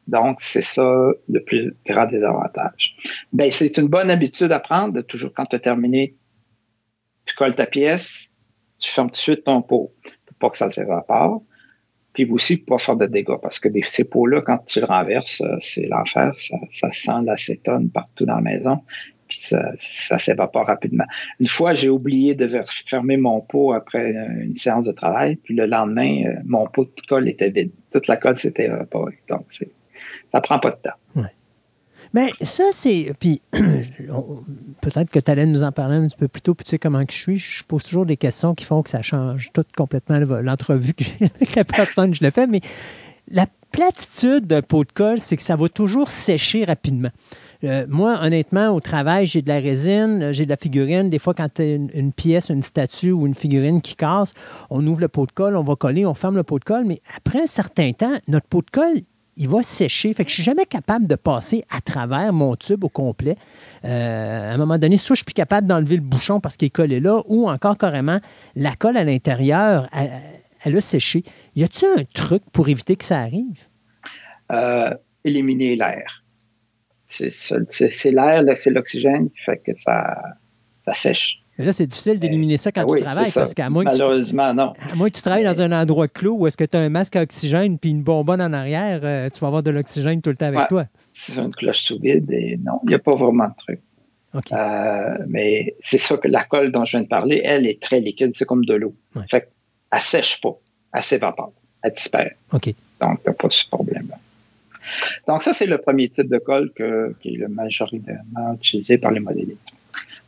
Donc, c'est ça le plus grand désavantage. Ben, c'est une bonne habitude à prendre de toujours quand tu as terminé, tu colles ta pièce, tu fermes tout de suite ton pot pour pas que ça s'évapore. Puis aussi pour pas faire de dégâts parce que ces pots-là, quand tu le renverses, euh, c'est l'enfer. Ça, ça sent l'acétone partout dans la maison ça, s'évapore rapidement. Une fois, j'ai oublié de fermer mon pot après une séance de travail, puis le lendemain, euh, mon pot de colle était vide. Toute la colle s'était évaporée. Donc, ça prend pas de temps. Mais ça, c'est. Puis, peut-être que tu allais nous en parler un petit peu plus tôt, puis tu sais comment que je suis. Je pose toujours des questions qui font que ça change tout complètement l'entrevue avec la personne je le fais. Mais la platitude d'un pot de colle, c'est que ça va toujours sécher rapidement. Euh, moi, honnêtement, au travail, j'ai de la résine, euh, j'ai de la figurine. Des fois, quand tu as une, pièce, une statue ou une figurine qui casse, on ouvre le pot de colle, on va coller, on ferme le pot de colle. Mais après un certain temps, notre pot de colle, il va sécher. Fait que je suis jamais capable de passer à travers mon tube au complet. Euh, à un moment donné, soit je suis plus capable d'enlever le bouchon parce qu'il est collé là, ou encore carrément, la colle à l'intérieur, elle, a séché. Y a-t-il un truc pour éviter que ça arrive? éliminer l'air c'est l'air, c'est l'oxygène qui fait que ça, sèche. Mais là, c'est difficile d'éliminer ça quand tu travailles parce qu'à moins, Malheureusement, non. à moins que tu travailles dans un endroit clos où est-ce que tu as un masque à oxygène puis une bonbonne en arrière, euh, tu vas avoir de l'oxygène tout le temps avec toi. C'est une cloche sous vide et non, il n'y a pas vraiment de truc. Euh, mais c'est ça que la colle dont je viens de parler, elle est très liquide, c'est comme de l'eau. Fait qu'elle sèche pas, elle s'évapore, elle disparaît. OK. Donc, tu n'as pas ce problème-là. Donc ça, c'est le premier type de colle qui est le majoritairement utilisé par les modélistes.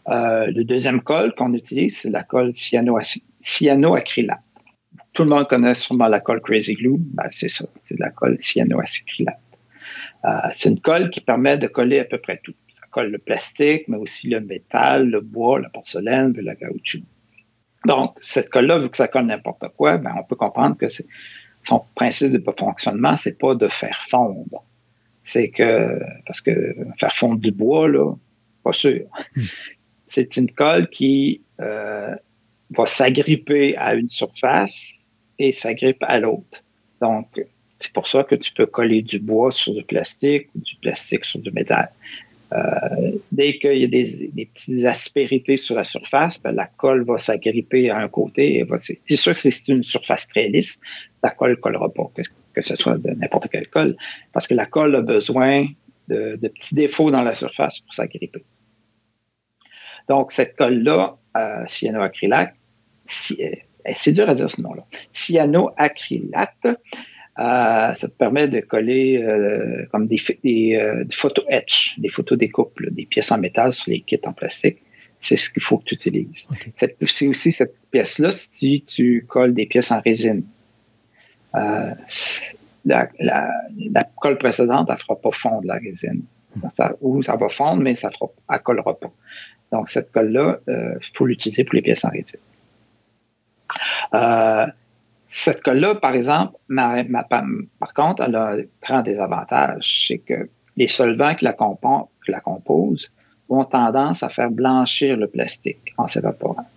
Euh, le deuxième colle qu'on utilise, c'est la colle cyanoacrylate. Tout le monde connaît sûrement la colle Crazy Glue. Ben, c'est ça, c'est la colle cyanoacrylate. Euh, c'est une colle qui permet de coller à peu près tout. Ça colle le plastique, mais aussi le métal, le bois, la porcelaine, le caoutchouc. Donc, cette colle-là, vu que ça colle n'importe quoi, ben, on peut comprendre que son principe de fonctionnement, c'est pas de faire fondre. C'est que, parce que faire fondre du bois, là, pas sûr. C'est une colle qui euh, va s'agripper à une surface et s'agrippe à l'autre. Donc, c'est pour ça que tu peux coller du bois sur du plastique ou du plastique sur du métal. Euh, dès qu'il y a des, petites aspérités sur la surface, ben, la colle va s'agripper à un côté. C'est sûr que c'est une surface très lisse, la colle ne collera pas, que, ce soit de n'importe quelle colle, parce que la colle a besoin de, petits défauts dans la surface pour s'agripper. Donc, cette colle-là, euh, cyanoacrylate, euh, c'est dur à dire ce nom-là, cyanoacrylate, euh, ça te permet de coller euh, comme des, des, euh, photos etch, des photos découpes, des pièces en métal sur les kits en plastique. C'est ce qu'il faut que tu utilises. C'est aussi cette pièce-là si tu colles des pièces en résine. Euh, la, la, la, colle précédente, elle ne fera pas fondre la résine. ou ça va fondre, mais ça ne collera pas. Donc, cette colle-là, il euh, faut l'utiliser pour les pièces en résine. Euh, cette colle-là, par exemple, par contre, elle a un grand désavantage. C'est que les solvants qui la, composent ont tendance à faire blanchir le plastique en s'évaporant.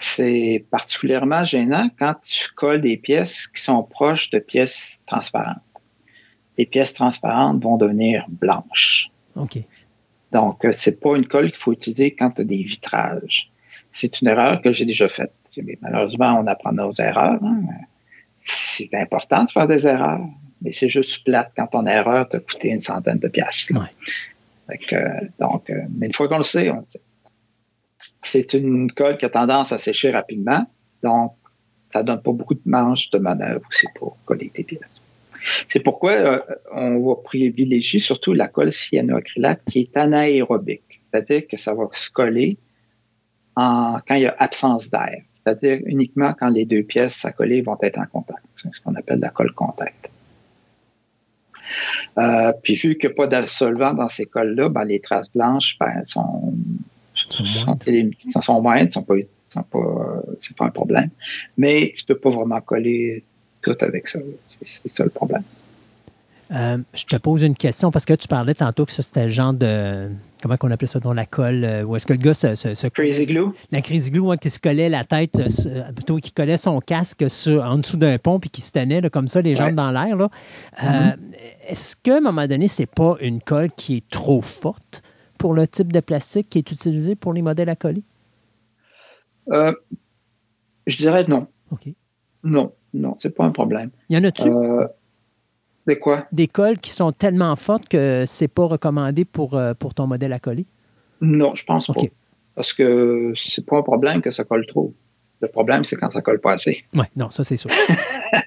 C'est particulièrement gênant quand tu colles des pièces qui sont proches de pièces transparentes. Les pièces transparentes vont devenir blanches. Donc, euh, c'est pas une colle qu'il faut utiliser quand tu as des vitrages. C'est une erreur que j'ai déjà faite malheureusement, on apprend nos erreurs. Hein. C'est important de faire des erreurs, mais c'est juste plate quand ton erreur t'a coûté une centaine de piastres. donc, euh, mais une fois qu'on le sait, on sait. C'est une colle qui a tendance à sécher rapidement, donc ça donne pas beaucoup de manche de manœuvre aussi pour coller tes pièces. C'est pourquoi euh, on va privilégier surtout la colle cyanoacrylate qui est anaérobique, c'est-à-dire que ça va se coller en, quand il y a absence d'air c'est-à-dire uniquement quand les deux pièces accolées vont être en contact. C'est ce qu'on appelle la colle contact. Euh, puis vu qu'il n'y a pas de solvant dans ces colles-là, ben, les traces blanches ben, sont, sont moindres, sont pas, sont pas, c'est pas un problème. Mais tu peux pas vraiment coller tout avec ça. C'est ça le problème. Euh, je te pose une question parce que tu parlais tantôt que ça c'était le genre de comment qu'on appelait ça dans la colle euh, où est-ce que le gars se, se, crazy glue. La crazy glue qui se collait la tête euh, plutôt qui collait son casque sur, en dessous d'un pont puis qui se tenait comme ça les jambes dans l'air mm-hmm. est-ce qu'à un moment donné c'est pas une colle qui est trop forte pour le type de plastique qui est utilisé pour les modèles à coller? Je dirais non. Ok. Non non c'est pas un problème il y en a-tu? Des quoi? Des cols qui sont tellement fortes que c'est pas recommandé pour, euh, pour ton modèle à coller? Non, je pense pas. Parce que c'est pas un problème que ça colle trop. Le problème, c'est quand ça colle pas assez. Oui, non, ça c'est sûr.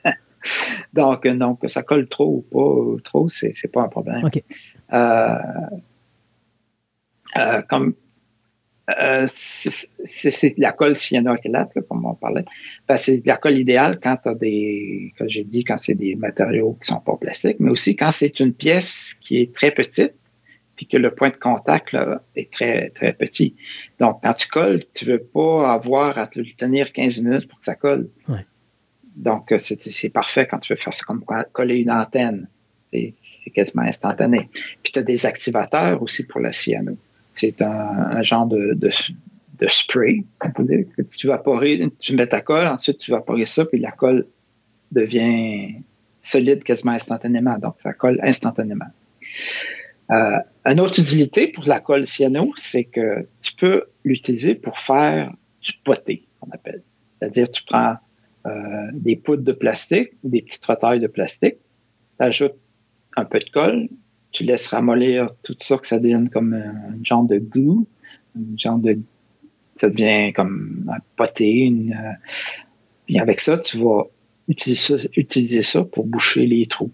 donc, non, que ça colle trop ou pas trop, c'est, c'est pas un problème. OK. Euh, euh, comme euh, c'est la colle cyanocrylate, là, comme on parlait. Ben, c'est la colle idéale quand tu as des, comme j'ai dit, quand c'est des matériaux qui sont pas plastiques, mais aussi quand c'est une pièce qui est très petite, puis que le point de contact là, est très, très petit. Donc, quand tu colles, tu veux pas avoir à te tenir 15 minutes pour que ça colle. Donc, euh, c'est parfait quand tu veux faire ça comme coller une antenne. C'est quasiment instantané. Puis tu as des activateurs aussi pour la cyano. C'est un, genre de, spray, que tu vaporer, tu mets ta colle, ensuite tu vaporer ça, puis la colle devient solide quasiment instantanément. Donc, ça colle instantanément. Euh, une autre utilité pour la colle cyano, c'est que tu peux l'utiliser pour faire du poté, on appelle. C'est-à-dire, tu prends euh, des poudres de plastique des petites retailles de plastique, tu ajoutes un peu de colle, tu laisses ramollir tout ça, que ça devienne comme un genre de glue, un genre de, ça devient comme un poté. Une, euh, et avec ça, tu vas utiliser ça, utiliser ça pour boucher les trous.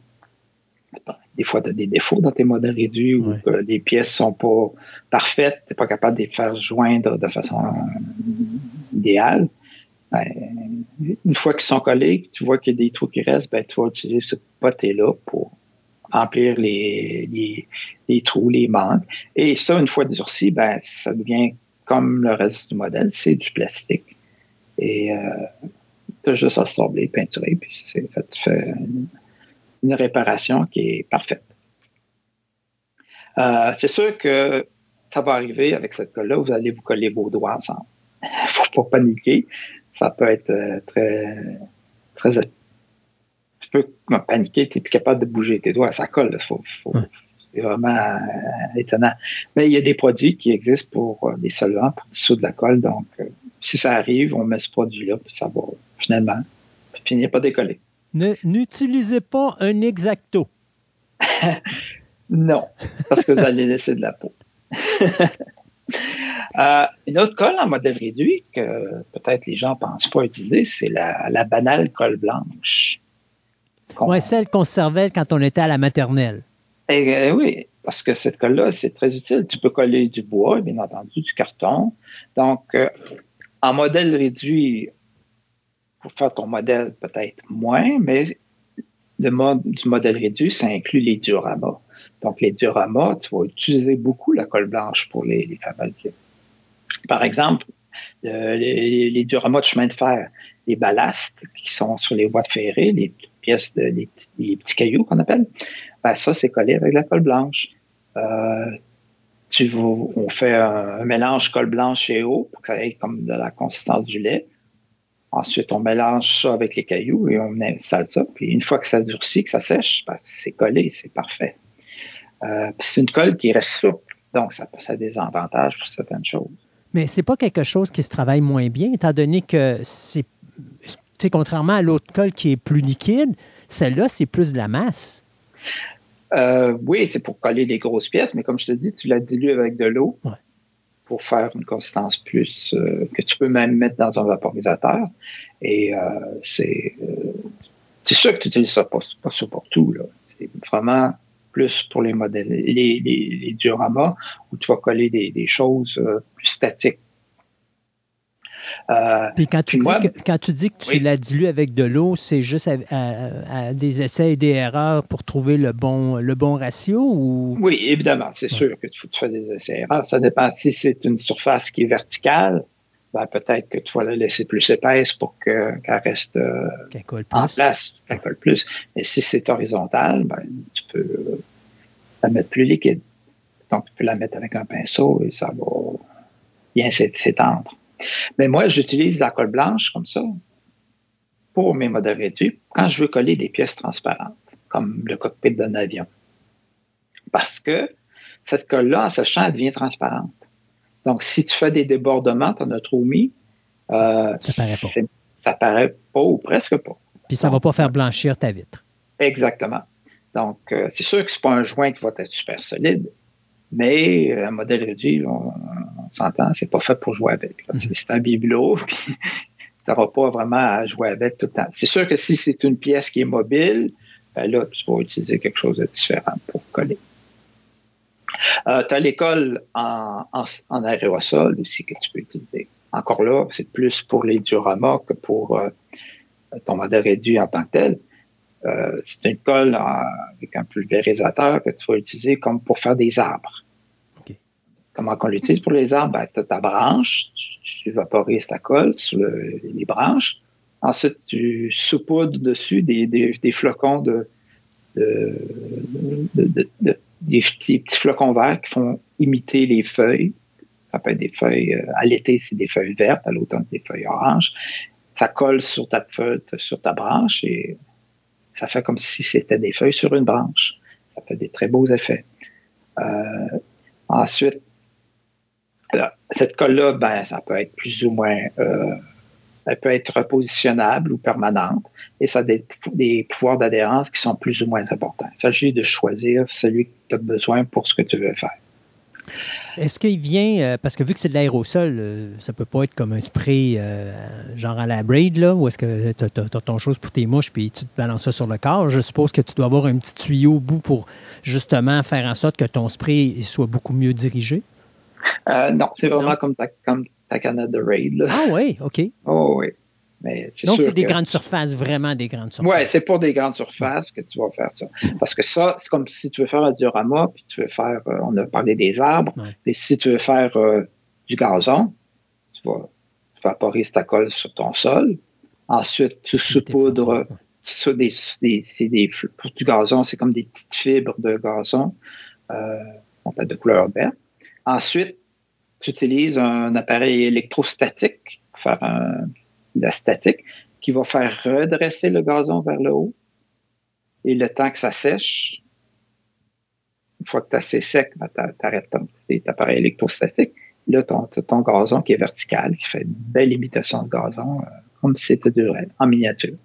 Des fois, tu as des défauts dans tes modèles réduits ou que les pièces sont pas parfaites, tu n'es pas capable de les faire joindre de façon idéale. Ben, une fois qu'ils sont collés, tu vois qu'il y a des trous qui restent, ben, tu vas utiliser ce poté-là pour remplir les, les, trous, les manques. Et ça, une fois durci, ben, ça devient comme le reste du modèle, c'est du plastique. Et euh, tu as juste à sorbler, peinturer, puis ça te fait une, réparation qui est parfaite. Euh, c'est sûr que ça va arriver avec cette colle-là, vous allez vous coller vos doigts ensemble. Faut pas paniquer. Ça peut être euh, très, très peux paniquer, tu n'es plus capable de bouger tes doigts, ça colle. C'est vraiment euh, étonnant. Mais il y a des produits qui existent pour euh, des solvants, pour dessous de la colle. Donc, euh, si ça arrive, on met ce produit-là, puis ça va finalement finir par décoller. N'utilisez pas un exacto. non, parce que vous allez laisser de la peau. une autre colle en modèle réduit que peut-être les gens ne pensent pas utiliser, c'est la, la banale colle blanche. Oui, celle qu'on servait quand on était à la maternelle. Eh, eh oui, parce que cette colle-là, c'est très utile. Tu peux coller du bois, bien entendu, du carton. Donc, euh, en modèle réduit, pour faire ton modèle, peut-être moins, mais le mode du modèle réduit, ça inclut les dioramas. Donc, les dioramas, tu vas utiliser beaucoup la colle blanche pour les, les fabriquer. Par exemple, les, les, dioramas de chemin de fer, les ballasts qui sont sur les voies de ferrée, les pièces, de, petits cailloux qu'on appelle, ben ça, c'est collé avec la colle blanche. Euh, on fait un, mélange colle blanche et eau pour que ça ait comme de la consistance du lait. Ensuite, on mélange ça avec les cailloux et on installe ça. Puis une fois que ça durcit, que ça sèche, ben, c'est collé, c'est parfait. Euh, c'est une colle qui reste souple, donc ça, ça a des avantages pour certaines choses. Mais c'est pas quelque chose qui se travaille moins bien, étant donné que c'est contrairement à l'autre colle qui est plus liquide, celle-là, c'est plus de la masse. Euh, oui, c'est pour coller les grosses pièces, mais comme je te dis, tu la dilues avec de l'eau pour faire une consistance plus euh, que tu peux même mettre dans un vaporisateur. Et euh, c'est c'est sûr que tu n'utilises ça pas, pas ça pour tout. C'est vraiment plus pour les modèles, les, les, dioramas, où tu vas coller des, des choses plus statiques. Euh, puis quand tu, dis que, quand tu dis que tu la dilues avec de l'eau, c'est juste à, des essais et des erreurs pour trouver le bon, le bon ratio ou? Oui, évidemment, c'est sûr que tu, fais des essais et erreurs. Ça dépend si c'est une surface qui est verticale. Ben, peut-être que tu vas la laisser plus épaisse pour qu'elle reste euh, en place, qu'elle colle plus. Mais si c'est horizontal, ben, tu peux la mettre plus liquide. Donc, tu peux la mettre avec un pinceau et ça va bien s'étendre. Mais moi, j'utilise la colle blanche comme ça pour mes modèles réduits quand je veux coller des pièces transparentes, comme le cockpit d'un avion. Parce que cette colle-là, en sachant, elle devient transparente. Donc, si tu fais des débordements, tu en as trop mis, euh, ça paraît pas. Ça paraît pas ou presque pas. Puis ça ne va pas faire blanchir ta vitre. Exactement. Donc, euh, c'est sûr que ce n'est pas un joint qui va être super solide, mais euh, un modèle réduit, on, s'entend, c'est pas fait pour jouer avec. Mhm. C'est un bibelot, puis tu n'auras pas vraiment à jouer avec tout le temps. C'est sûr que si c'est une pièce qui est mobile, ben là, tu vas utiliser quelque chose de différent pour coller. Euh, tu as l'école en, en, aérosol aussi que tu peux utiliser. Encore là, c'est plus pour les dioramas que pour euh, ton modèle réduit en tant que tel. Euh, c'est une colle avec un pulvérisateur que tu vas utiliser comme pour faire des arbres. Comment on l'utilise pour les arbres? Ben, tu as ta branche, tu, vaporises ta colle sur les branches. Ensuite, tu saupoudres dessus des, des, flocons de, de, de, des petits, flocons verts qui font imiter les feuilles. Ça peut être des feuilles, euh, à l'été, c'est des feuilles vertes, à l'automne, des feuilles oranges. Ça colle sur ta feuille, sur ta branche et ça fait comme si c'était des feuilles sur une branche. Ça fait des très beaux effets. Euh, ensuite, cette colle-là, ben, ça peut être plus ou moins, euh, elle peut être repositionnable ou permanente, et ça a des, pouvoirs d'adhérence qui sont plus ou moins importants. Il s'agit de choisir celui que tu as besoin pour ce que tu veux faire. Est-ce qu'il vient, euh, parce que vu que c'est de l'aérosol, euh, ça peut pas être comme un spray genre à la braid, là, ou est-ce que tu as, ton chose pour tes mouches puis tu te balances ça sur le corps? Je suppose que tu dois avoir un petit tuyau au bout pour justement faire en sorte que ton spray soit beaucoup mieux dirigé. Euh, non, c'est vraiment comme ta, comme ta canette de raid. Ah oui, OK. Oh oui. Donc, c'est des grandes surfaces, vraiment des grandes surfaces. Oui, c'est pour des grandes surfaces que tu vas faire ça. Parce que ça, c'est comme si tu veux faire un diorama, puis tu veux faire, euh, on a parlé des arbres, mais si tu veux faire euh, du gazon, tu vas vaporiser ta colle sur ton sol. Ensuite, tu saupoudres sur des, des, des, pour du gazon, c'est comme des petites fibres de gazon, euh, de couleur verte. Ensuite, tu utilises un appareil électrostatique pour faire un, de la statique qui va faire redresser le gazon vers le haut. Et le temps que ça sèche, une fois que tu assez sec, ben, tu arrêtes ton petit appareil électrostatique. Là, ton, ton gazon qui est vertical, qui fait une belle imitation de gazon, euh, comme si c'était du en miniature.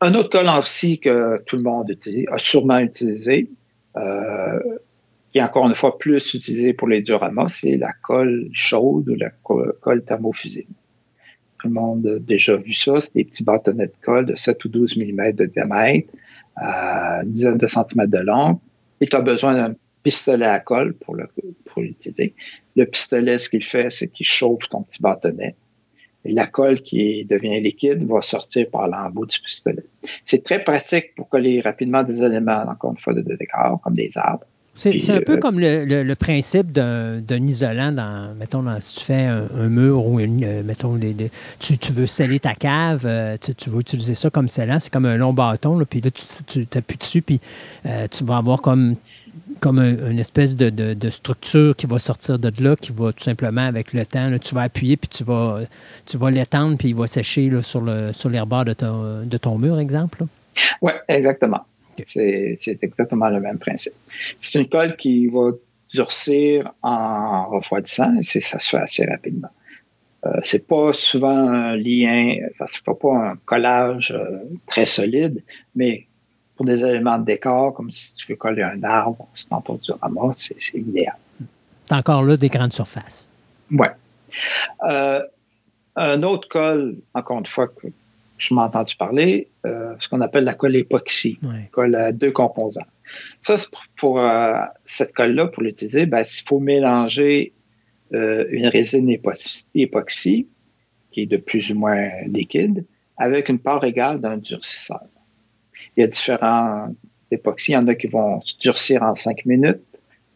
Un autre collant aussi que tout le monde utilise, a sûrement utilisé, euh, encore une fois plus utilisé pour les dioramas, c'est la colle chaude ou la colle thermofusible. Tout le monde a déjà vu ça. C'est des petits bâtonnets de colle de 7 ou 12 mm de diamètre, à une dizaine de centimètres de long. Et tu as besoin d'un pistolet à colle pour l'utiliser. Le, pistolet, ce qu'il fait, c'est qu'il chauffe ton petit bâtonnet. Et la colle qui devient liquide va sortir par l'embout du pistolet. C'est très pratique pour coller rapidement des éléments, encore une fois, de décor, comme des arbres. C'est un peu euh, comme le, principe d'un isolant dans, mettons, si tu fais un, mur ou une, euh, mettons, tu, veux sceller ta cave, euh, tu, veux utiliser ça comme scellant, c'est comme un long bâton, puis là, tu t'appuies dessus, puis tu vas avoir comme, comme une espèce de, structure qui va sortir de là, qui va tout simplement, avec le temps, tu vas appuyer, puis tu vas, tu vas l'étendre, puis il va sécher sur, le, sur les rebords de, ton, de ton mur, exemple. Oui, exactement. C'est exactement le même principe. C'est une colle qui va durcir en refroidissant et ça se fait assez rapidement. Euh, c'est pas souvent un lien, ça se fait pas un collage euh, très solide, mais pour des éléments de décor, comme si tu veux coller un arbre, c'est pas du ramas, c'est idéal. C'est encore là des grandes surfaces. Oui. Euh, un autre col, encore une fois, que je m'ai entendu parler, euh, ce qu'on appelle la colle époxy, colle à deux composants. Ça, pour, euh, cette colle-là, pour l'utiliser, ben, il faut mélanger euh, une résine époxy, qui est de plus ou moins liquide, avec une part égale d'un durcisseur. Il y a différents époxys. Il y en a qui vont durcir en cinq minutes,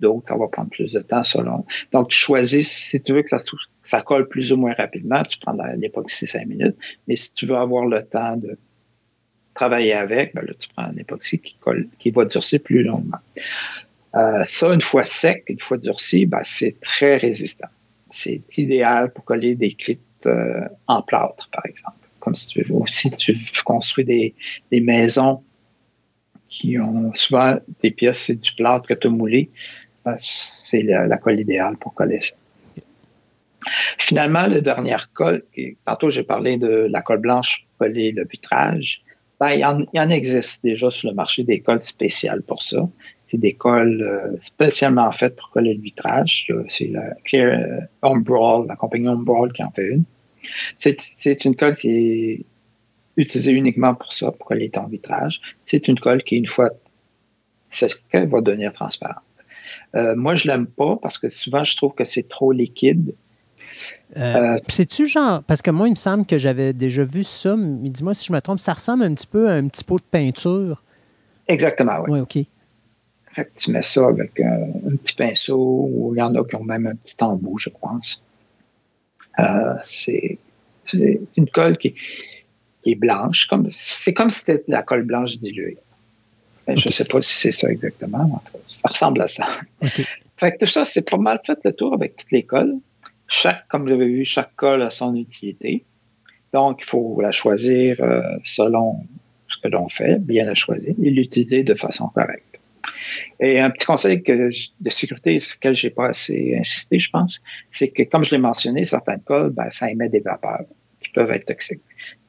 d'autres, ça va prendre plus de temps selon. Donc, tu choisis, si tu veux que ça, ça colle plus ou moins rapidement, tu prends l'époxy cinq minutes. Mais si tu veux avoir le temps de travailler avec, ben là, tu prends un époxy qui, colle, qui va durcir plus longuement. Euh, ça, une fois sec, une fois durci, ben, c'est très résistant. C'est idéal pour coller des clips euh, en plâtre, par exemple. Comme si tu veux, aussi tu construis des, des maisons qui ont souvent des pièces, c'est du plâtre que tu as moulé, ben, c'est la, colle idéale pour coller ça. Finalement, le dernier colle, tantôt j'ai parlé de la colle blanche pour coller le vitrage, ben, il, y en, en, existe déjà sur le marché des colles spéciales pour ça c'est des colles euh, spécialement faites pour coller le vitrage. C'est la Clear Umbral, la compagnie Umbral qui en fait une. C'est une colle qui est utilisée uniquement pour ça, pour coller ton vitrage. C'est une colle qui, une fois qu'elle va devenir transparente. Euh, moi, je l'aime pas parce que souvent, je trouve que c'est trop liquide. Euh, C'est-tu genre, parce que moi, il me semble que j'avais déjà vu ça, mais dis-moi si je me trompe, ça ressemble un petit peu à un petit pot de peinture. Exactement, oui. Oui, OK. Fait que tu mets ça avec un, petit pinceau, ou il y en a qui ont même un petit embout, je pense. Euh, c'est une colle qui, est blanche, comme c'est comme si c'était la colle blanche diluée. Je ne sais pas si c'est ça exactement. Ça ressemble à ça. Fait que tout ça, c'est pas mal fait le tour avec toutes les colles. Chaque, comme vous avez vu, chaque colle a son utilité. Donc, il faut la choisir euh, selon ce que l'on fait, bien la choisir et l'utiliser de façon correcte. Et un petit conseil que, de sécurité sur lequel j'ai pas assez insisté, je pense, c'est que, comme je l'ai mentionné, certaines cols, ben, ça émet des vapeurs qui peuvent être toxiques.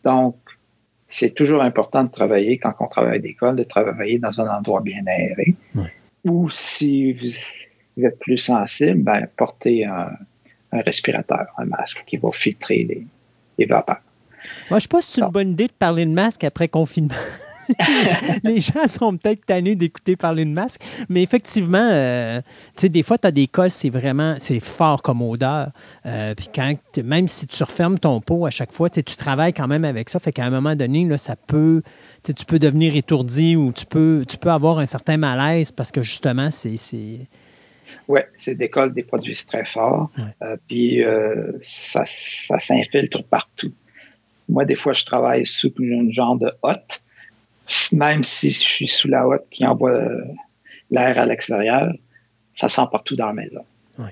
Donc, c'est toujours important de travailler, quand on travaille des cols, de travailler dans un endroit bien aéré. Ou si vous, êtes plus sensible, ben, portez un, respirateur, un masque qui va filtrer les, vapeurs. Moi, je sais pas si c'est une bonne idée de parler de masque après confinement. les gens sont peut-être tannés d'écouter parler de masque, mais effectivement, euh, tu sais, des fois, tu as des cols, c'est vraiment, c'est fort comme odeur. Euh, puis quand, même si tu refermes ton pot à chaque fois, tu travailles quand même avec ça, fait qu'à un moment donné, là, ça peut, tu peux devenir étourdi ou tu peux, tu peux avoir un certain malaise parce que justement, c'est... Oui, c'est des cols, des produits très forts. Euh, puis ça, ça s'infiltre partout. Moi, des fois, je travaille sous un genre de hotte même si je suis sous la hotte qui envoie euh, l'air à l'extérieur, ça sent partout dans la maison. Oui.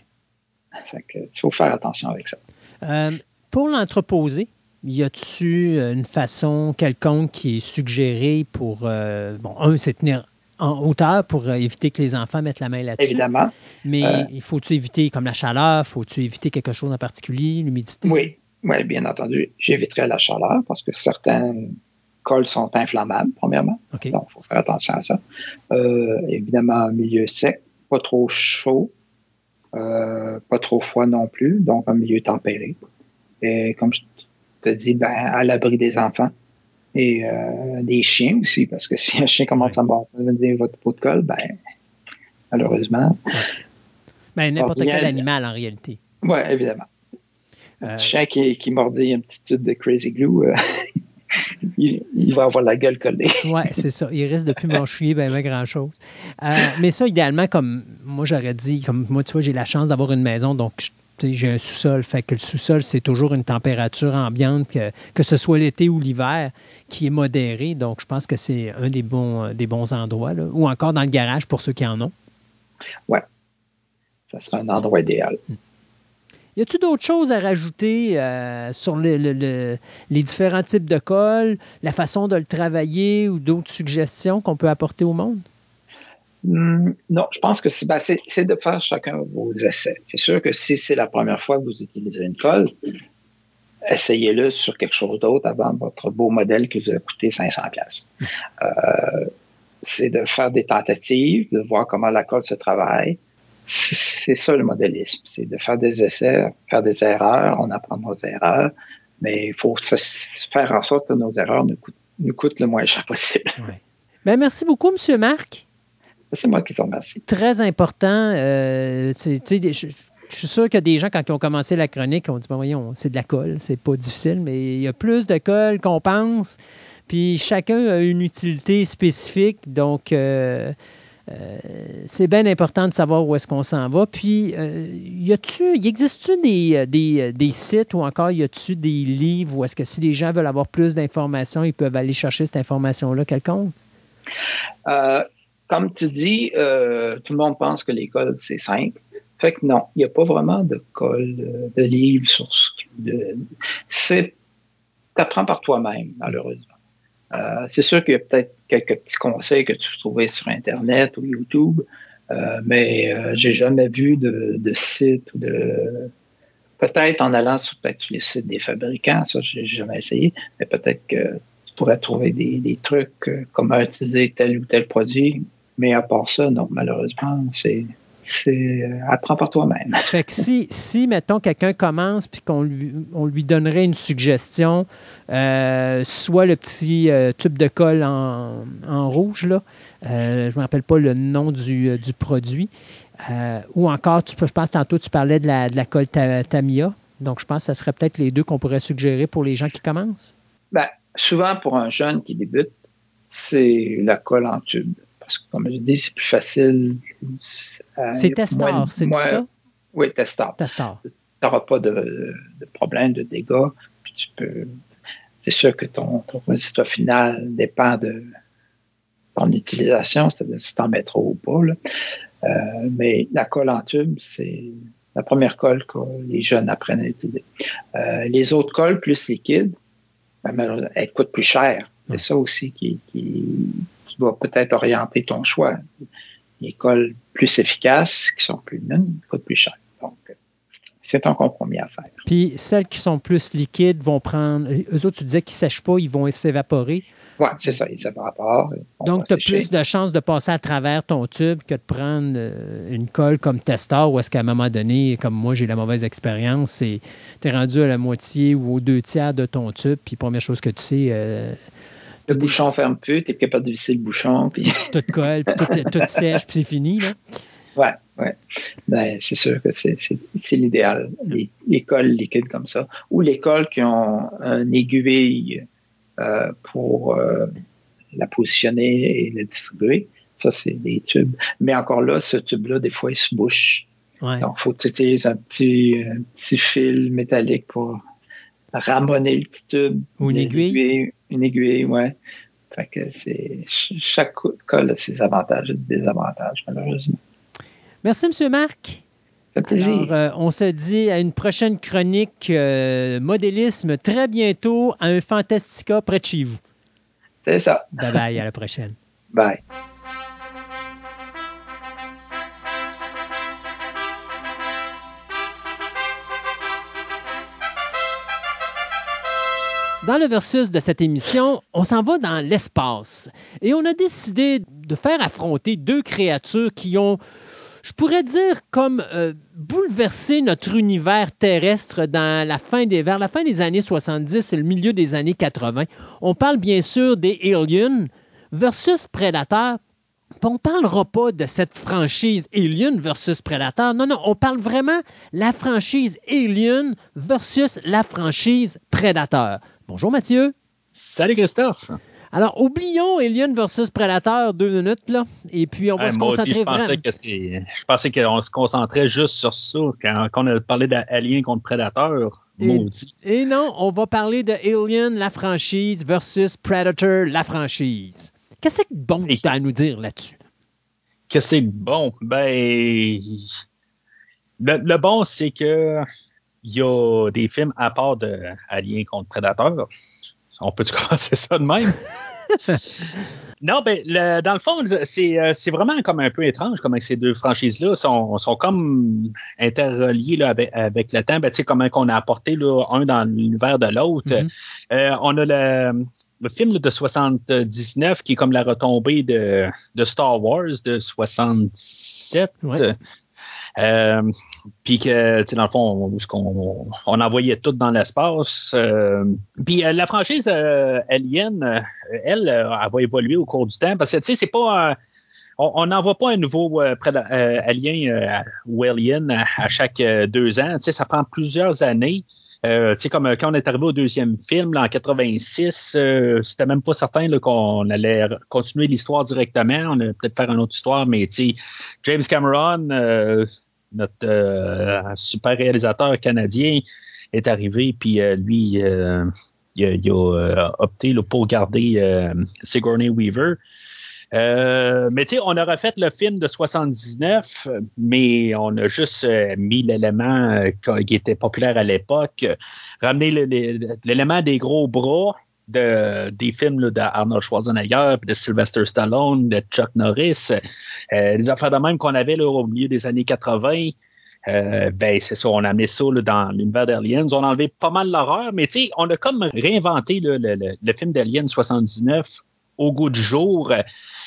il faut faire attention avec ça. Euh, pour l'entreposer, y a-tu une façon quelconque qui est suggérée pour, euh, bon, un, c'est tenir en hauteur pour éviter que les enfants mettent la main là-dessus. Évidemment. Mais il faut-tu éviter comme la chaleur, faut-tu éviter quelque chose en particulier, l'humidité? Oui, oui, bien entendu. J'éviterai la chaleur parce que certaines cols sont inflammables, premièrement. Donc, il faut faire attention à ça. Euh, évidemment, milieu sec, pas trop chaud, euh, pas trop froid non plus, donc un milieu tempéré. Et comme je te dis, ben, à l'abri des enfants et euh, des chiens aussi, parce que si un chien commence à boire votre pot de colle, ben, malheureusement. Ben, n'importe quel animal en réalité. Oui, évidemment. Un chien qui, qui mordit un petit tube de Crazy Glue, il, va avoir la gueule collée. oui, c'est ça. Il risque de plus m'enchouiller ben, ben, grand-chose. Euh, mais ça, idéalement, comme moi, j'aurais dit, comme moi, tu vois, j'ai la chance d'avoir une maison, donc j'ai un sous-sol. Fait que le sous-sol, c'est toujours une température ambiante, que, que ce soit l'été ou l'hiver, qui est modérée. Donc, je pense que c'est un des bons, des bons endroits. Là. Ou encore dans le garage pour ceux qui en ont. Oui. Ça serait un endroit idéal. Hmm. Y a-t-il d'autres choses à rajouter euh, sur les différents types de colle, la façon de le travailler ou d'autres suggestions qu'on peut apporter au monde? Hmm, non, je pense que ben, c'est de faire chacun vos essais. C'est sûr que si c'est la première fois que vous utilisez une colle, essayez-le sur quelque chose d'autre avant votre beau modèle qui vous a coûté 500 pièces. Euh, c'est de faire des tentatives, de voir comment la colle se travaille, c'est ça le modélisme, c'est de faire des essais, faire des erreurs, on apprend nos erreurs, mais il faut faire en sorte que nos erreurs nous coûtent, le moins cher possible. Ben, merci beaucoup, M. Marc. C'est moi qui vous remercie. Très important. Euh, je suis sûr que des gens, quand ils ont commencé la chronique, ont dit ben voyons, c'est de la colle, c'est pas difficile, mais il y a plus de colle qu'on pense. Puis chacun a une utilité spécifique. Donc, euh, euh, c'est bien important de savoir où est-ce qu'on s'en va. Puis, euh, y a-tu, y existe-tu des, des, des, sites ou encore y a-tu des livres où est-ce que si les gens veulent avoir plus d'informations, ils peuvent aller chercher cette information-là quelconque? comme tu dis, tout le monde pense que l'école, c'est simple. Fait que non, il n'y a pas vraiment de colle, de livre sur ce de, c'est apprends par toi-même, malheureusement. Euh, c'est sûr qu'il y a peut-être quelques petits conseils que tu peux trouver sur Internet ou YouTube, euh, mais euh, j'ai jamais vu de, de site ou de. Peut-être en allant sur peut-être les sites des fabricants, ça, j'ai jamais essayé, mais peut-être que tu pourrais trouver des, des trucs, comment utiliser tel ou tel produit. Mais à part ça, non, malheureusement, c'est c'est euh, apprends par toi-même. Fait que si, si mettons, quelqu'un commence puis qu'on lui, on lui donnerait une suggestion, euh, soit le petit euh, tube de colle en, en rouge, là, je ne me rappelle pas le nom du, du produit, ou encore, tu, je pense tantôt, tu parlais de la, de la colle Tamia. Donc, je pense que ce serait peut-être les deux qu'on pourrait suggérer pour les gens qui commencent. Ben, souvent, pour un jeune qui débute, c'est la colle en tube. Parce que, comme je dis, c'est plus facile, euh, c'est Testor, c'est ça? Oui, Testor. Testor. Tu n'auras pas de, problème, de dégâts. Puis tu peux. C'est sûr que ton, ton, résultat final dépend de ton utilisation, c'est-à-dire si tu en mets trop ou pas. Euh, mais la colle en tube, c'est la première colle que les jeunes apprennent à utiliser. Euh, les autres colles plus liquides, ben, elles coûtent plus cher. C'est ça aussi qui, qui, va peut-être orienter ton choix les cols plus efficaces, qui sont plus mines, coûtent plus cher. Donc, c'est un compromis à faire. Puis celles qui sont plus liquides vont prendre. Eux autres, tu disais qu'ils ne sèchent pas, ils vont s'évaporer. Oui, c'est ça, ils s'évaporent. Donc, tu as plus de chances de passer à travers ton tube que de prendre euh, une colle comme Testor, où est-ce qu'à un moment donné, comme moi, j'ai la mauvaise expérience, tu es rendu à la moitié ou aux deux tiers de ton tube, puis première chose que tu sais, euh, le bouchon ferme plus, tu es capable de visser le bouchon. Puis... tout colle, puis tout, sèche, puis c'est fini. Là. Ouais, ouais. Ben, c'est sûr que c'est l'idéal. Les, cols liquides comme ça. Ou les cols qui ont un aiguille euh, pour euh, la positionner et la distribuer. Ça, c'est des tubes. Mais encore là, ce tube-là, des fois, il se bouche. Donc, il faut utiliser un petit, un petit fil métallique pour ramonner le petit tube. Ou une aiguille. Une aiguille, ouais. Fait que c'est chaque cas a ses avantages et des désavantages, malheureusement. Merci, M. Marc. Ça fait plaisir. Euh, on se dit à une prochaine chronique euh, modélisme très bientôt à un Fantastica près de chez vous. C'est ça. Bye bye, à la prochaine. Bye. Dans le versus de cette émission, on s'en va dans l'espace et on a décidé de faire affronter deux créatures qui ont, je pourrais dire, comme euh, bouleversé notre univers terrestre dans la fin des, vers la fin des années 70 et le milieu des années 80. On parle bien sûr des Aliens versus Predator. On ne parlera pas de cette franchise Alien versus Predator. Non, non, on parle vraiment la franchise Alien versus la franchise Predator. Bonjour Mathieu. Salut Christophe. Alors, oublions Alien versus Predator deux minutes, là, et puis on va se concentrer je pensais que Je pensais qu'on se concentrait juste sur ça quand, on a parlé d'Alien contre Predator. Maudit. Et, non, on va parler de Alien, la franchise, versus Predator, la franchise. Qu'est-ce que bon tu as à nous dire là-dessus? Qu'est-ce que c'est bon? Ben, le bon, c'est que il y a des films à part de Alien contre Predator. On peut-tu commencer ça de même? non, ben, dans le fond, euh, c'est, vraiment comme un peu étrange comment ces deux franchises-là sont, sont comme interreliées là, avec, avec, le temps. Ben, comment on a apporté là, un dans l'univers de l'autre. Mm-hmm. Euh, on a le, le film de 79 qui est comme la retombée de, de Star Wars de 77. Euh, puis que, tu sais, dans le fond, on, envoyait tout dans l'espace. Euh, puis euh, la franchise Alien, elle, elle va évoluer au cours du temps parce que, tu sais, c'est pas on n'envoie pas un nouveau euh, alien ou alien à, chaque deux ans. Tu sais, ça prend plusieurs années. Euh, tu sais, comme quand on est arrivé au deuxième film, là, en 86, c'était même pas certain qu'on allait continuer l'histoire directement. On allait peut-être faire une autre histoire, mais tu sais, James Cameron, notre super réalisateur canadien, est arrivé, puis lui, il, a, euh, opté pour garder euh, Sigourney Weaver. Euh, mais tu sais, on a refait le film de 79, mais on a juste mis l'élément qui était populaire à l'époque, ramener l'élément des gros bras de, des films d'Arnold Schwarzenegger, de Sylvester Stallone, de Chuck Norris, les affaires de même qu'on avait au milieu des années 80. Euh, ben c'est ça, on a mis ça dans l'univers d'Aliens. On a enlevé pas mal l'horreur, mais tu sais, on a comme réinventé le, film d'Alien 79 au goût du jour.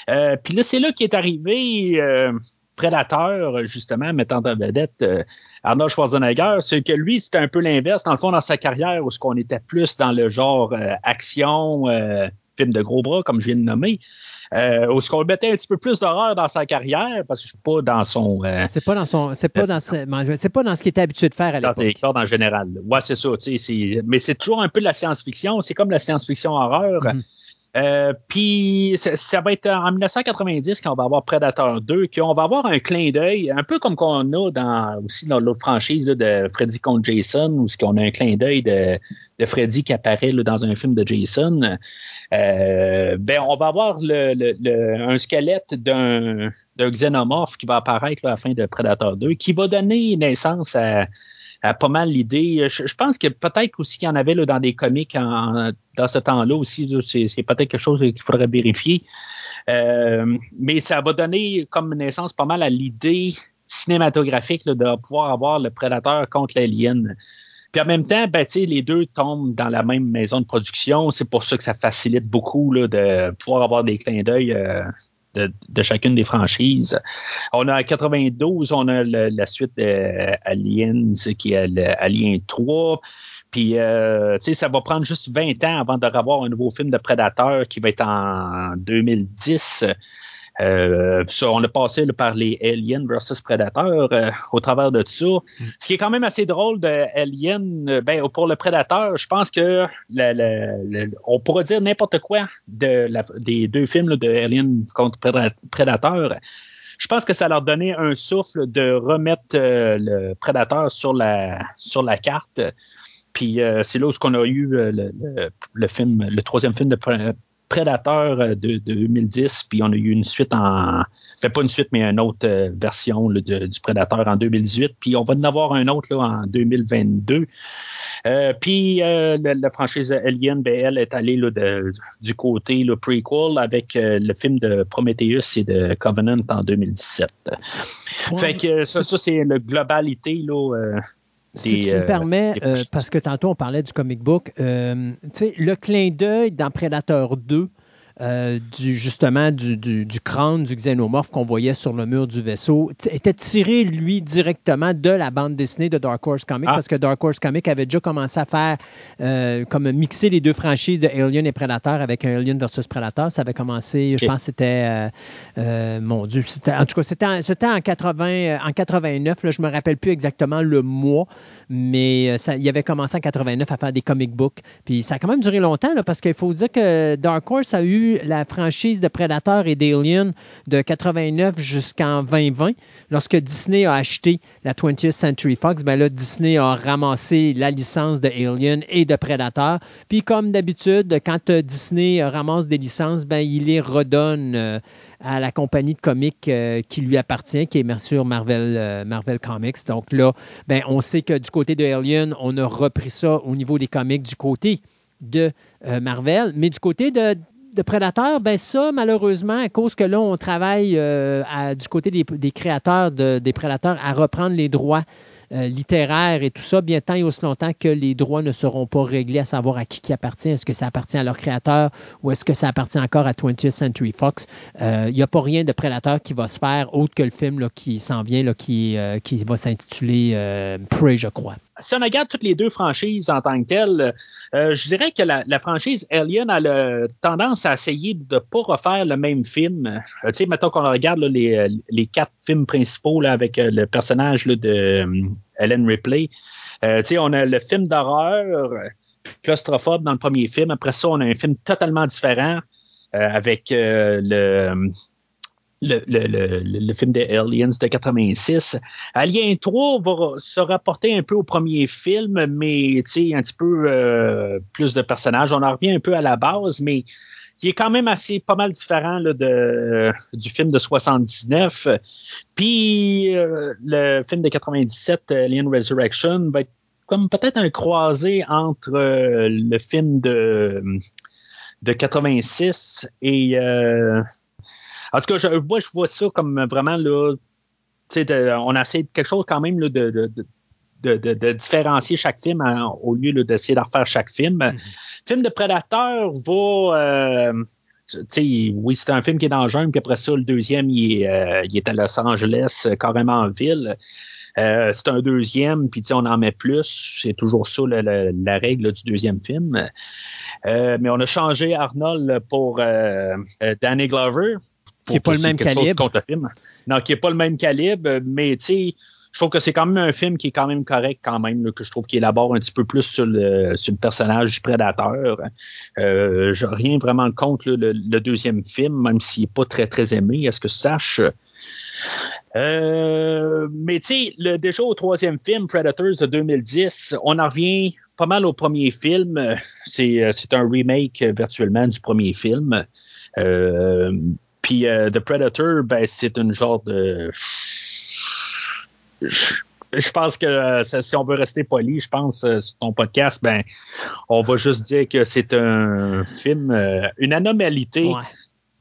Euh, Puis là, c'est là qu'est arrivé euh, Predator, justement, mettant en vedette euh, Arnold Schwarzenegger. C'est que lui, c'était un peu l'inverse, dans le fond, dans sa carrière, où ce qu'on était plus dans le genre action, film de gros bras, comme je viens de nommer. Euh, où ce qu'on mettait un petit peu plus d'horreur dans sa carrière, parce que je suis pas dans son. Euh, c'est pas dans son. C'est pas dans c'est pas dans ce qu'il était habitué de faire à l'époque. Dans ses en général. Ouais, c'est ça. Mais c'est toujours un peu de la science-fiction. C'est comme la science-fiction horreur. Mm-hmm. Euh, puis ça, va être en 1990 qu'on va avoir Predator 2, qu'on va avoir un clin d'œil, un peu comme qu'on a dans aussi dans l'autre franchise de Freddy contre Jason, où qu'on a un clin d'œil de, de, Freddy qui apparaît dans un film de Jason. Euh, ben on va avoir le, un squelette d'un xénomorphe qui va apparaître à la fin de Predator 2, qui va donner naissance à pas mal l'idée. Je, pense que peut-être aussi qu'il y en avait là, dans des comics dans ce temps-là aussi. C'est peut-être quelque chose qu'il faudrait vérifier. Euh, mais ça va donner comme naissance pas mal à l'idée cinématographique de pouvoir avoir le prédateur contre l'alien. Puis en même temps, ben, les deux tombent dans la même maison de production. C'est pour ça que ça facilite beaucoup là, de pouvoir avoir des clins d'œil euh, de, chacune des franchises. On a 92, on a la suite de Aliens qui est Alien 3. Puis, euh, tu sais, ça va prendre juste 20 ans avant de revoir un nouveau film de Predator qui va être en 2010. Euh, on a passé par les Alien versus Predator euh, au travers de ça. Ce qui est quand même assez drôle de Alien, euh, ben, pour le Predator, je pense que on pourrait dire n'importe quoi de des deux films de Alien contre Predator. Je pense que ça leur donnait un souffle de remettre le Predator sur la, sur la carte. Puis c'est là où on a eu le, le, film, le troisième film de Predator euh, de, 2010, puis on a eu une suite en. Fait pas une suite, mais une autre euh, version du Predator en 2018, puis on va en avoir un autre là, en 2022. Euh, puis la, franchise Alien, ben, elle est allée là, du côté le prequel avec le film de Prometheus et de Covenant en 2017. Fait que ça, ça c'est la globalité là, si tu me euh, permets, euh, parce que tantôt on parlait du comic book, euh, le clin d'œil dans Predator 2, euh, du, justement du, du, crâne du xénomorphe qu'on voyait sur le mur du vaisseau était tiré, lui, directement de la bande dessinée de Dark Horse Comics, ah. parce que Dark Horse Comics avait déjà commencé à faire, euh, comme mixer les deux franchises de Alien et Predator avec un Alien versus Predator. Ça avait commencé, je pense c'était, euh, mon Dieu, en tout cas, c'était en, en, 80, en 89, là, je ne me rappelle plus exactement le mois, mais ça, il avait commencé en 89 à faire des comic books. Puis ça a quand même duré longtemps, parce qu'il faut dire que Dark Horse a eu la franchise de Predator et d'Alien de 89 jusqu'en 2020. Lorsque Disney a acheté la 20th Century Fox, ben là, Disney a ramassé la licence de Alien et de Predator. Puis comme d'habitude, quand euh, Disney ramasse des licences, ben, il les redonne euh, à la compagnie de comics euh, qui lui appartient, qui est bien sûr Marvel, Marvel Comics. Donc là, ben, on sait que du côté de Alien, on a repris ça au niveau des comics du côté de Marvel. Mais du côté de de prédateurs, ben ça, malheureusement, à cause que là, on travaille euh, du côté des, créateurs des prédateurs à reprendre les droits euh, littéraires et tout ça, bien tant et aussi longtemps que les droits ne seront pas réglés à savoir à qui qui appartient. Est-ce que ça appartient à leur créateur ou est-ce que ça appartient encore à 20th Century Fox? Euh, il n'y a pas rien de prédateur qui va se faire autre que le film qui s'en vient, qui, qui va s'intituler Prey, je crois. Si on regarde toutes les deux franchises en tant que telles, euh, je dirais que la, franchise Alien a le, tendance à essayer de ne pas refaire le même film. Euh, tu sais, mettons qu'on regarde les, les, quatre films principaux là, avec le personnage là, de Ellen Ripley. tu sais, on a le film d'horreur, claustrophobe dans le premier film. Après ça, on a un film totalement différent avec le le, film des Aliens de 86. Alien 3 va se rapporter un peu au premier film, mais un petit peu euh, plus de personnages. On en revient un peu à la base, mais qui est quand même assez pas mal différent de, du film de 79. Puis euh, le film de 97, Alien Resurrection, va être comme peut-être un croisé entre euh, le film de, de 86 et en tout cas, je, moi, je vois ça comme vraiment, là, on essaie quelque chose quand même de, de, différencier chaque film au lieu d'essayer d'en refaire chaque film. Mm-hmm. Film de Prédateur va. Euh, oui, c'est un film qui est dans le jungle, puis après ça, le deuxième, il est, euh, il est à Los Angeles, carrément en ville. Euh, c'est un deuxième, puis on en met plus. C'est toujours ça la, règle du deuxième film. mais on a changé Arnold pour Danny Glover qui n'est pas le même calibre. Non, qui n'est pas le même calibre, mais tu sais, je trouve que c'est quand même un film qui est quand même correct quand même, que je trouve qu'il élabore un petit peu plus sur le, sur le personnage du prédateur. Euh, je rien vraiment contre le, deuxième film, même s'il n'est pas très très aimé, est-ce que tu saches? Euh, mais tu sais, déjà au troisième film, Predators de 2010, on en revient pas mal au premier film. C'est un remake virtuellement du premier film. Euh, puis euh, The Predator, ben, c'est une genre de. Je pense que euh, si on veut rester poli, je pense euh, sur ton podcast, ben, on va juste dire que c'est un film, une anomalité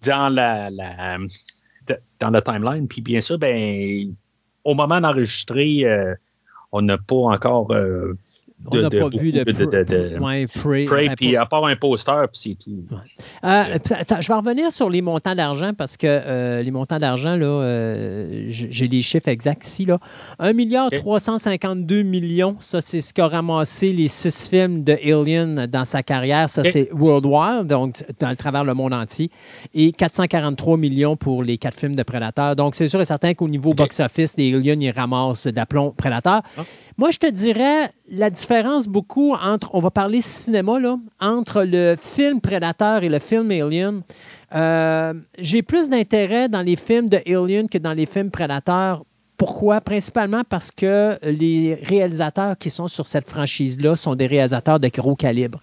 dans la, dans la timeline. Puis bien sûr, ben, au moment d'enregistrer, on n'a pas encore on n'a pas vu de, Prey, puis à part un poster, puis c'est tout. Euh, je vais revenir sur les montants d'argent parce que euh, les montants d'argent, là, euh, j'ai les chiffres exacts ici. Là. 1 milliard 352 millions, ça c'est ce qu'a ramassé les six films de Alien dans sa carrière. Ça c'est worldwide, donc dans le travers le monde entier. Et 443 millions pour les quatre films de Predator. Donc c'est sûr et certain qu'au niveau box-office, les Aliens, ils ramassent d'aplomb Predator. Ah. Moi, je te dirais la différence beaucoup entre, on va parler cinéma, là, entre le film Predator et le film Alien. Euh, j'ai plus d'intérêt dans les films de Alien que dans les films Predator. Pourquoi? Principalement parce que les réalisateurs qui sont sur cette franchise-là sont des réalisateurs de gros calibre.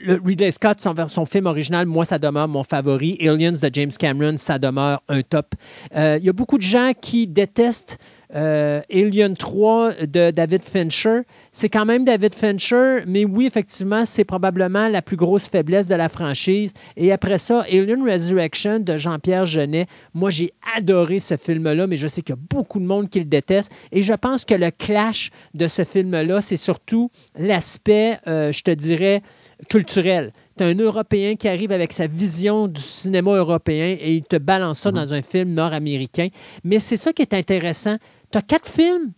Le Ridley Scott, son, son, film original, moi, ça demeure mon favori. Aliens de James Cameron, ça demeure un top. Euh, il y a beaucoup de gens qui détestent euh, Alien 3 de David Fincher. C'est quand même David Fincher, mais oui, effectivement, c'est probablement la plus grosse faiblesse de la franchise. Et après ça, Alien Resurrection de Jean-Pierre Genet. Moi, j'ai adoré ce film-là, mais je sais qu'il y a beaucoup de monde qui le déteste. Et je pense que le clash de ce film-là, c'est surtout l'aspect, euh, je te dirais, culturel. Tu as un Européen qui arrive avec sa vision du cinéma européen et il te balance ça mm-hmm. dans un film nord-américain. Mais c'est ça qui est intéressant tu as quatre films,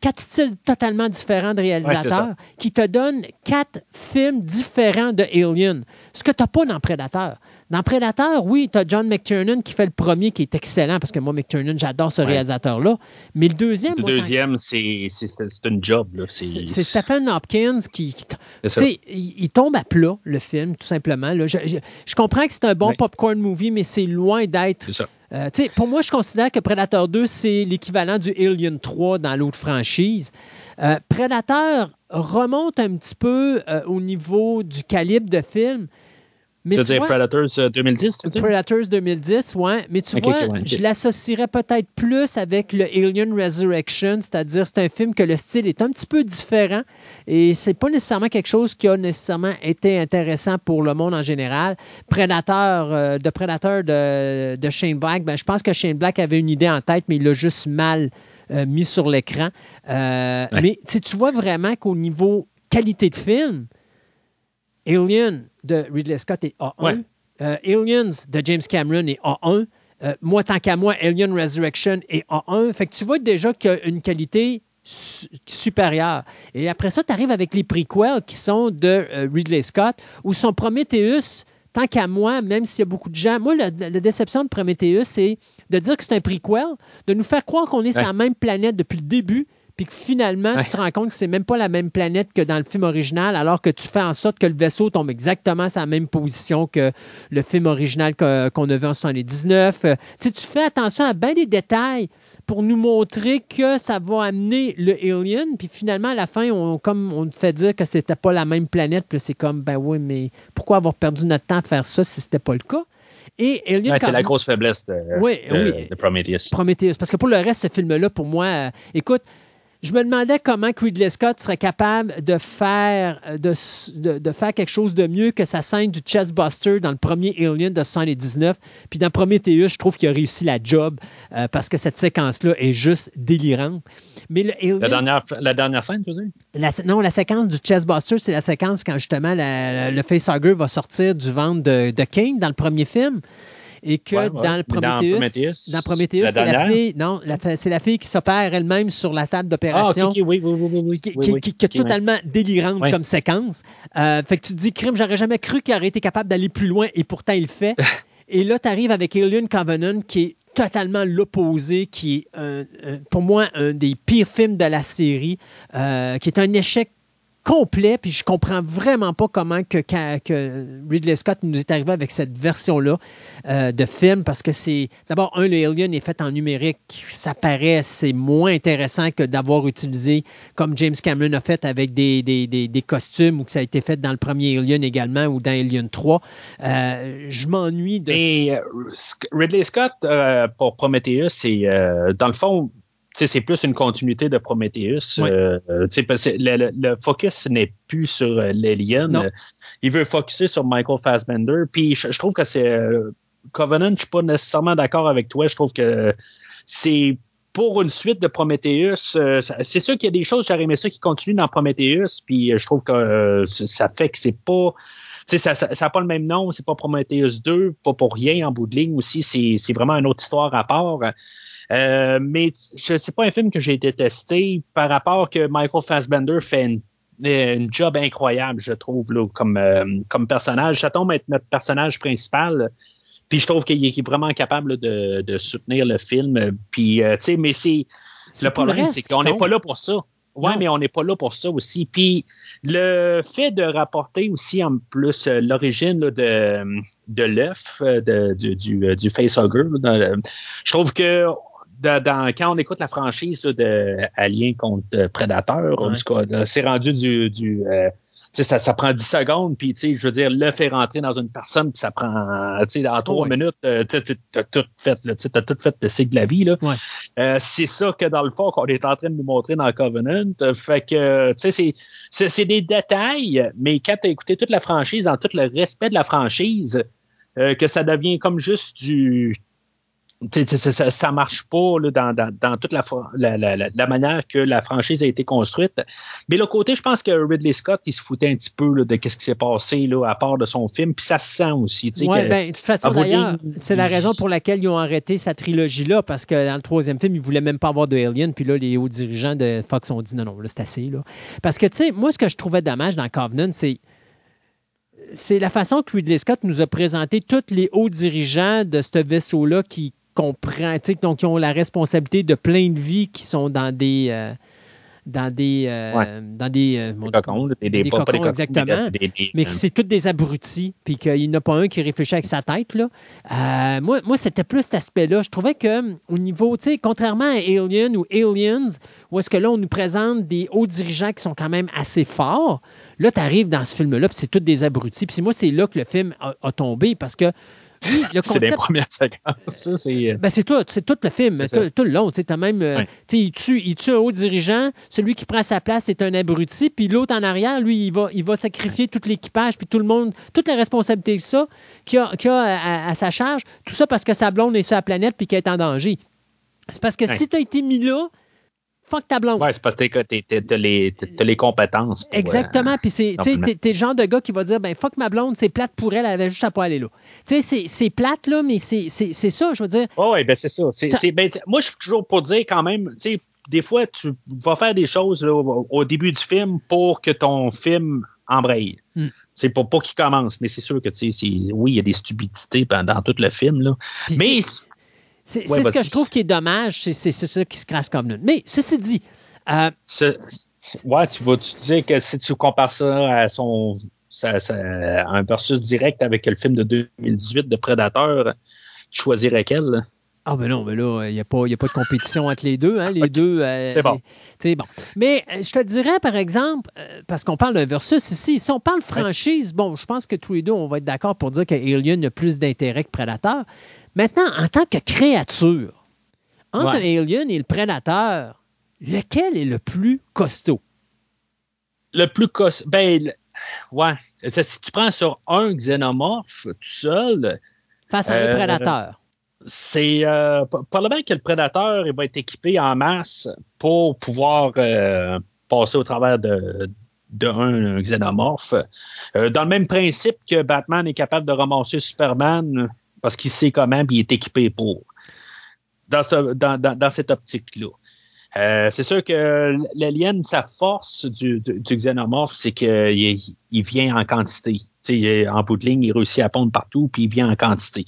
quatre styles totalement différents de réalisateurs qui te donnent quatre films différents de Alien. Ce que tu n'as pas dans Predator. Dans Predator, oui, tu as John McTiernan qui fait le premier, qui est excellent, parce que moi, McTiernan, j'adore ce réalisateur-là. Mais le deuxième. Le deuxième, c'est une job. C'est Stephen Hopkins qui. il, tombe à plat, le film, tout simplement. Je, comprends que c'est un bon popcorn movie, mais c'est loin d'être. Euh, pour moi, je considère que Predator 2, c'est l'équivalent du Alien 3 dans l'autre franchise. Euh, Predator remonte un petit peu euh, au niveau du calibre de film, mais tu veux dire Predators 2010, tu veux Predators 2010, oui. Mais tu vois, je l'associerais peut-être plus avec le Alien Resurrection, c'est-à-dire c'est un film que le style est un petit peu différent et c'est pas nécessairement quelque chose qui a nécessairement été intéressant pour le monde en général. Predator, euh, de Predator de, de, Shane Black, ben, je pense que Shane Black avait une idée en tête, mais il l'a juste mal euh, mis sur l'écran. Euh, mais tu vois vraiment qu'au niveau qualité de film, Alien de Ridley Scott est A1. Euh, Aliens de James Cameron est A1. Euh, moi, tant qu'à moi, Alien Resurrection est A1. Fait que tu vois déjà qu'il y a une qualité supérieur. Et après ça, tu arrives avec les prequels qui sont de euh, Ridley Scott, où son Prometheus, tant qu'à moi, même s'il y a beaucoup de gens, moi, la, déception de Prometheus, c'est de dire que c'est un prequel, de nous faire croire qu'on est sur la même planète depuis le début, puis que finalement, tu te rends compte que c'est même pas la même planète que dans le film original, alors que tu fais en sorte que le vaisseau tombe exactement sur la même position que le film original qu'on a vu en 79. Euh, tu tu fais attention à bien des détails pour nous montrer que ça va amener le Alien, puis finalement, à la fin, on, comme on te fait dire que c'était pas la même planète, puis c'est comme, ben oui, mais pourquoi avoir perdu notre temps à faire ça si c'était pas le cas? Et Alien c'est la grosse faiblesse de, de, Prometheus. Prometheus. Parce que pour le reste, ce film-là, pour moi, euh, écoute, je me demandais comment Ridley Scott serait capable de faire, de, de, faire quelque chose de mieux que sa scène du chestbuster dans le premier Alien de 1979. Puis dans Prometheus, je trouve qu'il a réussi la job euh, parce que cette séquence-là est juste délirante. Mais la, dernière, la dernière scène, tu veux dire? non, la séquence du chestbuster, c'est la séquence quand justement le facehugger va sortir du ventre de, de King dans le premier film et que dans le Prometheus, dans Prometheus, c'est la fille, non, c'est la fille qui s'opère elle-même sur la table d'opération. Ah, oui, oui, oui, oui, qui, qui, est totalement délirante comme séquence. Euh, fait que tu te dis, crime, j'aurais jamais cru qu'il aurait été capable d'aller plus loin et pourtant il le fait. et là, tu arrives avec Alien Covenant qui est totalement l'opposé, qui est pour moi un des pires films de la série, euh, qui est un échec complet, puis je comprends vraiment pas comment que, Ridley Scott nous est arrivé avec cette version-là euh, de film, parce que c'est d'abord un, le Alien est fait en numérique, ça paraît c'est moins intéressant que d'avoir utilisé comme James Cameron a fait avec des, costumes ou que ça a été fait dans le premier Alien également ou dans Alien 3. Euh, je m'ennuie de. Et euh, Ridley Scott pour Prometheus, c'est dans le fond c'est plus une continuité de Prometheus. Euh, le, focus n'est plus sur euh, l'alien. Il veut focuser sur Michael Fassbender. Puis je, trouve que c'est euh, Covenant, je suis pas nécessairement d'accord avec toi. Je trouve que c'est pour une suite de Prometheus, c'est sûr qu'il y a des choses, j'aurais aimé ça qui continuent dans Prometheus, puis je trouve que ça fait que c'est pas. Ça n'a pas le même nom, c'est pas Prometheus 2, pas pour rien en bout de ligne aussi, c'est vraiment une autre histoire à part. Euh, mais c'est pas un film que j'ai détesté par rapport que Michael Fassbender fait une, job incroyable, je trouve, là, comme, euh, comme personnage. Ça tombe être notre personnage principal. Puis je trouve qu'il est vraiment capable de, de, soutenir le film. Puis, euh, tu sais, mais c'est. Le problème, c'est qu'on n'est pas là pour ça. Oui, mais on n'est pas là pour ça aussi. Puis le fait de rapporter aussi en plus l'origine de, de l'œuf du, du, du facehugger, je trouve que quand on écoute la franchise de Alien contre Predator, c'est rendu du, du euh, ça, prend 10 secondes, puis je veux dire, le faire rentrer dans une personne, puis ça prend en trois minutes, euh, tu as tout fait, tu as tout fait le cycle de la vie. Euh, c'est ça que dans le fond qu'on est en train de nous montrer dans Covenant. Fait que c'est des détails, mais quand tu as écouté toute la franchise, dans tout le respect de la franchise, que ça devient comme juste du ça, ça marche pas dans, dans, toute la, la, la, manière que la franchise a été construite. Mais le côté, je pense que Ridley Scott, il se foutait un petit peu de ce qui s'est passé là, à part de son film, puis ça se sent aussi. Oui, ben, de toute façon, d'ailleurs, c'est la raison pour laquelle ils ont arrêté sa trilogie-là, parce que dans le troisième film, ils voulaient même pas avoir de Alien, puis là, les hauts dirigeants de Fox ont dit non, non, là, c'est assez. Là. Parce que, tu sais, moi, ce que je trouvais dommage dans Covenant, c'est c'est la façon que Ridley Scott nous a présenté tous les hauts dirigeants de ce vaisseau-là qui, donc qui ont la responsabilité de plein de vies qui sont dans des. Euh, dans des euh, dans des, euh, cocons, des, des, cocons, exactement. mais que c'est tous des abrutis puis qu'il n'y en a pas un qui réfléchit avec sa tête là. Moi, moi c'était plus cet aspect là je trouvais que au niveau tu sais contrairement à Alien ou Aliens où est-ce que là on nous présente des hauts dirigeants qui sont quand même assez forts là tu arrives dans ce film là puis c'est tous des abrutis. Puis moi c'est là que le film a tombé parce que c'est les premières séquences. Euh, ben, c'est tout, c'est tout le film, tout, le long. Tu même, euh, il, tue, il tue un haut dirigeant, celui qui prend sa place est un abruti, puis l'autre en arrière, lui, il va, il va sacrifier tout l'équipage, puis tout le monde, toutes les responsabilités ça qu'il a, a à, sa charge, tout ça parce que sa blonde est sur la planète puis qu'elle est en danger. C'est parce que si tu as été mis là, fuck ta blonde. Ouais, c'est parce que t'as les, les compétences. Exactement. Puis c'est, t'es le genre de gars qui va dire, ben fuck ma blonde, c'est plate pour elle, elle avait juste à pas aller là. Tu sais, c'est plate, là, mais c'est ça, je veux dire. Oh, oui, ben c'est ça. Ben, moi, je suis toujours pour dire quand même, tu sais, des fois, tu vas faire des choses au, début du film pour que ton film embraye. Hmm. C'est pour pas qu'il commence, mais c'est sûr que, tu sais, oui, il y a des stupidités pendant tout le film, là. mais. C'est ce que je trouve qui est dommage, c'est ça qui se crache comme nous. Mais ceci dit. Euh, ouais, tu vas tu dire que si tu compares ça à son un versus direct avec le film de 2018 de Predator, tu choisirais quel? Ah ben non, mais là, il n'y a, pas, a pas de compétition entre les deux. Hein, les deux. Euh, c'est bon. bon. Mais euh, je te dirais, par exemple, parce qu'on parle d'un versus ici, si on parle franchise, bon, je pense que tous les deux, on va être d'accord pour dire qu'Alien a plus d'intérêt que Predator. Maintenant, en tant que créature, entre Alien et le Prédateur, lequel est le plus costaud? Le plus costaud. Ben, ouais. si tu prends sur un xénomorphe tout seul. Face à un prédateur c'est euh, probablement que le prédateur il va être équipé en masse pour pouvoir euh, passer au travers de, un, xénomorphe. Euh, dans le même principe que Batman est capable de ramasser Superman parce qu'il sait comment et il est équipé pour. Dans, cette optique-là. Euh, c'est sûr que l'alien, sa force du, xénomorphe, c'est qu'il il vient en quantité. en bout de ligne, il réussit à pondre partout, puis il vient en quantité.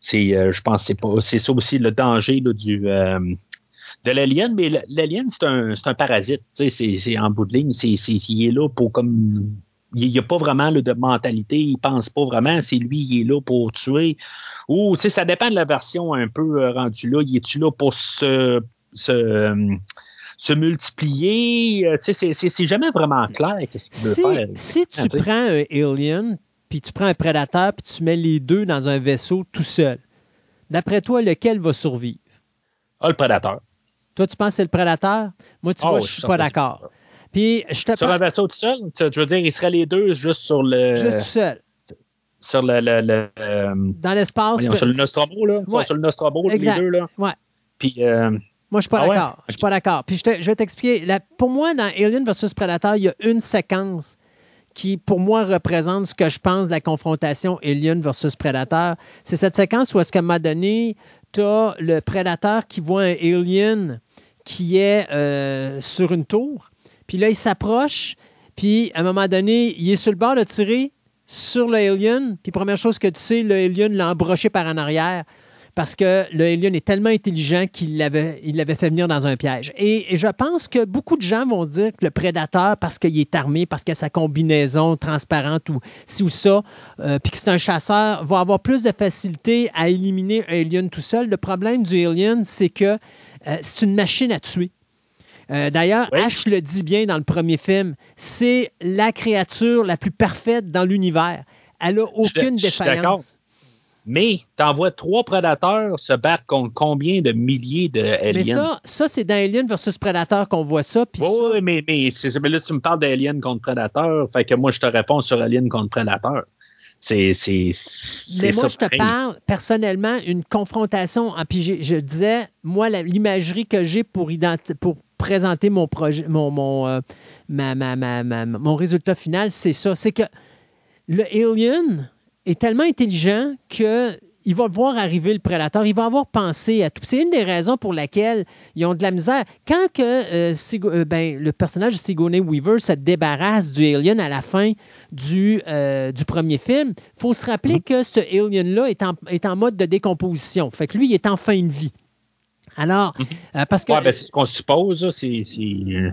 C'est, euh, je pense, c'est pas, c'est ça aussi le danger du euh, de l'alien, mais l'alien c'est un, parasite. C'est, en bout de ligne, c'est, il est là pour comme il n'y a pas vraiment de mentalité, il pense pas vraiment, c'est lui, il est là pour tuer. Ou, tu sais, ça dépend de la version un peu euh, rendue là. Il est-tu là pour se, se, se multiplier? Tu sais, c'est jamais vraiment clair qu'est-ce qu'il veut faire. Si tu prends un alien puis tu prends un prédateur, puis tu mets les deux dans un vaisseau tout seul. D'après toi, lequel va survivre? Ah, le prédateur. Toi, tu penses que c'est le prédateur? Moi, tu ah vois, je suis pas d'accord. Puis, je te Sur un vaisseau tout seul? Je veux dire, ils seraient les deux juste sur le. Juste tout seul. Sur le. Euh, dans l'espace. Sur le Nostromo, là. Sur le Nostromo, les deux, là. Ouais. Puis. Euh, moi, je suis pas ah d'accord. Je suis pas d'accord. Puis, je, je vais t'expliquer. Pour moi, dans Alien versus Predator, il y a une séquence qui, pour moi, représente ce que je pense de la confrontation Alien versus Predator. C'est cette séquence où, est-ce qu'à un moment donné, tu as le Predator qui voit un Alien qui est euh, sur une tour. Puis là, il s'approche. Puis, à un moment donné, il est sur le bord de tirer sur le Alien. Puis, première chose que tu sais, le Alien l'a embroché par en arrière parce que le alien est tellement intelligent qu'il l'avait, il l'avait fait venir dans un piège. Et, je pense que beaucoup de gens vont dire que le prédateur, parce qu'il est armé, parce qu'il a sa combinaison transparente ou ci ou ça, euh, puis que c'est un chasseur, va avoir plus de facilité à éliminer un alien tout seul. Le problème du alien, c'est que euh, c'est une machine à tuer. Euh, d'ailleurs, Ash le dit bien dans le premier film, c'est la créature la plus parfaite dans l'univers. Elle n'a aucune défaillance. Mais tu envoies trois prédateurs se battre contre combien de milliers de aliens? Mais ça, ça c'est dans Alien versus Predator qu'on voit ça. Oui, mais, mais, là, tu me parles d'Alien contre Predator. Fait que moi, je te réponds sur Alien contre Predator. C'est, Mais moi, je te parle personnellement une confrontation. Ah, puis je, disais, moi, l'imagerie que j'ai pour, pour présenter mon projet, mon, mon, euh, mon résultat final, c'est ça. C'est que le Alien, est tellement intelligent que il va voir arriver le prédateur, il va avoir pensé à tout. C'est une des raisons pour laquelle ils ont de la misère. Quand que, euh, euh, ben, le personnage de Sigourney Weaver se débarrasse du alien à la fin du, euh, du premier film, il faut se rappeler mm-hmm. que ce alien-là est en, est en mode de décomposition. Fait que lui, il est en fin de vie. Alors, mhm. euh, parce que. Ben, c'est ce qu'on suppose, c'est.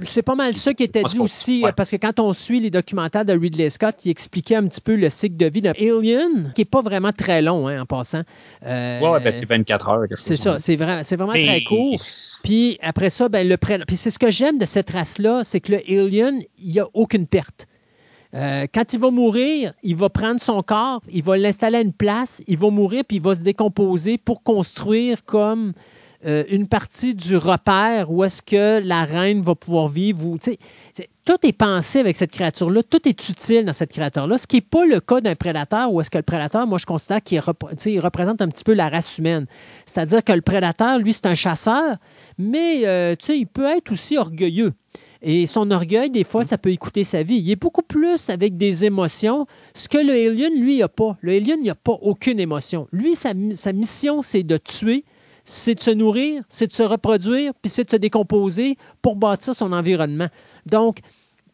C'est pas mal ça qui était dit aussi, parce que quand on suit les documentaires de Ridley Scott, il expliquait un petit peu le cycle de vie d'un Alien, qui n'est pas vraiment très long, hein, en passant. Euh, oui, ben, c'est 24 heures. C'est ça, c'est vraiment, vraiment très court. Puis après ça, ben, le Puis c'est ce que j'aime de cette race-là, c'est que le Alien, il n'y a aucune perte. Euh, quand il va mourir, il va prendre son corps, il va l'installer à une place, il va mourir, puis il va se décomposer pour construire comme euh, une partie du repère où est-ce que la reine va pouvoir vivre. tout est pensé avec cette créature-là, tout est utile dans cette créature-là, ce qui n'est pas le cas d'un prédateur où est-ce que le prédateur, moi je considère qu'il représente un petit peu la race humaine. C'est-à-dire que le prédateur, lui, c'est un chasseur, mais euh, il peut être aussi orgueilleux. Et son orgueil, des fois, ça peut écouter sa vie. Il est beaucoup plus avec des émotions, ce que le alien, lui, n'a pas. Le alien, il n'a pas aucune émotion. Lui, sa mission, c'est de tuer, c'est de se nourrir, c'est de se reproduire, puis c'est de se décomposer pour bâtir son environnement. Donc,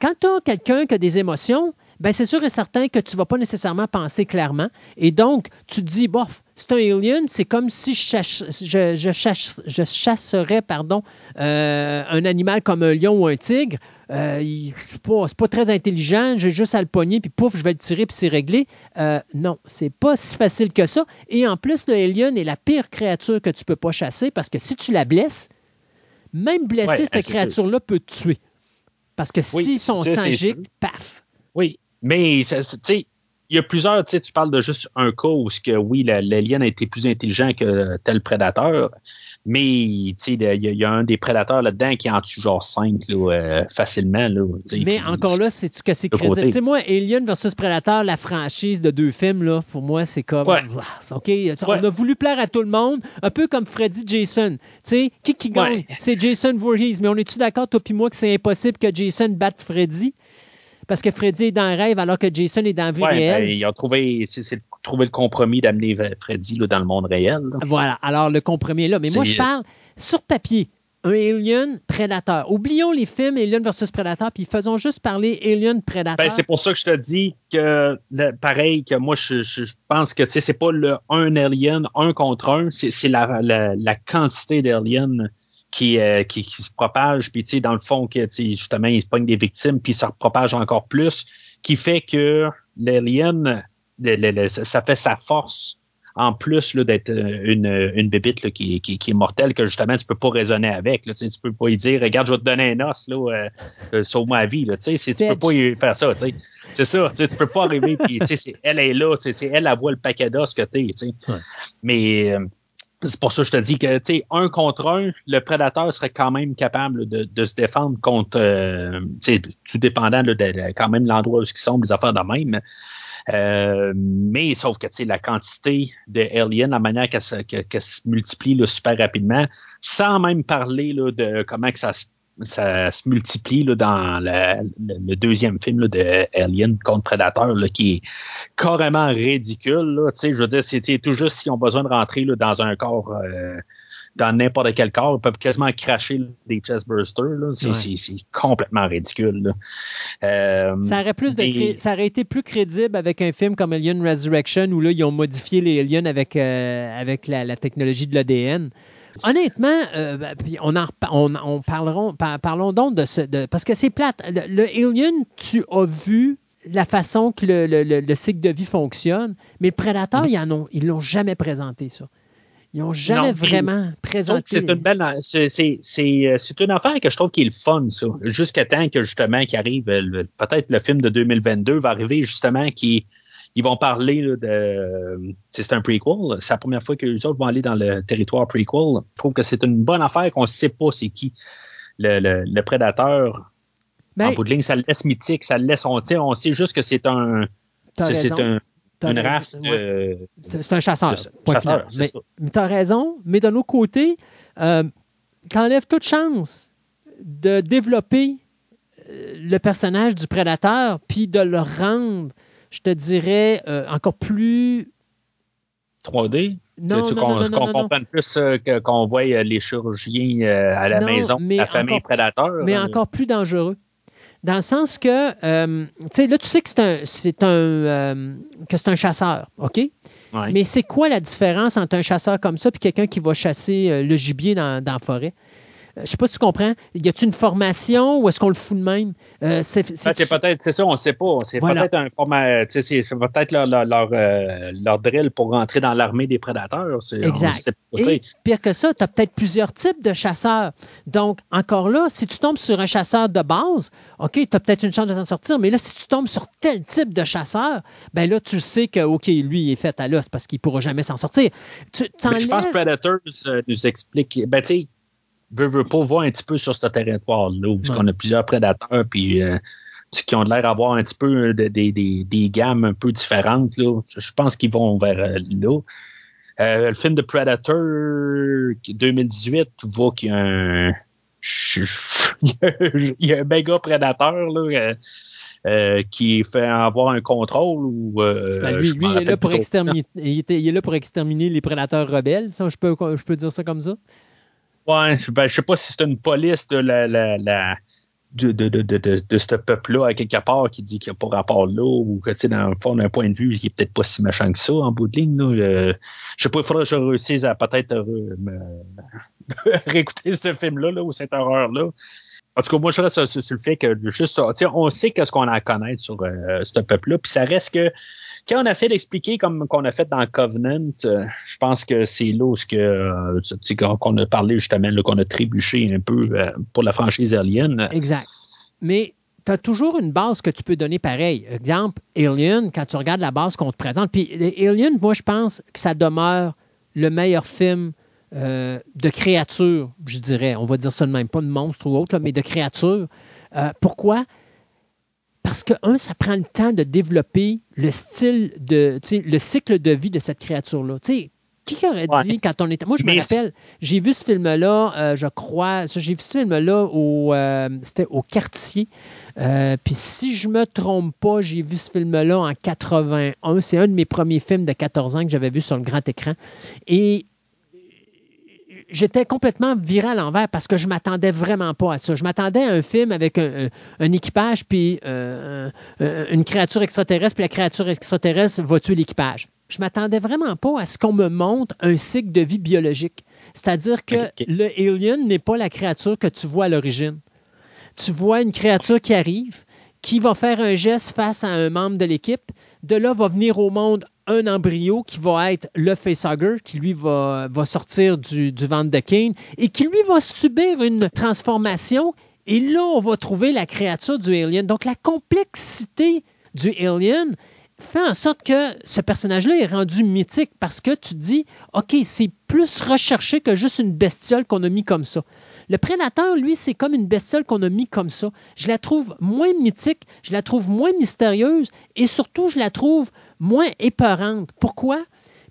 quand tu as quelqu'un qui a des émotions, ben c'est sûr et certain que tu ne vas pas nécessairement penser clairement. Et donc, tu te dis, bof, c'est un alien, c'est comme si je, je, chasserais pardon, euh, un animal comme un lion ou un tigre. Euh, c'est pas, pas, très intelligent, j'ai juste à le pogner, puis pouf, je vais le tirer, puis c'est réglé. Euh, non, c'est pas si facile que ça. Et en plus, le alien est la pire créature que tu peux pas chasser parce que si tu la blesses, même blesser, cette créature-là peut te tuer. Parce que s'ils sont singiques, paf. Oui, mais, tu sais, il y a plusieurs, tu sais, tu parles de juste un cas où, que, oui, l'alien a été plus intelligent que tel prédateur, mais, tu sais, il y, a un des prédateurs là-dedans qui en tue genre cinq euh, facilement. Là, mais encore là, c'est que c'est crédible? Tu sais, moi, Alien versus Predator, la franchise de deux films, là, pour moi, c'est comme. OK, on a voulu plaire à tout le monde, un peu comme Freddy Jason. Tu sais, qui qui gagne? C'est Jason Voorhees. Mais on est-tu d'accord, toi et moi, que c'est impossible que Jason batte Freddy? Parce que Freddy est dans le rêve alors que Jason est dans la vie ouais, réelle. Ben, ils ont trouvé, c'est, le compromis d'amener Freddy dans le monde réel. Voilà, alors le compromis est là. Mais moi, je parle sur papier. Un Alien Predator. Oublions les films Alien versus Predator, puis faisons juste parler Alien Predator. Ben, c'est pour ça que je te dis que, pareil, que moi, je, pense que c'est pas le un Alien, un contre un, c'est, la, la, la, quantité euh, qui, qui, se propage, puis dans le fond, que, justement, il se pogne des victimes, puis ça propage encore plus, qui fait que l'alien, ça fait sa force en plus d'être euh, une, une bébite qui, qui, est mortelle, que justement, tu peux pas raisonner avec. Là, tu peux pas lui dire Regarde, je vais te donner un os, là, euh, sauve ma vie. Là, tu peux pas lui faire ça. C'est ça. Tu peux pas arriver, puis elle est là, c'est elle, elle voit le paquet d'os que tu es. Mais c'est pour ça que je te dis que, tu sais, un contre un, le prédateur serait quand même capable de, se défendre contre, euh, tu sais, tout dépendant de, quand même l'endroit où ils sont, les affaires de même. Euh, mais sauf que, tu sais, la quantité de aliens, la manière qu'elle se, se, multiplie super rapidement, sans même parler là, de comment que ça se ça se multiplie là, dans le, deuxième film de Alien contre Predator, qui est carrément ridicule. Là, je veux dire, c'était tout juste s'ils ont besoin de rentrer là, dans un corps, euh, dans n'importe quel corps, ils peuvent quasiment cracher des chestbursters. C'est complètement ridicule. Euh, ça, aurait plus de ça aurait été plus crédible avec un film comme Alien Resurrection où là, ils ont modifié les aliens avec, euh, avec la, la technologie de l'ADN. Honnêtement, euh, ben, on, en, on, parlerons, parlons donc de ce. parce que c'est plate. Le, Alien, tu as vu la façon que le, cycle de vie fonctionne, mais le Predator, ils ils l'ont jamais présenté, ça. Ils n'ont jamais vraiment présenté. C'est une belle. Euh, c'est une affaire que je trouve qui est le fun, ça. Jusqu'à temps que justement qui arrive, peut-être le film de 2022 va arriver justement qui ils vont parler de. C'est un prequel. C'est la première fois que les autres vont aller dans le territoire prequel. Je trouve que c'est une bonne affaire qu'on ne sait pas c'est qui le, prédateur. Ben, en bout de ligne, ça le laisse mythique, ça le laisse. On, on sait juste que c'est un. C'est un une race C'est un chasseur. chasseur mais tu as raison, mais d'un autre côté, euh, qu'enlève toute chance de développer euh, le personnage du prédateur puis de le rendre je te dirais, euh, encore plus 3D? Non, tu, non, non, qu'on comprenne plus euh, qu'on voit euh, les chirurgiens à la maison, la famille prédateur. Mais encore plus dangereux. Dans le sens que, tu sais, là, tu sais que c'est un, un, que c'est un chasseur, OK? Mais c'est quoi la différence entre un chasseur comme ça et quelqu'un qui va chasser le gibier dans, dans la forêt? Je ne sais pas si tu comprends. Y a-t-il une formation ou est-ce qu'on le fout de même? Euh, c'est, peut-être, c'est ça, on ne sait pas. C'est peut-être un format, c'est peut-être leur, leur, euh, leur, drill pour rentrer dans l'armée des prédateurs. Exact. Et pire que ça, tu as peut-être plusieurs types de chasseurs. Donc, encore là, si tu tombes sur un chasseur de base, OK, tu as peut-être une chance de t'en sortir, mais là, si tu tombes sur tel type de chasseur, ben là, tu sais que, OK, lui, il est fait à l'os parce qu'il ne pourra jamais s'en sortir. je pense que Predators euh, nous explique, ben, tu sais, veut, veut pas voir un petit peu sur ce territoire-là, où qu'on a plusieurs prédateurs, puis euh, qui ont l'air d'avoir un petit peu des gammes un peu différentes. Là. Je pense qu'ils vont vers euh, là. Euh, le film de Predator 2018 voit qu'il y a un. il y a un méga prédateur là, euh, qui fait avoir un contrôle ou. Ben, lui, lui il, est là pour exterminer, il, était, il, est là pour exterminer les prédateurs rebelles. Ça, je, peux, je peux dire ça comme ça? Ouais, ben, je sais pas si c'est une police de la, la, la de, de, de, de, ce peuple-là, à quelque part, qui dit qu'il n'y a pas rapport là, ou que, tu sais, dans le fond, d'un point de vue, qui est peut-être pas si méchant que ça, en bout de ligne. Là. Euh, je sais pas, il faudrait que je réussisse à peut-être réécouter ce film-là, là, ou cette horreur-là. En tout cas, moi, je reste sur, le fait que juste, on sait qu'est-ce qu'on a à connaître sur euh, ce peuple-là, puis ça reste que quand on essaie d'expliquer comme qu'on a fait dans Covenant, euh, je pense que c'est là où que, euh, qu'on a parlé justement, qu'on a trébuché un peu pour la franchise Alien. Exact. Mais tu as toujours une base que tu peux donner pareil. Exemple, Alien, quand tu regardes la base qu'on te présente, puis Alien, moi, je pense que ça demeure le meilleur film euh, de créatures, je dirais. On va dire ça de même, pas de monstres ou autre, mais de créatures. Euh, pourquoi? Parce que, un, ça prend le temps de développer le style de, le cycle de vie de cette créature-là. Qui aurait dit quand on était. Moi, je me rappelle, j'ai vu ce film-là, euh, je crois, j'ai vu ce film-là au, c'était au quartier. Puis si je me trompe pas, j'ai vu ce film-là en 81. C'est un de mes premiers films de 14 ans que j'avais vu sur le grand écran. Et j'étais complètement viré à l'envers parce que je m'attendais vraiment pas à ça. Je m'attendais à un film avec un, équipage puis euh, une créature extraterrestre, puis la créature extraterrestre va tuer l'équipage. Je m'attendais vraiment pas à ce qu'on me montre un cycle de vie biologique. C'est-à-dire que le alien n'est pas la créature que tu vois à l'origine. Tu vois une créature qui arrive, qui va faire un geste face à un membre de l'équipe. De là va venir au monde un embryo qui va être le facehugger, qui lui va, sortir du, du ventre de Kane et qui lui va subir une transformation. Et là, on va trouver la créature du alien. Donc, la complexité du alien fait en sorte que ce personnage-là est rendu mythique parce que tu dis, OK, c'est plus recherché que juste une bestiole qu'on a mis comme ça. Le prédateur, lui, c'est comme une bestiole qu'on a mis comme ça. Je la trouve moins mythique, je la trouve moins mystérieuse et surtout, je la trouve moins épeurante. Pourquoi?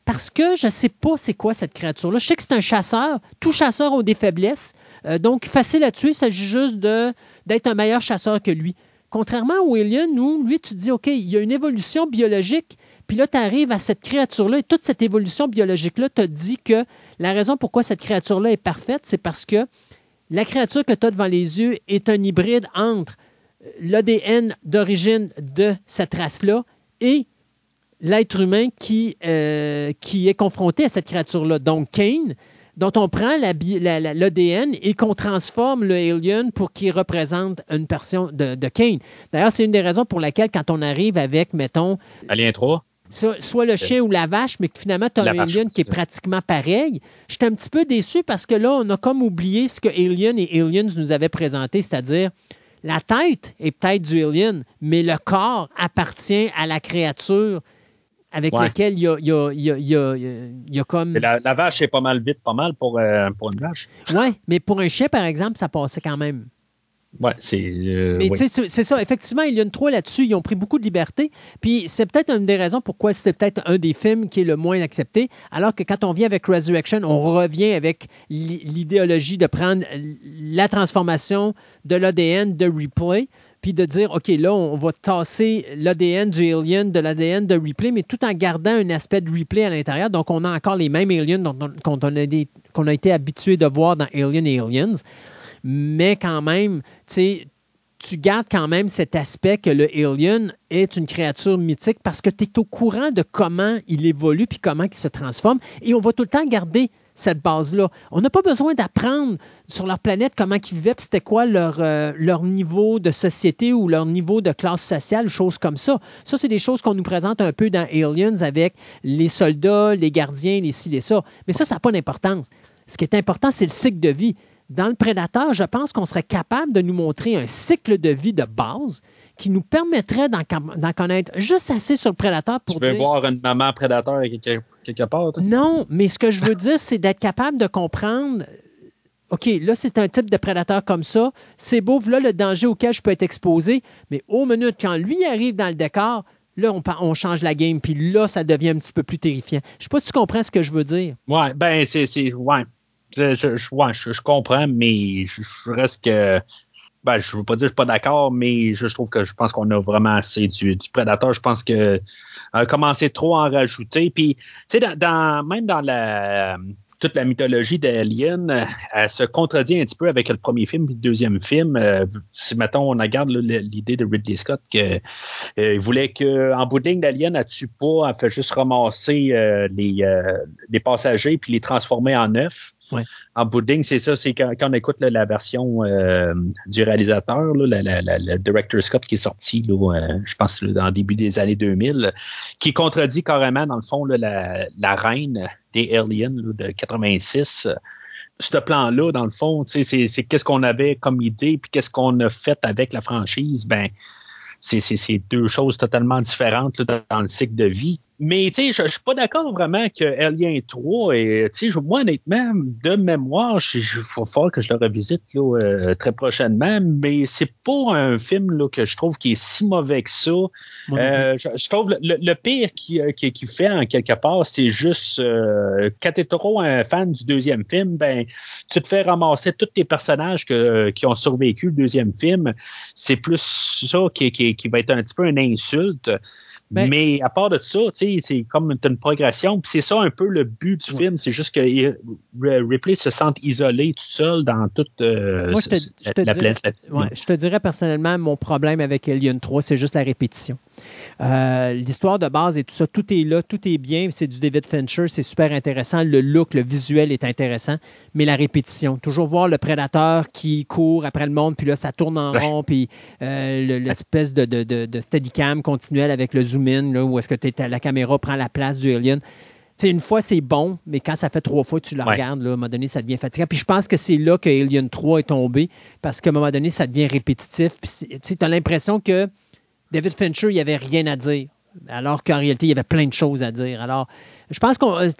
Parce que je ne sais pas c'est quoi cette créature-là. Je sais que c'est un chasseur. Tout chasseur a des faiblesses. Euh, donc, facile à tuer, il s'agit juste d'être un meilleur chasseur que lui. Contrairement au Alien, nous, lui, tu te dis, OK, il y a une évolution biologique, puis là, tu arrives à cette créature-là, et toute cette évolution biologique-là te dit que la raison pourquoi cette créature-là est parfaite, c'est parce que la créature que tu as devant les yeux est un hybride entre l'ADN d'origine de cette race-là et l'être humain qui, euh, qui est confronté à cette créature-là. Donc, Kane, dont on prend l'ADN et qu'on transforme le alien pour qu'il représente une version de, de Kane. D'ailleurs, c'est une des raisons pour laquelle, quand on arrive avec, mettons. Alien 3 soit le chien ou la vache, mais que finalement, tu as un Alien qui est pratiquement pareil. J'étais un petit peu déçu parce que là, on a comme oublié ce que Alien et Aliens nous avaient présenté, c'est-à-dire la tête est peut-être du Alien, mais le corps appartient à la créature avec laquelle il y a, y, a, comme. La, vache est pas mal vite, pas mal pour, euh, pour une vache. Oui, mais pour un chien, par exemple, ça passait quand même. Ouais, c'est. Euh, mais sais, c'est ça. Effectivement, il y a une 3 là-dessus. Ils ont pris beaucoup de liberté. Puis c'est peut-être une des raisons pourquoi c'est peut-être un des films qui est le moins accepté. Alors que quand on vient avec Resurrection, on revient avec l'idéologie de prendre la transformation de l'ADN de Replay puis de dire, OK, là, on va tasser l'ADN du Alien de l'ADN de Replay, mais tout en gardant un aspect de Replay à l'intérieur. Donc, on a encore les mêmes aliens qu'on a, été habitué de voir dans Alien et Aliens mais quand même, tu tu gardes quand même cet aspect que le alien est une créature mythique parce que tu es au courant de comment il évolue puis comment il se transforme. Et on va tout le temps garder cette base-là. On n'a pas besoin d'apprendre sur leur planète comment ils vivaient, c'était quoi leur, euh, leur niveau de société ou leur niveau de classe sociale, choses comme ça. Ça, c'est des choses qu'on nous présente un peu dans Aliens avec les soldats, les gardiens, les ci, les ça. Mais ça, ça n'a pas d'importance. Ce qui est important, c'est le cycle de vie. Dans le prédateur, je pense qu'on serait capable de nous montrer un cycle de vie de base qui nous permettrait d'en connaître juste assez sur le prédateur pour. Tu veux voir une maman prédateur quelque, part? Non, mais ce que je veux dire, c'est d'être capable de comprendre. OK, là, c'est un type de prédateur comme ça. C'est beau, là, le danger auquel je peux être exposé. Mais au minute, quand lui arrive dans le décor, là, on, on, change la game, puis là, ça devient un petit peu plus terrifiant. Je ne sais pas si tu comprends ce que je veux dire. Ouais, ben, c'est. Ouais. Je, je, je, comprends, mais je, reste que ben, je veux pas dire que je suis pas d'accord, mais je, trouve que je pense qu'on a vraiment assez du, du prédateur. Je pense que a commencé trop à en rajouter. Puis, tu sais, dans, même dans la toute la mythologie d'Alien, elle se contredit un petit peu avec le premier film et le deuxième film. Euh, si, mettons, on regarde l'idée de Ridley Scott qu'il euh, voulait qu'en bout de ligne, l'Alien, elle tue pas, elle fait juste ramasser euh, les, les passagers puis les transformer en neuf. En bout c'est ça, c'est quand, on écoute la version euh, du réalisateur, le director Scott qui est sorti, euh, je pense, dans le début des années 2000, qui contredit carrément, dans le fond, la, reine des aliens de 86 ce plan-là, dans le fond, c'est qu'est-ce qu'on avait comme idée, puis qu'est-ce qu'on a fait avec la franchise, ben c'est deux choses totalement différentes dans le cycle de vie. Mais tu sais, je, suis pas d'accord vraiment que Alien 3 et tu sais, moi honnêtement, de mémoire, il faut falloir que je le revisite là, euh, très prochainement, mais c'est pas un film là, que je trouve qui est si mauvais que ça. Euh, je, trouve le, le pire qui, euh, qui, qui, fait en quelque part, c'est juste euh, quand t'es trop un fan du deuxième film, ben tu te fais ramasser tous tes personnages que, qui ont survécu le deuxième film. C'est plus ça qui, qui, qui va être un petit peu une insulte. Ben mais à part de ça, c'est comme une progression. Puis c'est ça un peu le but du film. C'est juste que Ripley se sente isolé tout seul dans toute euh, Moi, je te, la, dirais, je te dirais personnellement, mon problème avec Alien 3, c'est juste la répétition. Euh, l'histoire de base et tout ça, tout est là, tout est bien. C'est du David Fincher, c'est super intéressant. Le look, le visuel est intéressant, mais la répétition. Toujours voir le prédateur qui court après le monde, puis là, ça tourne en rond, puis euh, l'espèce de, de, de, steadicam continuel avec le zoom-in, où est-ce que la caméra prend la place du alien. une fois, c'est bon, mais quand ça fait trois fois que tu le regardes, là, à un moment donné, ça devient fatigant. Puis je pense que c'est là que Alien 3 est tombé, parce qu'à un moment donné, ça devient répétitif. Puis tu as l'impression que David Fincher, il n'y avait rien à dire. Alors qu'en réalité, il y avait plein de choses à dire. Alors, je pense qu'on. Euh,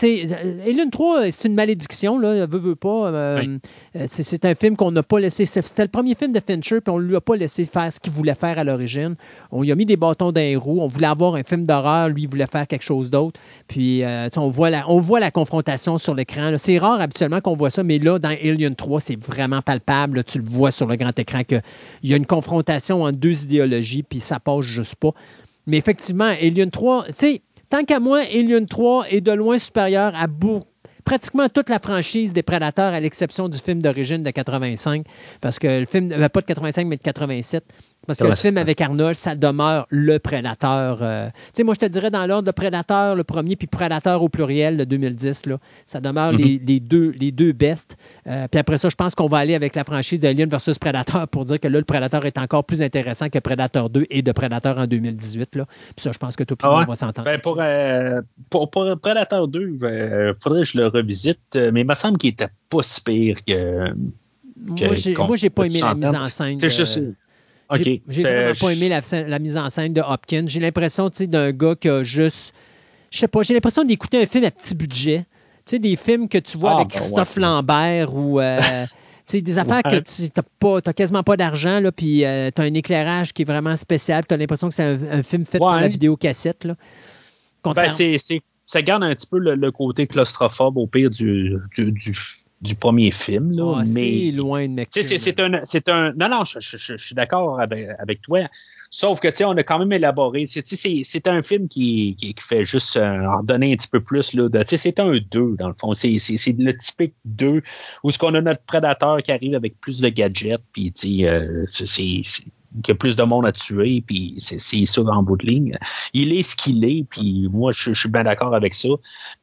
Alien 3, c'est une malédiction, là, veut, veut pas. Euh, euh, c'est un film qu'on n'a pas laissé. C'était le premier film de Fincher, puis on ne lui a pas laissé faire ce qu'il voulait faire à l'origine. On lui a mis des bâtons dans les roues. On voulait avoir un film d'horreur, lui, il voulait faire quelque chose d'autre. Puis, on, voit la, on voit la confrontation sur l'écran. C'est rare habituellement qu'on voit ça, mais là, dans Alien 3, c'est vraiment palpable. tu le vois sur le grand écran qu'il y a une confrontation entre deux idéologies, puis ça passe juste pas. Mais effectivement, Alien 3, tu sais, tant qu'à moi, Alien 3 est de loin supérieur à pratiquement toute la franchise des Prédateurs, à l'exception du film d'origine de 85, parce que le film, pas de 85, mais de 87. Parce que le film avec Arnold, ça demeure le prédateur. Euh, tu sais, moi, je te dirais dans l'ordre de prédateur, le premier, puis prédateur au pluriel, le 2010, là, ça demeure les, mhm. deux, les deux bestes. Euh, puis après ça, je pense qu'on va aller avec la franchise d'Alien versus Predator pour dire que là, le prédateur est encore plus intéressant que Predator 2 et de Predator en 2018. Là. Puis ça, je pense que tout le monde va s'entendre. Ben, pour, euh, pour, Predator 2, il faudrait que je le revisite, mais il me semble qu'il était pas si pire que. moi, j'ai pas aimé la mise en scène. C'est j'ai vraiment pas aimé la, mise en scène de Hopkins. J'ai l'impression d'un gars qui a juste. Je sais pas, j'ai l'impression d'écouter un film à petit budget. Tu sais, des films que tu vois ah, avec ben Christophe Lambert ou. Euh, tu sais, des affaires que tu n'as quasiment pas d'argent, puis euh, tu as un éclairage qui est vraiment spécial. Tu as l'impression que c'est un, film fait pour la vidéocassette. Là. Ben, ça garde un petit peu le, côté claustrophobe au pire du, du, du du premier film. Là, ah, mais loin de C'est un, c'est un. Non, non, je, suis d'accord avec, toi. Sauf que, tu sais, on a quand même élaboré. C'est un film qui, qui, fait juste euh, en donner un petit peu plus. Là, c'est un 2, dans le fond. C'est le typique 2 où ce qu'on a notre prédateur qui arrive avec plus de gadgets. Puis, tu sais, euh, c'est qu'il y a plus de monde à tuer, puis c'est ça en bout de ligne. Il est ce qu'il est, puis moi, je, suis bien d'accord avec ça.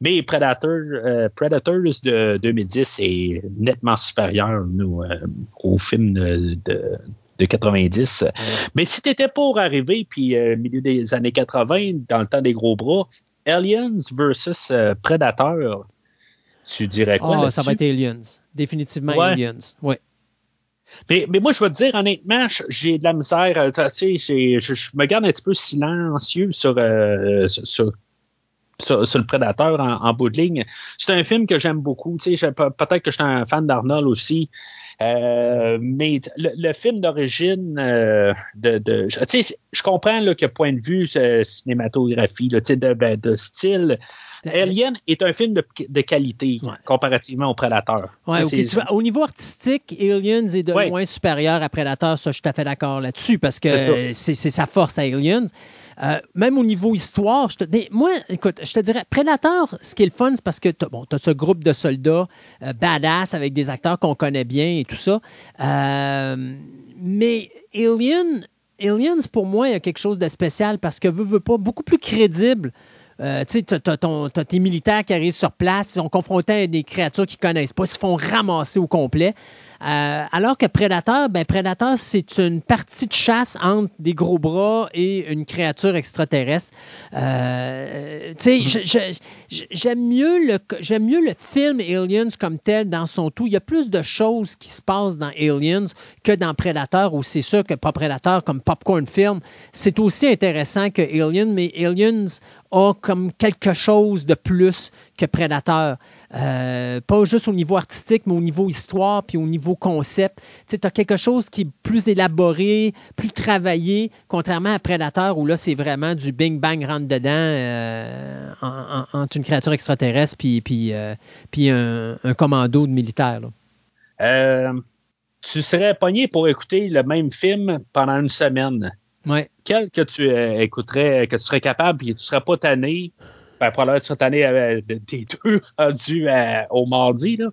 Mais Predator, euh, Predators de 2010 est nettement supérieur nous, euh, au film de, de 90. Mais si tu étais pour arriver, puis euh, milieu des années 80, dans le temps des gros bras, Aliens versus Predator, tu dirais quoi? Oh, ça va être Aliens. Définitivement Aliens. Oui. Mais, moi, je vais te dire, honnêtement, j'ai de la misère. Euh, tu sais, je, me garde un petit peu silencieux sur, euh, sur, le prédateur en, bout de ligne. C'est un film que j'aime beaucoup. Tu sais, peut-être que je suis un fan d'Arnold aussi. Euh, mais le, film d'origine de, de je comprends là, que point de vue cinématographie, de, ben, de style, Alien est un film de, qualité comparativement au Prédateur. au niveau artistique, Aliens est de loin supérieur à Prédateur, ça je suis tout à fait d'accord là-dessus parce que c'est sa force à Aliens. Euh, même au niveau histoire, je te, moi, écoute, je te dirais, Predator, ce qui est le fun, c'est parce que tu as, ce groupe de soldats euh, badass avec des acteurs qu'on connaît bien et tout ça. Euh, mais Alien, Aliens, pour moi, il y a quelque chose de spécial parce que veut, veut pas, beaucoup plus crédible. Tu sais, tu as, tes militaires qui arrivent sur place, ils sont confrontés à des créatures qu'ils connaissent pas, ils se font ramasser au complet. Euh, alors que Prédateur, ben Prédateur, c'est une partie de chasse entre des gros bras et une créature extraterrestre. Euh, j'aime mieux, le, j'aime mieux le film Aliens comme tel dans son tout. Il y a plus de choses qui se passent dans Aliens que dans Predator, où c'est sûr que pas Predator comme Popcorn Film, c'est aussi intéressant que Alien, mais Aliens a comme quelque chose de plus que Predator. Euh, pas juste au niveau artistique, mais au niveau histoire, puis au niveau concept. Tu as quelque chose qui est plus élaboré, plus travaillé, contrairement à Predator, où là, c'est vraiment du bing-bang rentre dedans euh, entre une créature extraterrestre puis, puis, euh, puis un, commando de militaire. tu serais pogné pour écouter le même film pendant une semaine. Ouais. Quel que tu écouterais, que tu serais capable, et tu ne serais pas tanné ben, probablement cette année euh, des deux rendus euh, au mardi. Là.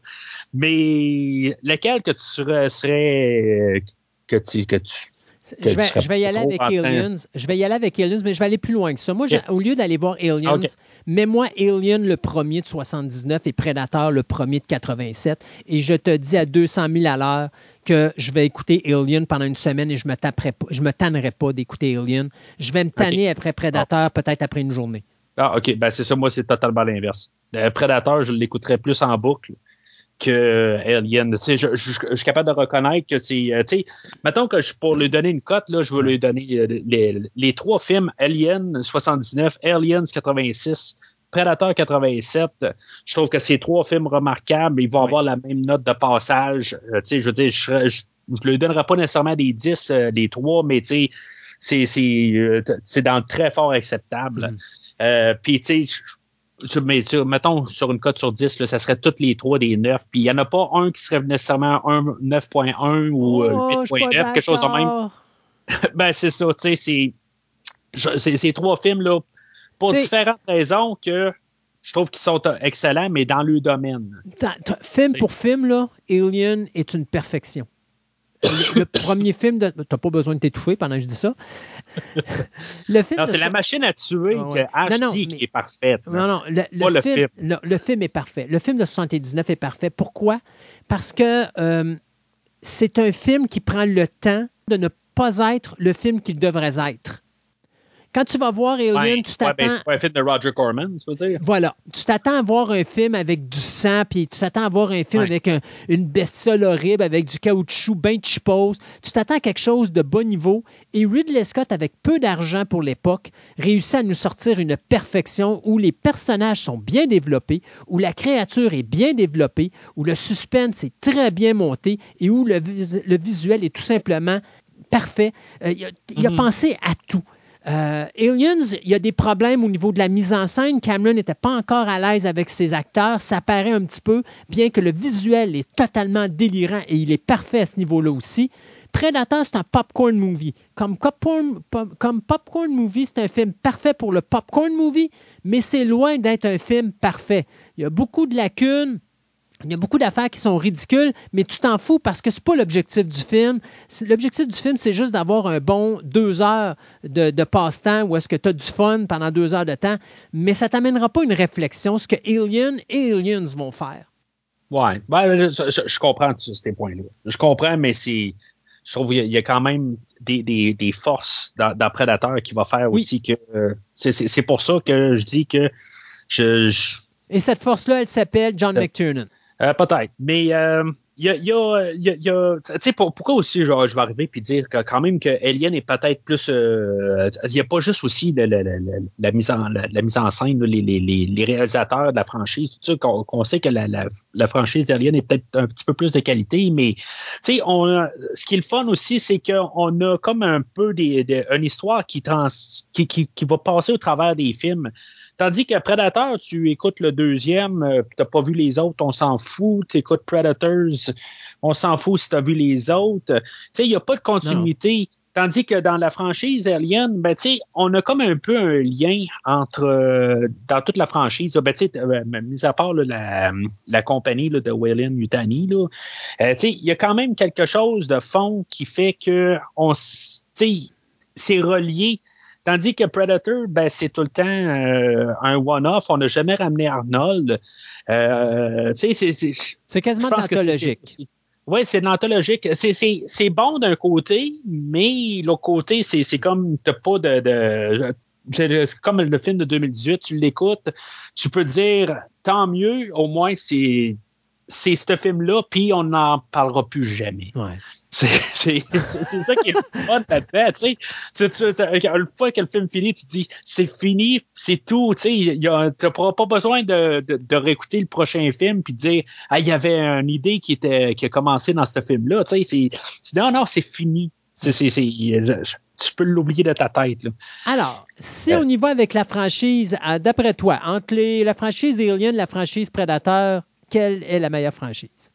Mais lequel que tu serais, euh, que tu, que tu je vais, je vais, y aller avec Aliens. Je vais y aller avec Aliens, mais je vais aller plus loin que ça. Moi, au lieu d'aller voir Aliens, mets-moi Alien le premier de 79 et Predator le premier de 87. Et je te dis à 200 000 à l'heure que je vais écouter Alien pendant une semaine et je ne me, me tannerai pas d'écouter Alien. Je vais me tanner après Predator, peut-être après une journée. Ah, OK. Ben, c'est ça. Moi, c'est totalement l'inverse. Euh, Predator, je l'écouterais plus en boucle que Alien. Sais, je, suis capable de reconnaître que c'est. Euh, sais, mettons que je, pour lui donner une cote, là, je veux lui donner euh, les, trois films Alien 79, Aliens 86, Predator 87. Je trouve que ces trois films remarquables, ils vont avoir la même note de passage. tu sais, je veux dire, je, ne lui donnerai pas nécessairement des 10, des trois, mais tu sais, c'est dans le très fort acceptable. Euh, puis, tu sais, mettons sur une cote sur 10, là, ça serait toutes les trois des 9. Puis il n'y en a pas un qui serait nécessairement un 9.1 ou 8.9, euh, quelque chose de même. ben, c'est ça, tu sais, c'est ces trois films-là, pour différentes raisons que je trouve qu'ils sont excellents, mais dans le domaine. film pour film, là, Alien est une perfection le, premier film de. T'as pas besoin de t'étouffer pendant que je dis ça. le film. Non, c'est la machine à tuer ah, que HD qui est parfaite. Non, non, le, film, Le, film est parfait. Le film de 79 est parfait. Pourquoi? Parce que euh, c'est un film qui prend le temps de ne pas être le film qu'il devrait être. Quand tu vas voir Alien, tu ben, t'attends. c'est un film de Roger Corman, tu veux dire? Voilà. Tu t'attends à voir un film avec du sang, puis tu t'attends à voir un film avec une bestiole horrible, avec du caoutchouc bien chipose. Tu t'attends à quelque chose de bon niveau. Et Ridley Scott, avec peu d'argent pour l'époque, réussit à nous sortir une perfection où les personnages sont bien développés, où la créature est bien développée, où le suspense est très bien monté et où le, visuel est tout simplement parfait. Euh, il, a, mm-hmm. pensé à tout. Euh, Aliens, il y a des problèmes au niveau de la mise en scène. Cameron n'était pas encore à l'aise avec ses acteurs. Ça paraît un petit peu, bien que le visuel est totalement délirant et il est parfait à ce niveau-là aussi. Predator, c'est un popcorn movie. Comme popcorn, comme popcorn movie, c'est un film parfait pour le popcorn movie, mais c'est loin d'être un film parfait. Il y a beaucoup de lacunes. Il y a beaucoup d'affaires qui sont ridicules, mais tu t'en fous parce que c'est pas l'objectif du film. L'objectif du film, c'est juste d'avoir un bon deux heures de, passe-temps où est-ce que tu as du fun pendant deux heures de temps, mais ça t'amènera pas une réflexion, ce que Alien et Aliens vont faire. Ouais, ben, je, comprends ces points-là. Je comprends, mais c'est. Je trouve qu'il y a quand même des, forces dans, Predator qui va faire aussi que. Euh, c'est pour ça que je dis que je, Et cette force-là, elle s'appelle John McTiernan. Euh, peut-être. Mais euh, il y a, y y a tu sais, pourquoi aussi genre, je vais arriver puis dire que quand même que Alien est peut-être plus, euh, il n'y a pas juste aussi la, la, la, la mise en la, mise en scène, les, les, les, réalisateurs de la franchise, tout ça, qu'on sait que la, franchise d'Alien est peut-être un petit peu plus de qualité, mais tu sais, ce qui est le fun aussi, c'est qu'on a comme un peu des, une histoire qui, trans, qui, qui, qui va passer au travers des films. Tandis que Predator, tu écoutes le deuxième, euh, tu n'as pas vu les autres, on s'en fout. Tu écoutes Predators, on s'en fout si tu as vu les autres. Tu sais, il n'y a pas de continuité. Tandis que dans la franchise Alien, ben, tu sais, on a comme un peu un lien entre, euh, dans toute la franchise, ben, tu sais, euh, mis à part la, la, compagnie là, de Wayland Yutani, tu sais, il y a quand même quelque chose de fond qui fait que on, tu sais, c'est relié Tandis que Predator, ben, c'est tout le temps euh, un one-off. On n'a jamais ramené Arnold. Euh, c'est quasiment anthologique. Oui, c'est anthologique. C'est bon d'un côté, mais l'autre côté, c'est comme t'as pas de, de c'est comme le film de 2018, tu l'écoutes, tu peux dire tant mieux, au moins c'est c'est ce film-là, puis on n'en parlera plus jamais. Ouais. C'est ça qui est fun là-dedans. Tu sais, tu, tu, une fois que le film finit, tu te dis c'est fini, c'est tout. Tu n'as pas besoin de, de, de, réécouter le prochain film puis de dire ah, il y avait une idée qui, était, qui a commencé dans ce film-là. Tu sais, non, non, c'est fini. Tu peux l'oublier de ta tête. Là. Alors, si on y va avec la franchise, euh, d'après toi, entre les, la franchise Alien et la franchise Predator, quelle est la meilleure franchise?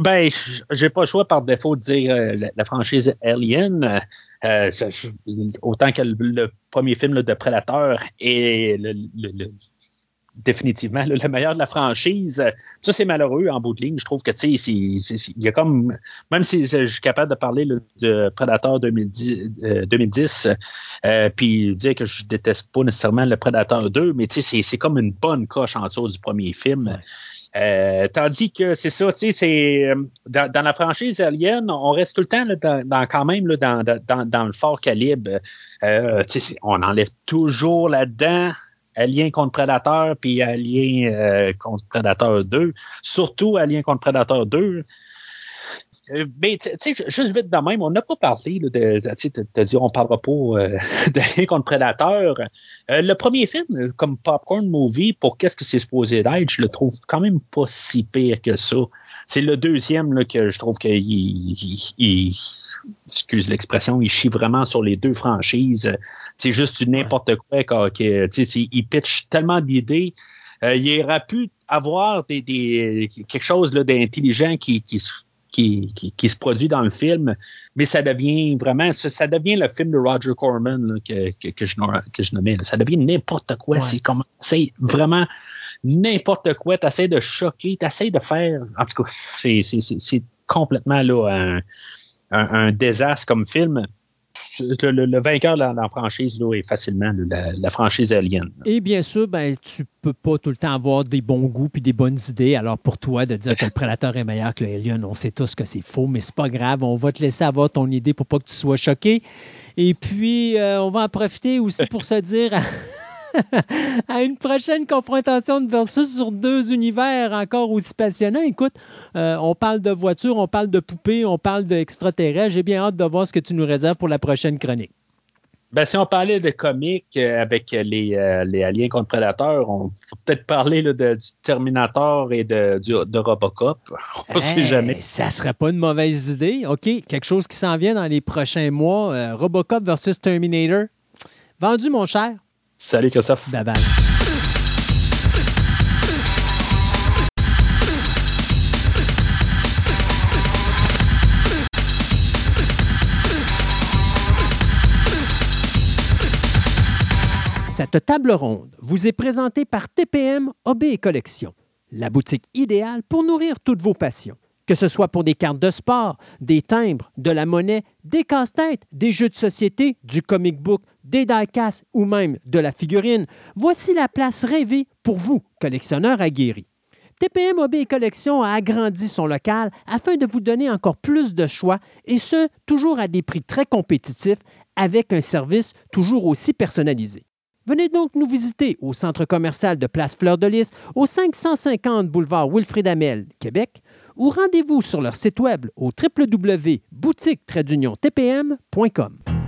Ben, j'ai pas le choix par défaut de dire euh, la, franchise Alien. Euh, autant que le, premier film de Predator est définitivement le meilleur de la franchise. Ça, c'est malheureux en bout de ligne. Je trouve que, tu sais, il y a comme, même si je suis capable de parler de Predator 2010, 2010 euh, puis dire que je déteste pas nécessairement le Predator 2, mais tu sais, c'est comme une bonne coche en dessous du premier film. Euh, tandis que c'est ça, tu sais, c'est euh, dans, la franchise Alien, on reste tout le temps dans, quand même là, dans, dans, dans, le fort calibre. Euh, on enlève toujours là-dedans Alien contre Predator puis Alien contre Predator 2. Surtout Alien contre Predator 2. Euh, mais tu sais, juste vite de même, on n'a pas parlé là, de, tu as dit on parlera pas euh, de contre Prédateur. Euh, le premier film, comme Popcorn Movie, pour qu'est-ce que c'est supposé d'être, je le trouve quand même pas si pire que ça. C'est le deuxième là, que je trouve qu'il il, excuse l'expression, il chie vraiment sur les deux franchises. C'est juste du n'importe quoi. Qu il pitch tellement d'idées. il aurait pu avoir des, des quelque chose d'intelligent qui, qui, qui, qui, se produit dans le film, mais ça devient vraiment, ça, devient le film de Roger Corman que, que, je, que je nommais. Ça devient n'importe quoi. C'est comme, c'est vraiment n'importe quoi. Tu essaies de choquer, tu essaies de faire. En tout cas, c'est complètement là, un, un, désastre comme film le, vainqueur de la, franchise là, est facilement la, franchise Alien. Et bien sûr, ben, tu peux pas tout le temps avoir des bons goûts puis des bonnes idées. Alors pour toi, de dire que le Prédateur est meilleur que l'Alien, on sait tous que c'est faux, mais c'est pas grave. On va te laisser avoir ton idée pour pas que tu sois choqué. Et puis, euh, on va en profiter aussi pour se dire à une prochaine confrontation de versus sur deux univers encore aussi passionnants. Écoute, euh, on parle de voitures, on parle de poupées, on parle d'extraterrestres. J'ai bien hâte de voir ce que tu nous réserves pour la prochaine chronique. Ben, si on parlait de comics euh, avec les, euh, les, aliens contre prédateurs, on faut peut-être parler de, du Terminator et de, de Robocop. On ne sait jamais. Ça serait pas une mauvaise idée. OK, quelque chose qui s'en vient dans les prochains mois. Robocop versus Terminator. Vendu, mon cher. Salut Christophe. Bye bye. Cette table ronde vous est présentée par TPM OB et Collection, la boutique idéale pour nourrir toutes vos passions. Que ce soit pour des cartes de sport, des timbres, de la monnaie, des casse-têtes, des jeux de société, du comic book, des die ou même de la figurine, voici la place rêvée pour vous, collectionneurs aguerris. TPM Hobby Collection a agrandi son local afin de vous donner encore plus de choix et ce, toujours à des prix très compétitifs avec un service toujours aussi personnalisé. Venez donc nous visiter au centre commercial de Place Fleur de Lys au 550 boulevard Wilfrid Amel, Québec, ou rendez-vous sur leur site web au www.boutique-tpm.com.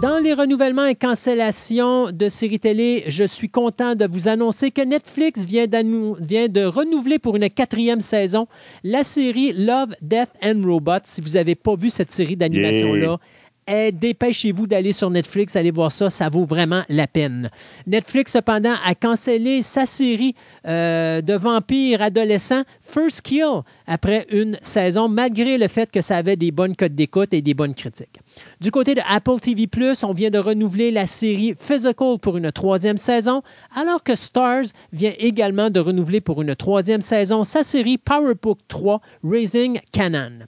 Dans les renouvellements et cancellations de séries télé, je suis content de vous annoncer que Netflix vient, de renouveler pour une quatrième saison la série Love, Death and Robots. Si vous n'avez pas vu cette série d'animation-là, eh, dépêchez-vous d'aller sur Netflix, allez voir ça, ça vaut vraiment la peine. Netflix, cependant, a cancellé sa série euh, de vampires adolescents First Kill après une saison, malgré le fait que ça avait des bonnes codes d'écoute et des bonnes critiques. Du côté de Apple TV ⁇ on vient de renouveler la série Physical pour une troisième saison, alors que Stars vient également de renouveler pour une troisième saison sa série Powerbook 3 Raising Canaan.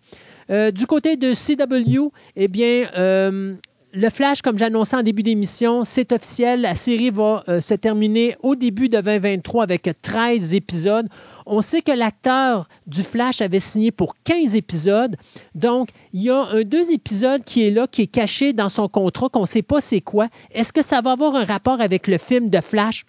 Euh, du côté de CW, eh bien, euh, le Flash, comme j'annonçais en début d'émission, c'est officiel. La série va euh, se terminer au début de 2023 avec 13 épisodes. On sait que l'acteur du Flash avait signé pour 15 épisodes. Donc, il y a un deux épisodes qui est là, qui est caché dans son contrat, qu'on ne sait pas c'est quoi. Est-ce que ça va avoir un rapport avec le film de Flash?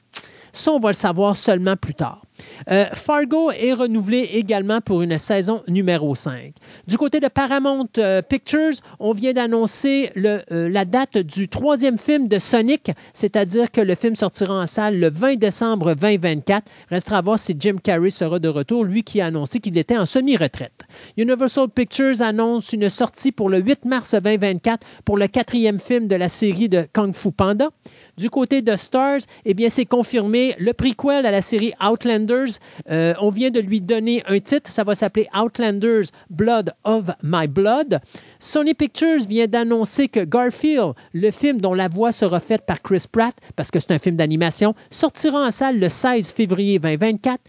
Ça, on va le savoir seulement plus tard. Euh, Fargo est renouvelé également pour une saison numéro 5. Du côté de Paramount euh, Pictures, on vient d'annoncer euh, la date du troisième film de Sonic, c'est-à-dire que le film sortira en salle le 20 décembre 2024. Restera à voir si Jim Carrey sera de retour, lui qui a annoncé qu'il était en semi-retraite. Universal Pictures annonce une sortie pour le 8 mars 2024 pour le quatrième film de la série de Kung Fu Panda. Du côté de Stars, eh bien, c'est confirmé le prequel à la série Outlanders. Euh, on vient de lui donner un titre. Ça va s'appeler Outlanders Blood of My Blood. Sony Pictures vient d'annoncer que Garfield, le film dont la voix sera faite par Chris Pratt, parce que c'est un film d'animation, sortira en salle le 16 février 2024.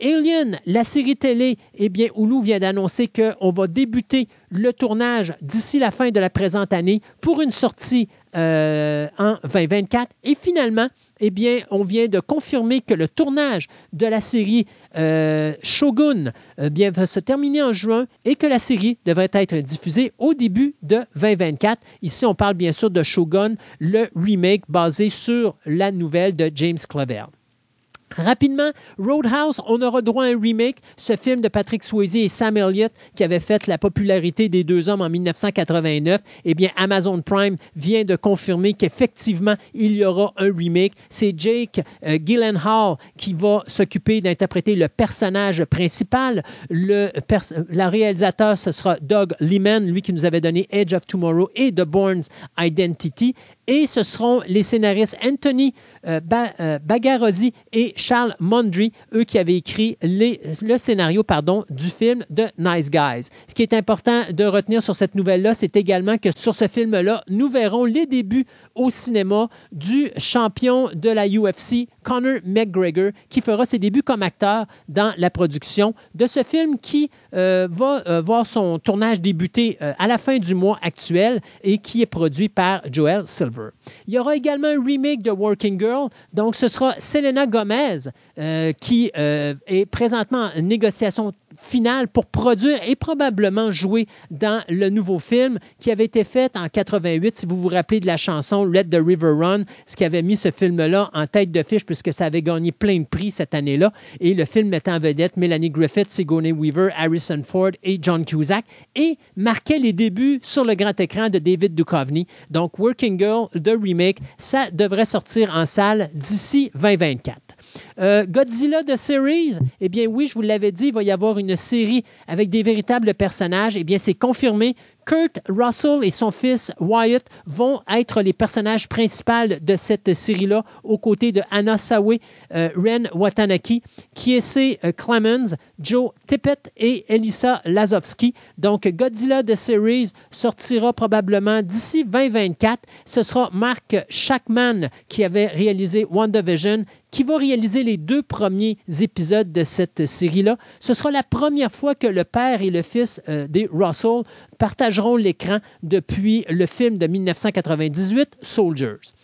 Alien, la série télé, eh bien, Hulu vient d'annoncer qu'on va débuter le tournage d'ici la fin de la présente année pour une sortie euh, en 2024. Et finalement, eh bien, on vient de confirmer que le tournage de la série euh, Shogun bien, va se terminer en juin et que la série devrait être diffusée au début de 2024. Ici, on parle bien sûr de Shogun, le remake basé sur la nouvelle de James Clavell. Rapidement, Roadhouse, on aura droit à un remake, ce film de Patrick Swayze et Sam Elliott qui avait fait la popularité des deux hommes en 1989. Eh bien, Amazon Prime vient de confirmer qu'effectivement, il y aura un remake. C'est Jake euh, Gyllenhaal qui va s'occuper d'interpréter le personnage principal. Le réalisateur, ce sera Doug Liman, lui qui nous avait donné Edge of Tomorrow et The Bourne's Identity. Et ce seront les scénaristes Anthony euh, euh, Bagarozzi et Charles Mondry, eux qui avaient écrit le scénario du film de Nice Guys. Ce qui est important de retenir sur cette nouvelle-là, c'est également que sur ce film-là, nous verrons les débuts au cinéma du champion de la UFC, Conor McGregor, qui fera ses débuts comme acteur dans la production de ce film qui euh, va voir son tournage débuter à la fin du mois actuel et qui est produit par Joel Silver. Il y aura également un remake de Working Girl donc, ce sera Selena Gomez euh, qui euh, est présentement en négociation finale pour produire et probablement jouer dans le nouveau film qui avait été fait en 88, si vous vous rappelez de la chanson Let the River Run, ce qui avait mis ce film-là en tête de fiche puisque ça avait gagné plein de prix cette année-là. Et le film mettait en vedette Melanie Griffith, Sigourney Weaver, Harrison Ford et John Cusack et marquait les débuts sur le grand écran de David Duchovny. Donc, Working Girl, The Remake, ça devrait sortir en salle d'ici 2024. Euh, Godzilla de Series, eh bien oui, je vous l'avais dit, il va y avoir une série avec des véritables personnages. Eh bien, c'est confirmé. Kurt Russell et son fils Wyatt vont être les personnages principaux de cette série-là, aux côtés de Anna Sawe, euh, Ren Watanaki, Kiese euh, Clemens, Joe Tippett et Elisa Lazowski. Donc, Godzilla The Series sortira probablement d'ici 2024. Ce sera Mark Shackman qui avait réalisé WandaVision qui va réaliser les deux premiers épisodes de cette série-là. Ce sera la première fois que le père et le fils euh, des Russell partageront l'écran depuis le film de 1998, Soldiers.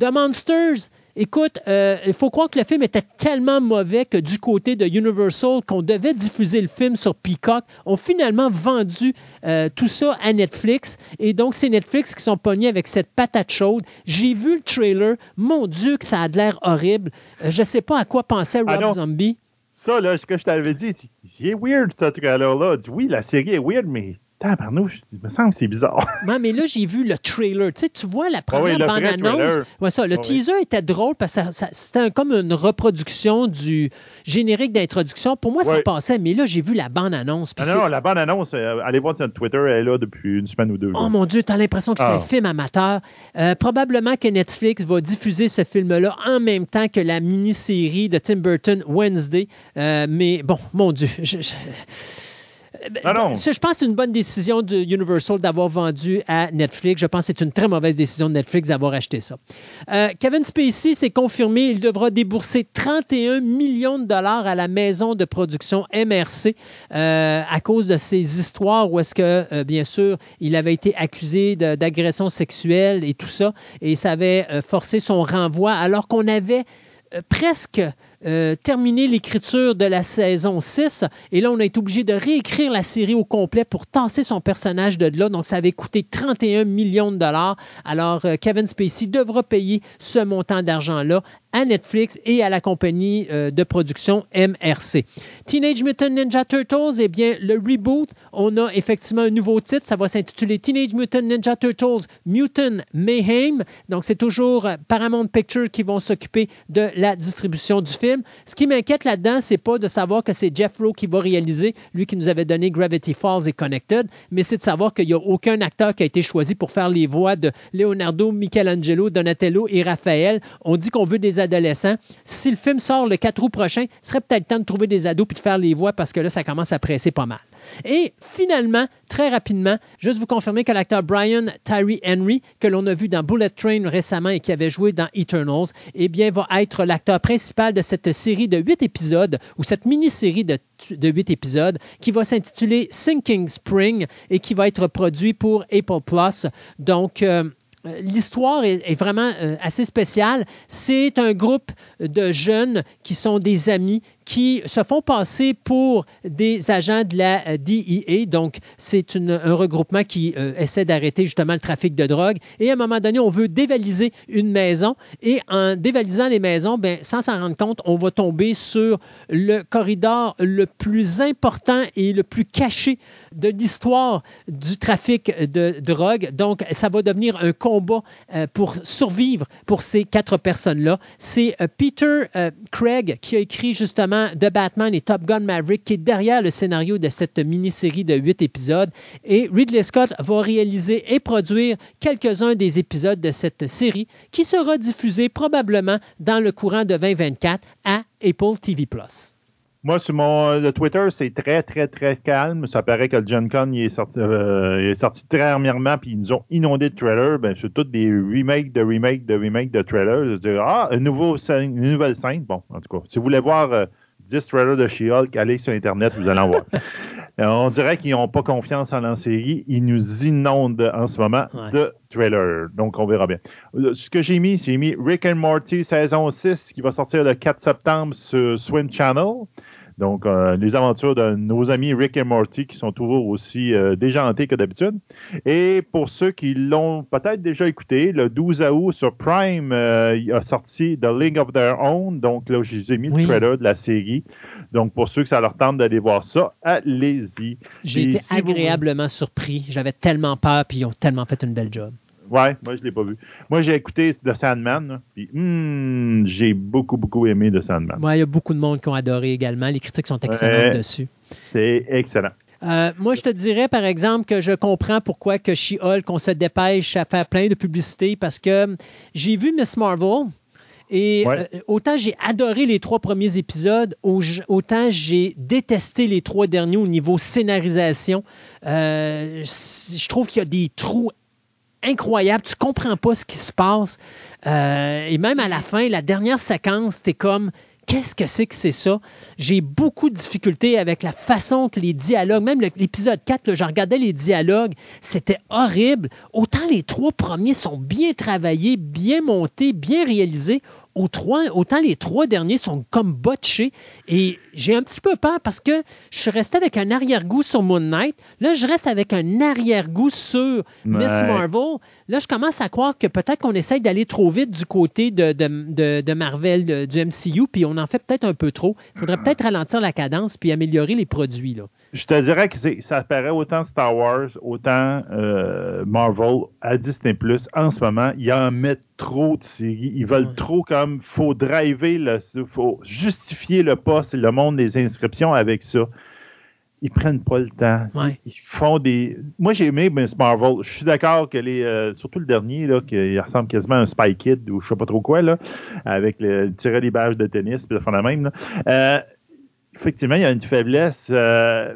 The Monsters, Écoute, euh, il faut croire que le film était tellement mauvais que du côté de Universal, qu'on devait diffuser le film sur Peacock, ont finalement vendu euh, tout ça à Netflix. Et donc, c'est Netflix qui sont pognés avec cette patate chaude. J'ai vu le trailer. Mon Dieu, que ça a l'air horrible. Euh, je ne sais pas à quoi pensait Ah Rob. Zombie. Ça, là, ce que je t'avais dit, il est weird, ce trailer-là. Oui, la série est weird, mais tabarnouche, il me semble que c'est bizarre. Non, mais là, j'ai vu le trailer. Tu sais, tu vois la première bande-annonce. Ouais, ça, le oui. teaser était drôle parce que ça- ça- c'était comme une reproduction du générique d'introduction. Pour moi, ça passait, mais là, j'ai vu la bande-annonce. puis Ah non, la bande-annonce, euh, allez voir sur notre Twitter, elle est là depuis une semaine ou deux. Oh là. mon Dieu, t'as l'impression que c'est Ah. un film amateur. Euh, probablement que Netflix va diffuser ce film-là en même temps que la mini-série de Tim Burton Wednesday. Euh, mais bon, mon Dieu. je- je- Non, non. Je pense que c'est une bonne décision de Universal d'avoir vendu à Netflix. Je pense que c'est une très mauvaise décision de Netflix d'avoir acheté ça. Euh, Kevin Spacey, c'est confirmé, il devra débourser 31 millions de dollars à la maison de production MRC euh, à cause de ces histoires où est-ce que, euh, bien sûr, il avait été accusé d'agression sexuelle et tout ça, et ça avait forcé son renvoi alors qu'on avait presque euh, terminé l'écriture de la saison 6. Et là, on a été obligé de réécrire la série au complet pour tasser son personnage de là. Donc, ça avait coûté 31 millions de dollars. Alors, euh, Kevin Spacey devra payer ce montant d'argent-là à Netflix et à la compagnie euh, de production MRC. Teenage Mutant Ninja Turtles, eh bien, le reboot, on a effectivement un nouveau titre. Ça va s'intituler Teenage Mutant Ninja Turtles Mutant Mayhem. Donc, c'est toujours euh, Paramount Pictures qui vont s'occuper de la distribution du film. Ce qui m'inquiète là-dedans, c'est pas de savoir que c'est Jeff Rowe qui va réaliser, lui qui nous avait donné Gravity Falls et Connected, mais c'est de savoir qu'il n'y a aucun acteur qui a été choisi pour faire les voix de Leonardo, Michelangelo, Donatello et Raphaël. On dit qu'on veut des adolescents. Si le film sort le 4 août prochain, ce serait peut-être temps de trouver des ados puis de faire les voix parce que là, ça commence à presser pas mal. Et finalement, très rapidement, juste vous confirmer que l'acteur Brian Tyree Henry, que l'on a vu dans Bullet Train récemment et qui avait joué dans Eternals, eh bien, va être l'acteur principal de cette série de huit épisodes ou cette mini-série de, de huit épisodes qui va s'intituler Sinking Spring et qui va être produit pour Apple Plus. Donc, euh, L'histoire est, est vraiment euh, assez spéciale. C'est un groupe de jeunes qui sont des amis qui se font passer pour des agents de la euh, DEA. Donc, c'est un regroupement qui euh, essaie d'arrêter justement le trafic de drogue. Et à un moment donné, on veut dévaliser une maison. Et en dévalisant les maisons, ben, sans s'en rendre compte, on va tomber sur le corridor le plus important et le plus caché de l'histoire du trafic de drogue. Donc, ça va devenir un combat euh, pour survivre pour ces quatre personnes-là. C'est Peter Craig qui a écrit justement The Batman et Top Gun Maverick qui est derrière le scénario de cette mini-série de huit épisodes. Et Ridley Scott va réaliser et produire quelques-uns des épisodes de cette série qui sera diffusée probablement dans le courant de 2024 à Apple TV+. Moi, sur mon euh, le Twitter, c'est très, très, très calme. Ça paraît que le Gen Con il est, sorti, euh, très dernièrement, puis ils nous ont inondé de trailers. Ben, c'est tous des remakes de remakes de remakes de trailers. Je dire, ah, un une nouvelle scène. Bon, en tout cas, si vous voulez voir euh, 10 trailers de She-Hulk, allez sur Internet, vous allez en voir. Euh, on dirait qu'ils n'ont pas confiance en la série. Ils nous inondent en ce moment Ouais. de trailers. Donc, on verra bien. Euh, Ce que j'ai mis, j'ai mis Rick and Morty saison 6 qui va sortir le 4 septembre sur Swim Channel. Donc, euh, les aventures de nos amis Rick et Morty qui sont toujours aussi euh, déjantés que d'habitude. Et pour ceux qui l'ont peut-être déjà écouté, le 12 août sur Prime, euh, il a sorti The League of Their Own. Donc, là, je vous ai mis Oui. le trailer de la série. Donc, pour ceux que ça leur tente d'aller voir ça, allez-y. J'ai été si vous- agréablement surpris. J'avais tellement peur, puis ils ont tellement fait une belle job. Ouais, moi, je ne l'ai pas vu. Moi, j'ai écouté The Sandman, puis hmm, j'ai beaucoup, beaucoup aimé The Sandman. Moi, il y a beaucoup de monde qui ont adoré également. Les critiques sont excellentes Ouais. dessus. C'est excellent. Euh, moi, je te dirais, par exemple, que je comprends pourquoi que She-Hulk, on se dépêche à faire plein de publicité parce que j'ai vu Miss Marvel et Ouais. euh, autant j'ai adoré les trois premiers épisodes, au- autant j'ai détesté les trois derniers au niveau scénarisation. Euh, je trouve qu'il y a des trous incroyables. Tu comprends pas ce qui se passe. Euh, et même à la fin, la dernière séquence, t'es comme... Qu'est-ce que c'est que c'est ça? J'ai beaucoup de difficultés avec la façon que les dialogues, même l'épisode 4, là, je regardais les dialogues, c'était horrible. Autant les trois premiers sont bien travaillés, bien montés, bien réalisés, autant les trois derniers sont comme botchés. Et j'ai un petit peu peur parce que je suis resté avec un arrière-goût sur Moon Knight. Là, je reste avec un arrière-goût sur Miss Marvel. Là, je commence à croire que peut-être qu'on essaye d'aller trop vite du côté de, de, Marvel, du MCU, puis on en fait peut-être un peu trop. Il faudrait peut-être ralentir la cadence puis améliorer les produits. Là. Je te dirais que ça paraît autant Star Wars, autant euh, Marvel à Disney Plus en ce moment. Il y en met trop de séries. Ils veulent trop comme faut driver, il faut justifier le poste et le monde des inscriptions avec ça ils prennent pas le temps. Ils font des. Moi, j'ai aimé Miss Marvel. Je suis d'accord que les. Euh, surtout le dernier, là, qu'il ressemble quasiment à un Spy Kid ou je sais pas trop quoi, là, avec le tirer les badges de tennis, puis de la même. Euh, effectivement, il y a une faiblesse. Euh,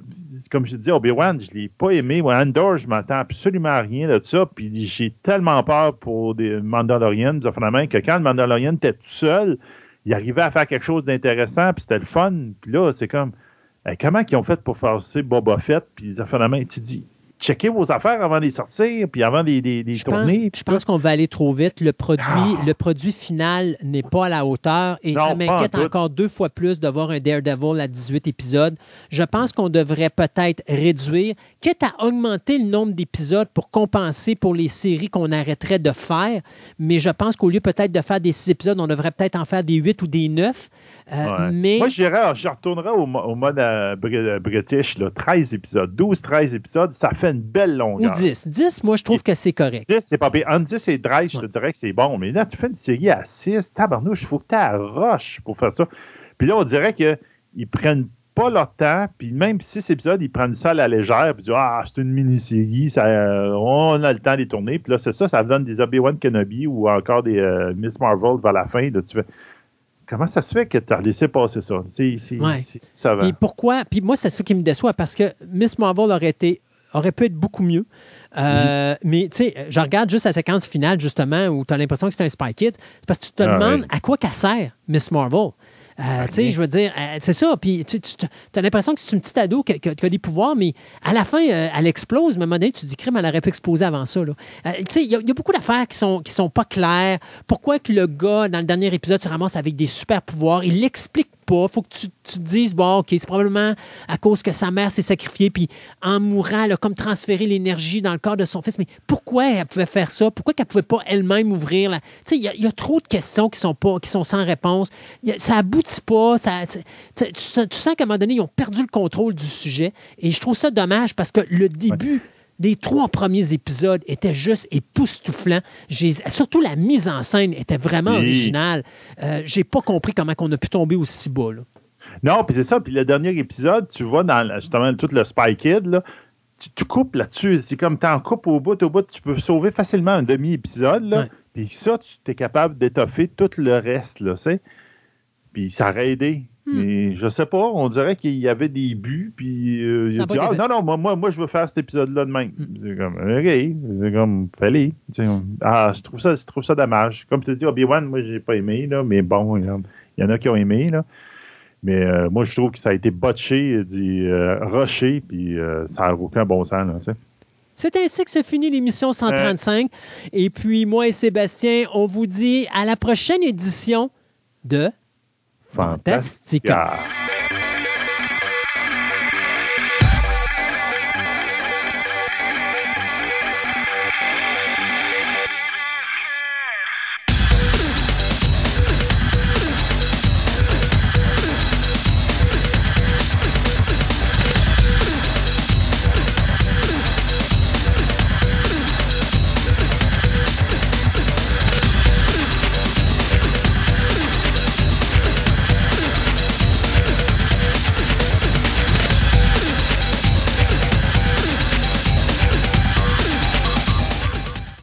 comme je dis, Obi-Wan, je ne l'ai pas aimé. Andor, je m'attends absolument à rien de ça. Puis j'ai tellement peur pour des Mandalorians, que quand le Mandalorian était tout seul, il arrivait à faire quelque chose d'intéressant, puis c'était le fun. Puis là, c'est comme comment ils ont fait pour ça, Boba Fett, puis les? Tu dis, checkez vos affaires avant de les sortir, puis avant de les, je tourner. je pense qu'on va aller trop vite. Le produit, ah. le produit final n'est pas à la hauteur et ça m'inquiète encore deux fois plus de voir un Daredevil à 18 épisodes. Je pense qu'on devrait peut-être réduire, quitte à augmenter le nombre d'épisodes pour compenser pour les séries qu'on arrêterait de faire. Mais je pense qu'au lieu peut-être de faire des six épisodes, on devrait peut-être en faire des huit ou des neuf. Euh, mais... Moi, je retournerais au, mode euh, british, là, 13 épisodes, 12-13 épisodes, ça fait une belle longueur. Ou 10. 10, moi, je trouve que c'est correct. 10, c'est pas pire. En 10 et 13, je te dirais que c'est bon. Mais là, tu fais une série à 6, tabarnouche, il faut que tu roche pour faire ça. Puis là, on dirait qu'ils prennent pas leur temps, puis même 6 épisodes, ils prennent ça à la légère, puis ils disent Ah, c'est une mini-série, euh, on a le temps de tourner. Puis là, c'est ça, ça donne des Obi-Wan Kenobi ou encore des euh, Miss Marvel vers la fin. Là, tu fais Comment ça se fait que tu as laissé passer ça? C'est, ça va. Puis pourquoi? Puis moi, c'est ça qui me déçoit parce que Miss Marvel aurait été aurait pu être beaucoup mieux. Euh, mais tu sais, je regarde juste la séquence finale, justement, où tu as l'impression que c'est un Spy Kids. C'est parce que tu te ah demandes à quoi qu'elle sert, Miss Marvel. Euh, tu sais, je veux dire, euh, c'est ça. Puis tu as l'impression que c'est une petite ado qui, a des pouvoirs, mais à la fin, euh, elle explose. Mais à un moment donné, tu dis, crime, elle aurait pu exploser avant ça. tu sais, il y, a beaucoup d'affaires qui sont, qui sont pas claires. Pourquoi que le gars, dans le dernier épisode, se ramasse avec des super pouvoirs? Il l'explique pas. faut que tu, te dises, bon, OK, c'est probablement à cause que sa mère s'est sacrifiée, puis en mourant, elle a comme transféré l'énergie dans le corps de son fils. Mais pourquoi elle pouvait faire ça? Pourquoi qu'elle pouvait pas elle-même ouvrir la... Tu sais, il y, a trop de questions qui sont, pas, qui sont sans réponse. ça aboutit pas. Ça, tu, sens qu'à un moment donné, ils ont perdu le contrôle du sujet. Et je trouve ça dommage parce que le début des trois premiers épisodes étaient juste époustouflants. Surtout la mise en scène était vraiment originale. Euh, J'ai pas compris comment on a pu tomber aussi bas. Non, puis c'est ça. Puis le dernier épisode, tu vois dans justement tout le Spy Kid, tu, coupes là-dessus. C'est comme tu en coupes au bout, au bout, tu peux sauver facilement un demi-épisode. Puis ça, tu es capable d'étoffer tout le reste. Là, puis ça aurait aidé. Hmm. Mais je sais pas, on dirait qu'il y avait des buts, puis euh, il a dit Ah non, non, moi, moi, je veux faire cet épisode-là de même. Hmm. C'est comme OK, c'est comme fallait. Ah, je trouve ça, je trouve ça dommage. Comme tu dis, Obi-Wan, moi j'ai pas aimé, là, mais bon, il y, en a qui ont aimé. Là. Mais euh, moi, je trouve que ça a été botché, dit, euh, rushé, puis ça n'a aucun bon sens. Là, c'est ainsi que se finit l'émission 135. Et puis, moi et Sébastien, on vous dit à la prochaine édition de Fantastica.